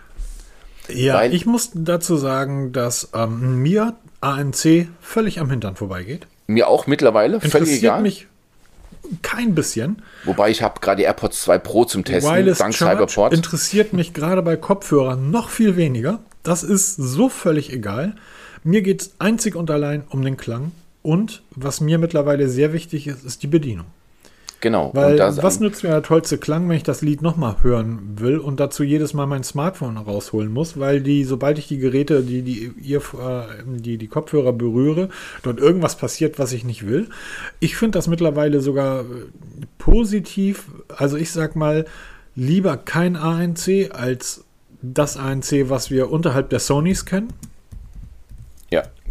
Ja, ich muss dazu sagen, dass ähm, mir ANC völlig am Hintern vorbeigeht. Mir auch mittlerweile, Interessiert völlig egal. mich kein bisschen. Wobei ich habe gerade AirPods 2 Pro zum Testen, Wireless dank Charge Cyberport. interessiert mich gerade bei Kopfhörern noch viel weniger. Das ist so völlig egal. Mir geht es einzig und allein um den Klang. Und was mir mittlerweile sehr wichtig ist, ist die Bedienung. Genau. Weil was nützt mir der tollste Klang, wenn ich das Lied nochmal hören will und dazu jedes Mal mein Smartphone rausholen muss, weil die, sobald ich die Geräte, die die, ihr, äh, die, die Kopfhörer berühre, dort irgendwas passiert, was ich nicht will. Ich finde das mittlerweile sogar äh, positiv. Also ich sag mal, lieber kein ANC als das ANC, was wir unterhalb der Sonys kennen.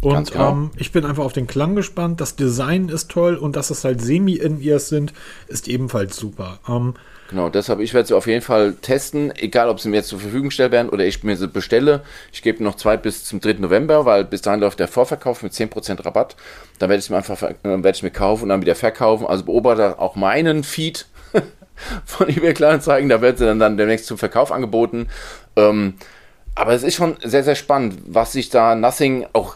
Und genau. ähm, ich bin einfach auf den Klang gespannt. Das Design ist toll und dass es halt Semi-In-Ears sind, ist ebenfalls super. Ähm, genau, deshalb, ich werde sie auf jeden Fall testen, egal ob sie mir jetzt zur Verfügung gestellt werden oder ich mir sie bestelle. Ich gebe noch zwei bis zum 3. November, weil bis dahin läuft der Vorverkauf mit 10% Rabatt. Dann werde ich mir einfach äh, werde ich mir kaufen und dann wieder verkaufen. Also beobachte auch meinen Feed von eBay Kleinanzeigen. Da wird sie dann, dann demnächst zum Verkauf angeboten. Ähm, aber es ist schon sehr, sehr spannend, was sich da Nothing auch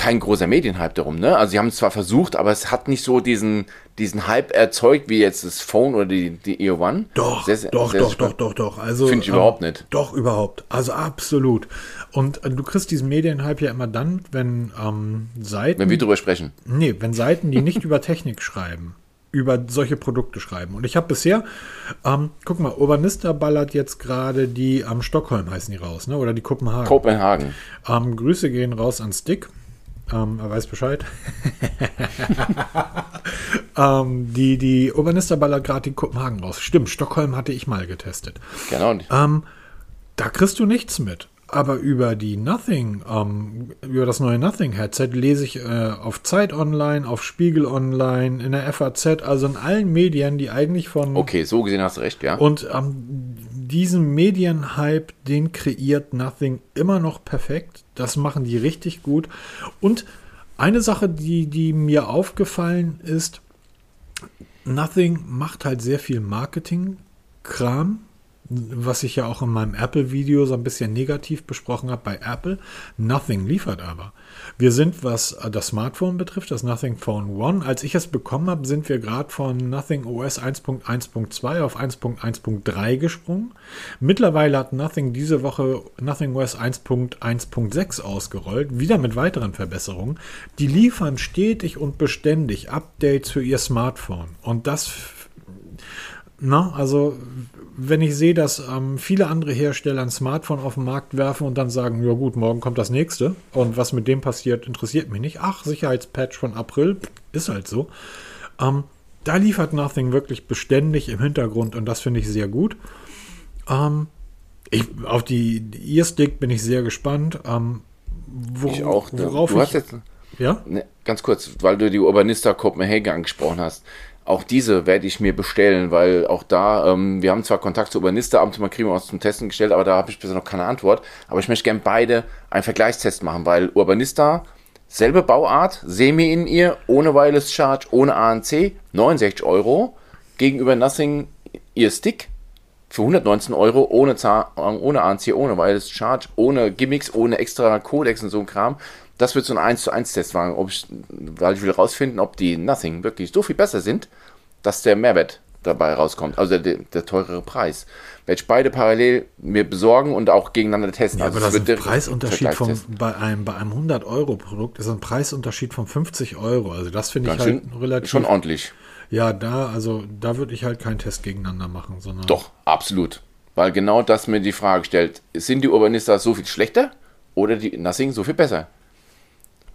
kein großer Medienhype darum, ne? Also sie haben es zwar versucht, aber es hat nicht so diesen, diesen Hype erzeugt wie jetzt das Phone oder die, die Ear One. Doch, sehr, sehr, doch, sehr, doch, doch, doch, doch. Also finde ich ähm, überhaupt nicht. Doch, überhaupt. Also absolut. Und äh, du kriegst diesen Medienhype ja immer dann, wenn ähm, Seiten. Wenn wir drüber sprechen. Nee, wenn Seiten, die nicht über Technik schreiben, über solche Produkte schreiben. Und ich habe bisher, ähm, guck mal, Urbanista ballert jetzt gerade die am ähm, Stockholm heißen die raus, ne? Oder die Kopenhagen. Kopenhagen. Ähm, Grüße gehen raus an Stick. Ähm, er weiß Bescheid. ähm, die, die Urbanista ballert gerade die Kopenhagen raus. Stimmt, Stockholm hatte ich mal getestet. Genau. Ähm, da kriegst du nichts mit. Aber über die Nothing, ähm, über das neue Nothing-Headset lese ich äh, auf Zeit Online, auf Spiegel Online, in der FAZ, also in allen Medien, die eigentlich von. Okay, so gesehen hast du recht, ja. Und ähm, diesen Medienhype, den kreiert Nothing immer noch perfekt. Das machen die richtig gut. Und eine Sache, die, die mir aufgefallen ist, Nothing macht halt sehr viel Marketing-Kram was ich ja auch in meinem Apple-Video so ein bisschen negativ besprochen habe bei Apple. Nothing liefert aber. Wir sind, was das Smartphone betrifft, das Nothing Phone One, als ich es bekommen habe, sind wir gerade von Nothing OS 1.1.2 auf 1.1.3 gesprungen. Mittlerweile hat Nothing diese Woche Nothing OS 1.1.6 ausgerollt, wieder mit weiteren Verbesserungen. Die liefern stetig und beständig Updates für ihr Smartphone. Und das na, also wenn ich sehe, dass ähm, viele andere Hersteller ein Smartphone auf den Markt werfen und dann sagen, ja gut, morgen kommt das nächste und was mit dem passiert, interessiert mich nicht. Ach, Sicherheitspatch von April, ist halt so. Ähm, da liefert Nothing wirklich beständig im Hintergrund und das finde ich sehr gut. Ähm, ich, auf die, Ear-Stick bin ich sehr gespannt. Ähm, wo, ich auch. Worauf du hast jetzt, ja? Ne, ganz kurz, weil du die Urbanista Copenhagen angesprochen hast auch diese werde ich mir bestellen, weil auch da, ähm, wir haben zwar Kontakt zu Urbanista, ab und zu mal kriegen wir was zum Testen gestellt, aber da habe ich bisher noch keine Antwort. Aber ich möchte gerne beide einen Vergleichstest machen, weil Urbanista, selbe Bauart, Semi in ihr, ohne Wireless Charge, ohne ANC, 69 Euro, gegenüber Nothing ihr Stick für 119 Euro, ohne, ohne ANC, ohne Wireless Charge, ohne Gimmicks, ohne extra Codex und so ein Kram das wird so ein 1 zu 1 Test machen, ich, weil ich will rausfinden, ob die Nothing wirklich so viel besser sind, dass der Mehrwert dabei rauskommt, also der, der teurere Preis. Werde ich beide parallel mir besorgen und auch gegeneinander testen. Ja, also aber das ist ein Preisunterschied von, bei einem, bei einem 100-Euro-Produkt ist ein Preisunterschied von 50 Euro. Also das finde ich halt schön, relativ... Schon ordentlich. Ja, da, also da würde ich halt keinen Test gegeneinander machen, sondern... Doch, absolut. Weil genau das mir die Frage stellt, sind die Urbanistas so viel schlechter oder die Nothing so viel besser?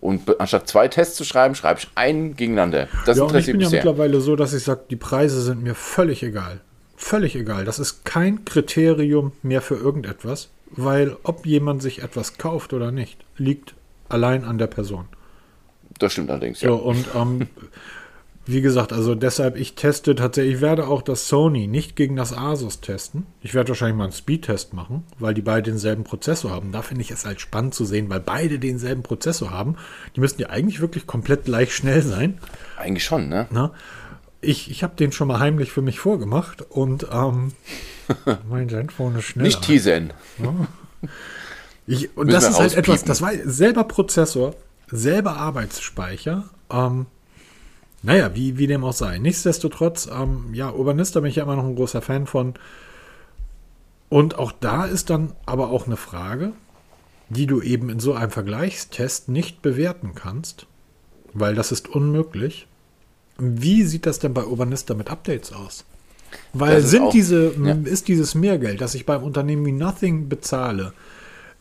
Und anstatt zwei Tests zu schreiben, schreibe ich einen gegeneinander. Das ja, und ich bin ja sehr. mittlerweile so, dass ich sage, die Preise sind mir völlig egal. Völlig egal. Das ist kein Kriterium mehr für irgendetwas, weil ob jemand sich etwas kauft oder nicht, liegt allein an der Person. Das stimmt allerdings, ja. So, und ähm, Wie gesagt, also deshalb, ich teste tatsächlich, ich werde auch das Sony nicht gegen das Asus testen. Ich werde wahrscheinlich mal einen Speedtest machen, weil die beide denselben Prozessor haben. Da finde ich es halt spannend zu sehen, weil beide denselben Prozessor haben. Die müssten ja eigentlich wirklich komplett gleich schnell sein. Eigentlich schon, ne? Na? Ich, ich habe den schon mal heimlich für mich vorgemacht und ähm, mein Zenfone ist schneller. Nicht teasen. Ja. Ich, und Müssen das ist halt etwas, das war selber Prozessor, selber Arbeitsspeicher. Ähm, naja, wie, wie dem auch sei. Nichtsdestotrotz, ähm, ja, Urbanista bin ich ja immer noch ein großer Fan von. Und auch da ist dann aber auch eine Frage, die du eben in so einem Vergleichstest nicht bewerten kannst, weil das ist unmöglich. Wie sieht das denn bei Urbanista mit Updates aus? Weil sind auch, diese, ja. ist dieses Mehrgeld, das ich beim Unternehmen wie Nothing bezahle,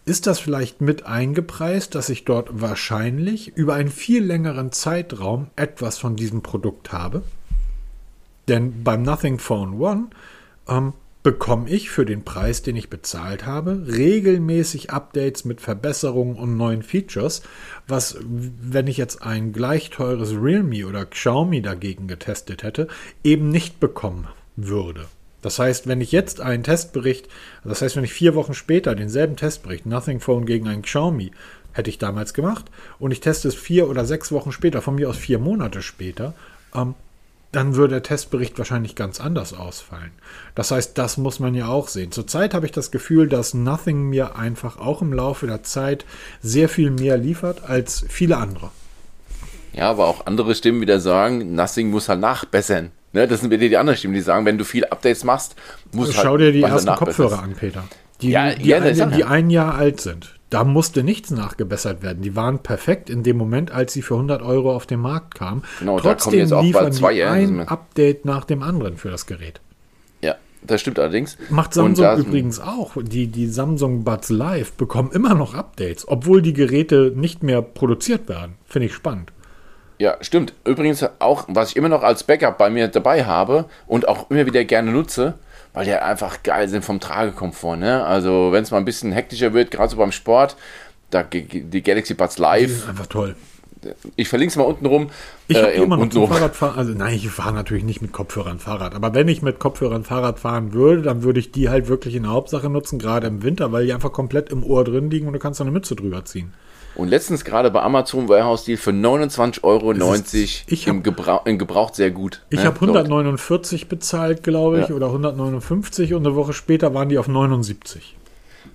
ist das vielleicht mit eingepreist, dass ich dort wahrscheinlich über einen viel längeren Zeitraum etwas von diesem Produkt habe? Denn beim Nothing Phone One ähm, bekomme ich für den Preis, den ich bezahlt habe, regelmäßig Updates mit Verbesserungen und neuen Features, was, wenn ich jetzt ein gleich teures Realme oder Xiaomi dagegen getestet hätte, eben nicht bekommen würde. Das heißt, wenn ich jetzt einen Testbericht, das heißt, wenn ich vier Wochen später denselben Testbericht, Nothing Phone gegen ein Xiaomi, hätte ich damals gemacht, und ich teste es vier oder sechs Wochen später, von mir aus vier Monate später, ähm, dann würde der Testbericht wahrscheinlich ganz anders ausfallen. Das heißt, das muss man ja auch sehen. Zurzeit habe ich das Gefühl, dass Nothing mir einfach auch im Laufe der Zeit sehr viel mehr liefert als viele andere. Ja, aber auch andere Stimmen wieder sagen, Nothing muss halt nachbessern. Ne, das sind wieder die anderen Stimmen, die sagen, wenn du viel Updates machst, muss Schau halt dir die ersten Kopfhörer an, Peter. Die, ja, die, ja, ein, die ein Jahr alt sind. Da musste nichts nachgebessert werden. Die waren perfekt in dem Moment, als sie für 100 Euro auf den Markt kamen. Genau, Trotzdem jetzt auch liefern bald zwei, die ja, ein ist- Update nach dem anderen für das Gerät. Ja, das stimmt allerdings. Macht Samsung da- übrigens auch. Die, die Samsung Buds Live bekommen immer noch Updates, obwohl die Geräte nicht mehr produziert werden. Finde ich spannend. Ja, stimmt. Übrigens auch, was ich immer noch als Backup bei mir dabei habe und auch immer wieder gerne nutze, weil die einfach geil sind vom Tragekomfort. Ne? Also wenn es mal ein bisschen hektischer wird, gerade so beim Sport, da die Galaxy Buds Die Live, sind einfach toll. ich verlinke es mal unten rum. Ich habe äh, immer noch zum. Fahrradfahren, also nein, ich fahre natürlich nicht mit Kopfhörern Fahrrad, aber wenn ich mit Kopfhörern Fahrrad fahren würde, dann würde ich die halt wirklich in der Hauptsache nutzen, gerade im Winter, weil die einfach komplett im Ohr drin liegen und du kannst da eine Mütze drüber ziehen. Und letztens gerade bei Amazon Warehouse Deal für 29,90 Euro ich im, Gebrauch, im Gebraucht sehr gut. Ich ne? habe 149 bezahlt, glaube ich, Ja. oder 159 und eine Woche später waren die auf 79.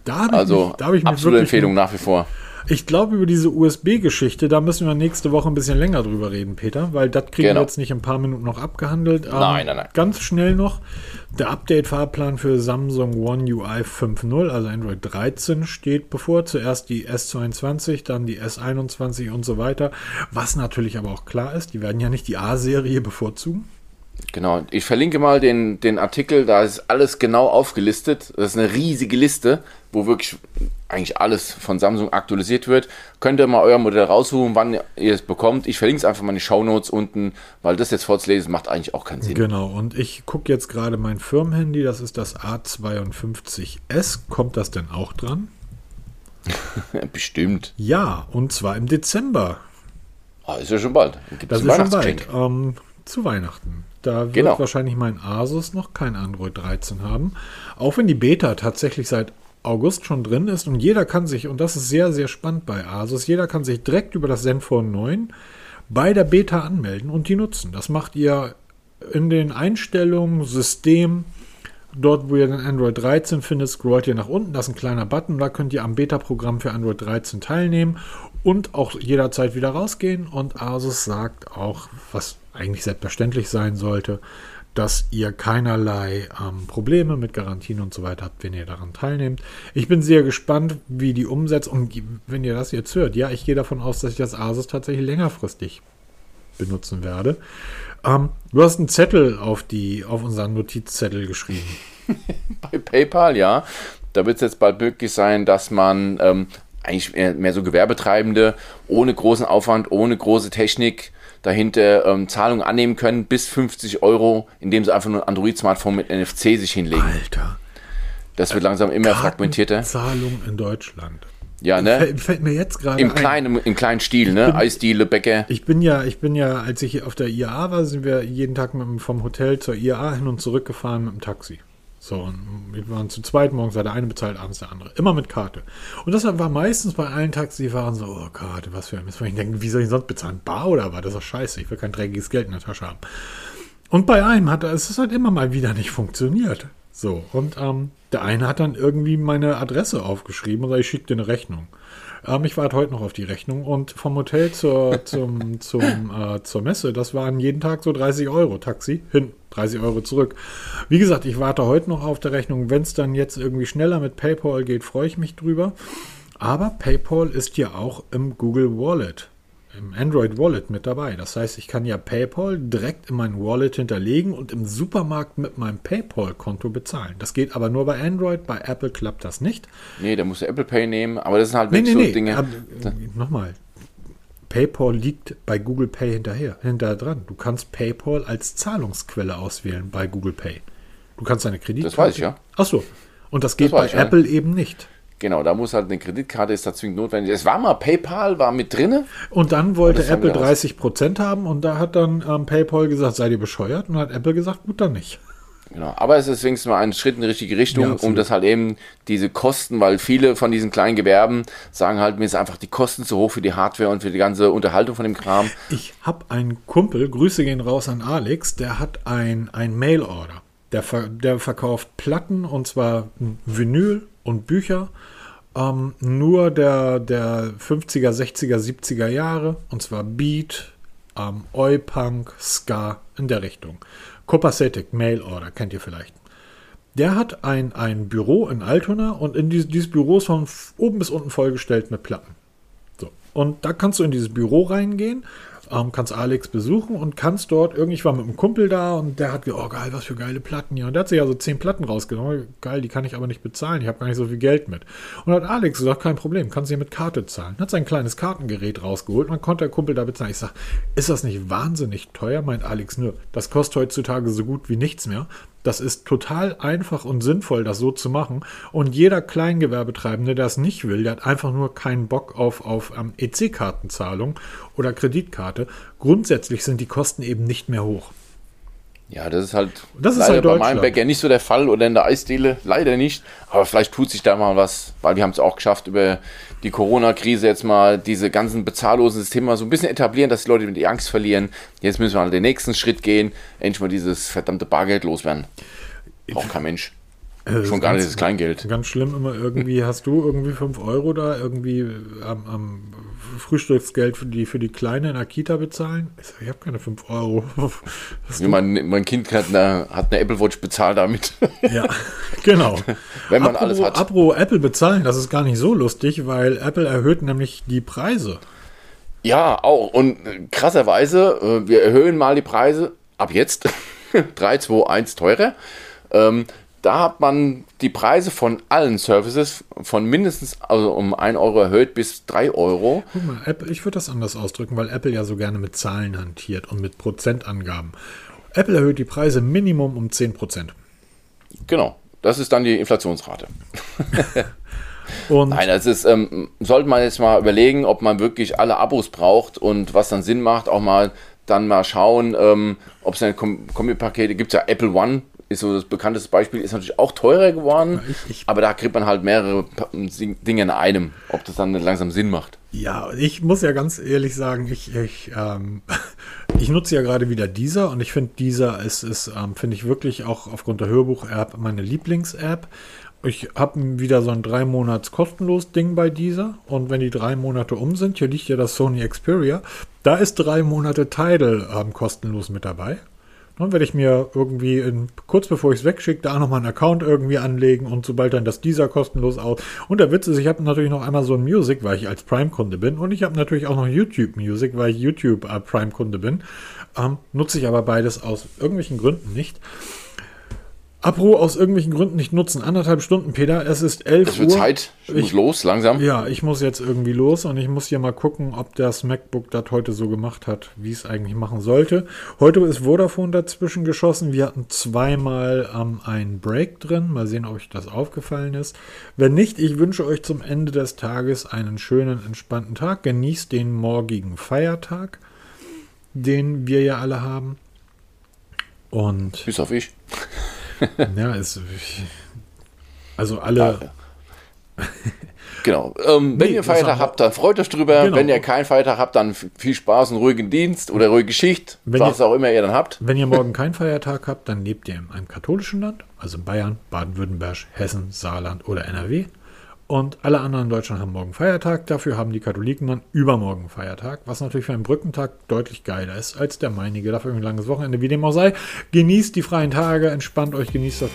Da habe ich, Also mich, da habe ich absolute Empfehlung nach wie vor. Ich glaube, über diese USB-Geschichte, da müssen wir nächste Woche ein bisschen länger drüber reden, Peter, weil das kriegen Genau. wir jetzt nicht in ein paar Minuten noch abgehandelt. Ähm, Nein, nein, nein. Ganz schnell noch, der Update-Fahrplan für Samsung One UI 5.0, also Android 13, steht bevor. Zuerst die S22, dann die S21 und so weiter. Was natürlich aber auch klar ist, die werden ja nicht die A-Serie bevorzugen. Genau, ich verlinke mal den, den Artikel, da ist alles genau aufgelistet. Das ist eine riesige Liste, wo wirklich eigentlich alles von Samsung aktualisiert wird. Könnt ihr mal euer Modell raussuchen, wann ihr es bekommt. Ich verlinke es einfach mal in die Shownotes unten, weil das jetzt vorzulesen macht eigentlich auch keinen Sinn. Genau, und ich gucke jetzt gerade mein Firmenhandy, das ist das A52S. Kommt das denn auch dran? Bestimmt. Ja, und zwar im Dezember. Ah, ist ja schon bald. Gibt's Das ist schon bald. Ähm, zu Weihnachten. Da wird Genau. wahrscheinlich mein Asus noch kein Android 13 haben. Auch wenn die Beta tatsächlich seit August schon drin ist und jeder kann sich, und das ist sehr, sehr spannend bei Asus, jeder kann sich direkt über das Zenfone 9 bei der Beta anmelden und die nutzen. Das macht ihr in den Einstellungen, System, Dort, wo ihr den Android 13 findet, scrollt ihr nach unten. Das ist ein kleiner Button. Da könnt ihr am Beta-Programm für Android 13 teilnehmen und auch jederzeit wieder rausgehen. Und Asus sagt auch, was eigentlich selbstverständlich sein sollte, dass ihr keinerlei ähm, Probleme mit Garantien und so weiter habt, wenn ihr daran teilnehmt. Ich bin sehr gespannt, wie die Umsetzung, wenn ihr das jetzt hört, ja, ich gehe davon aus, dass ich das Asus tatsächlich längerfristig benutzen werde. Ähm, du hast einen Zettel auf, die, auf unseren Notizzettel geschrieben. Bei PayPal, ja. Da wird es jetzt bald möglich sein, dass man ähm, eigentlich mehr, mehr so Gewerbetreibende ohne großen Aufwand, ohne große Technik dahinter ähm, Zahlungen annehmen können, bis 50 Euro, indem sie einfach nur ein Android-Smartphone mit NFC sich hinlegen. Alter. Das wird langsam immer fragmentierter. Zahlung in Deutschland. Ja, ne? Fällt, fällt mir jetzt gerade Im ein. kleinen, im kleinen Stil, ne? Eisdiele, Bäcker. Ich bin ja, ich bin ja, als ich auf der IAA war, sind wir jeden Tag mit, vom Hotel zur IAA hin und zurück gefahren mit dem Taxi. So, und wir waren zu zweit, morgens hat der eine bezahlt, abends der andere. Immer mit Karte. Und das war meistens bei allen Taxifahrern so, oh Karte, was für ein Mist. Ich denke, wie soll ich sonst bezahlen? Bar oder was? Das ist doch scheiße. Ich will kein dreckiges Geld in der Tasche haben. Und bei einem hat es halt immer mal wieder nicht funktioniert. So, und ähm, der eine hat dann irgendwie meine Adresse aufgeschrieben und ich schicke dir eine Rechnung. Ähm, ich warte heute noch auf die Rechnung und vom Hotel zur, zum, zum, äh, zur Messe, das waren jeden Tag so 30 Euro Taxi, hin, 30 Euro zurück. Wie gesagt, ich warte heute noch auf der Rechnung. Wenn es dann jetzt irgendwie schneller mit PayPal geht, freue ich mich drüber. Aber PayPal ist ja auch im Google Wallet, im Android Wallet mit dabei. Das heißt, ich kann ja PayPal direkt in mein Wallet hinterlegen und im Supermarkt mit meinem PayPal-Konto bezahlen. Das geht aber nur bei Android, bei Apple klappt das nicht. Nee, da musst du Apple Pay nehmen, aber das sind halt wirklich nee, so nee. Dinge. Aber, Nochmal. PayPal liegt bei Google Pay hinterher, hinterher dran. Du kannst PayPal als Zahlungsquelle auswählen bei Google Pay. Du kannst deine Kreditkarte. Das weiß ich, ja. Ach so. Und das geht weiß bei ich, ja. Apple eben nicht. Genau, da muss halt eine Kreditkarte, ist da zwingend notwendig. Es war mal PayPal, war mit drinne. Und dann wollte Apple wir raus. 30% haben und da hat dann ähm, PayPal gesagt, seid ihr bescheuert? Und hat Apple gesagt, gut, dann nicht. Genau, aber es ist wenigstens mal ein Schritt in die richtige Richtung, Ja, um das halt eben diese Kosten, weil viele von diesen kleinen Gewerben sagen halt, mir ist einfach die Kosten zu hoch für die Hardware und für die ganze Unterhaltung von dem Kram. Ich habe einen Kumpel, Grüße gehen raus an Alex, der hat ein, ein Mail-Order. Der, ver der verkauft Platten und zwar Vinyl und Bücher. Ähm, nur der, der 50er, 60er, 70er Jahre. Und zwar Beat, ähm, Oi-Punk, Ska in der Richtung. Copacetic Mail Order, kennt ihr vielleicht. Der hat ein, ein Büro in Altona und in dieses, dieses Büro ist von oben bis unten vollgestellt mit Platten. So. Und da kannst du in dieses Büro reingehen ähm, kannst Alex besuchen und kannst dort, irgendwie, war mit einem Kumpel da und der hat gesagt, oh geil, was für geile Platten hier. Und der hat sich also zehn Platten rausgenommen. Geil, die kann ich aber nicht bezahlen, ich habe gar nicht so viel Geld mit. Und hat Alex gesagt, kein Problem, kannst du hier mit Karte zahlen. Hat sein kleines Kartengerät rausgeholt und dann konnte der Kumpel da bezahlen. Ich sage, ist das nicht wahnsinnig teuer? Meint Alex nur, das kostet heutzutage so gut wie nichts mehr. Das ist total einfach und sinnvoll, das so zu machen. Und jeder Kleingewerbetreibende, der das nicht will, der hat einfach nur keinen Bock auf, auf ähm, EC-Kartenzahlung oder Kreditkarte. Grundsätzlich sind die Kosten eben nicht mehr hoch. Ja, das ist halt das ist leider halt bei meinem Bäcker nicht so der Fall oder in der Eisdiele leider nicht. Aber vielleicht tut sich da mal was, weil wir haben es auch geschafft, über die Corona-Krise jetzt mal diese ganzen bezahllosen Systeme so ein bisschen etablieren, dass die Leute die Angst verlieren. Jetzt müssen wir mal den nächsten Schritt gehen, endlich mal dieses verdammte Bargeld loswerden. Braucht kein Mensch. Äh, Schon gar nicht das Kleingeld. Ganz schlimm immer irgendwie, hast du irgendwie 5 Euro da irgendwie am, am Frühstücksgeld für die, für die Kleine in der Kita bezahlen? Ich, sag, ich habe keine 5 Euro. Ja, mein, mein Kind hat eine, hat eine Apple Watch bezahlt damit. Ja, genau. Wenn man Apro, alles hat. Apro Apple bezahlen, das ist gar nicht so lustig, weil Apple erhöht nämlich die Preise. Ja, auch. Und krasserweise, äh, wir erhöhen mal die Preise ab jetzt. 3, 2, 1 teurer. Ähm, da hat man die Preise von allen Services von mindestens also um 1 Euro erhöht bis 3 Euro. Guck mal, Apple, ich würde das anders ausdrücken, weil Apple ja so gerne mit Zahlen hantiert und mit Prozentangaben. Apple erhöht die Preise Minimum um 10%. Genau, das ist dann die Inflationsrate. Nein, das ist, ähm, sollte man jetzt mal überlegen, ob man wirklich alle Abos braucht und was dann Sinn macht, auch mal dann mal schauen, ähm, ob es eine Kom Kombi-Pakete gibt. Ja, Apple One ist so das bekannteste Beispiel, ist natürlich auch teurer geworden, ich- aber da kriegt man halt mehrere Dinge in einem, ob das dann langsam Sinn macht. Ja, ich muss ja ganz ehrlich sagen, ich, ich, ähm, ich nutze ja gerade wieder dieser und ich finde dieser ist, ist ähm, finde ich wirklich auch aufgrund der Hörbuch-App meine Lieblings-App. Ich habe wieder so ein drei Monats kostenlos Ding bei dieser und wenn die drei Monate um sind, hier liegt ja das Sony Xperia, da ist drei Monate Tidal ähm, kostenlos mit dabei. Dann werde ich mir irgendwie in, kurz bevor ich es wegschicke, da nochmal einen Account irgendwie anlegen und sobald dann das dieser kostenlos aus. Und der Witz ist, ich habe natürlich noch Amazon Music, weil ich als Prime-Kunde bin. Und ich habe natürlich auch noch YouTube Music, weil ich YouTube äh, Prime-Kunde bin. Ähm, nutze ich aber beides aus irgendwelchen Gründen nicht. Apro aus irgendwelchen Gründen nicht nutzen. Anderthalb Stunden, Peter. Es ist 11 Es Uhr. wird Zeit, ich muss Ich- los, langsam. Ja, ich muss jetzt irgendwie los und ich muss hier mal gucken, ob das MacBook das heute so gemacht hat, wie es eigentlich machen sollte. Heute ist Vodafone dazwischen geschossen. Wir hatten zweimal ähm, einen Break drin. Mal sehen, ob euch das aufgefallen ist. Wenn nicht, ich wünsche euch zum Ende des Tages einen schönen, entspannten Tag. Genießt den morgigen Feiertag, den wir ja alle haben. Und Bis auf ich. ja, es. Also alle. Genau. Ähm, wenn Nee, ihr das Feiertag habt, dann freut euch drüber. Genau. Wenn ihr keinen Feiertag habt, dann viel Spaß und ruhigen Dienst oder ruhige Schicht, Wenn was ihr- auch immer ihr dann habt. Wenn ihr morgen keinen Feiertag habt, dann lebt ihr in einem katholischen Land, also in Bayern, Baden-Württemberg, Hessen, Saarland oder NRW. Und alle anderen in Deutschland haben morgen Feiertag. Dafür haben die Katholiken dann übermorgen Feiertag, was natürlich für einen Brückentag deutlich geiler ist als der meinige. Dafür ein langes Wochenende, wie dem auch sei. Genießt die freien Tage, entspannt euch, genießt das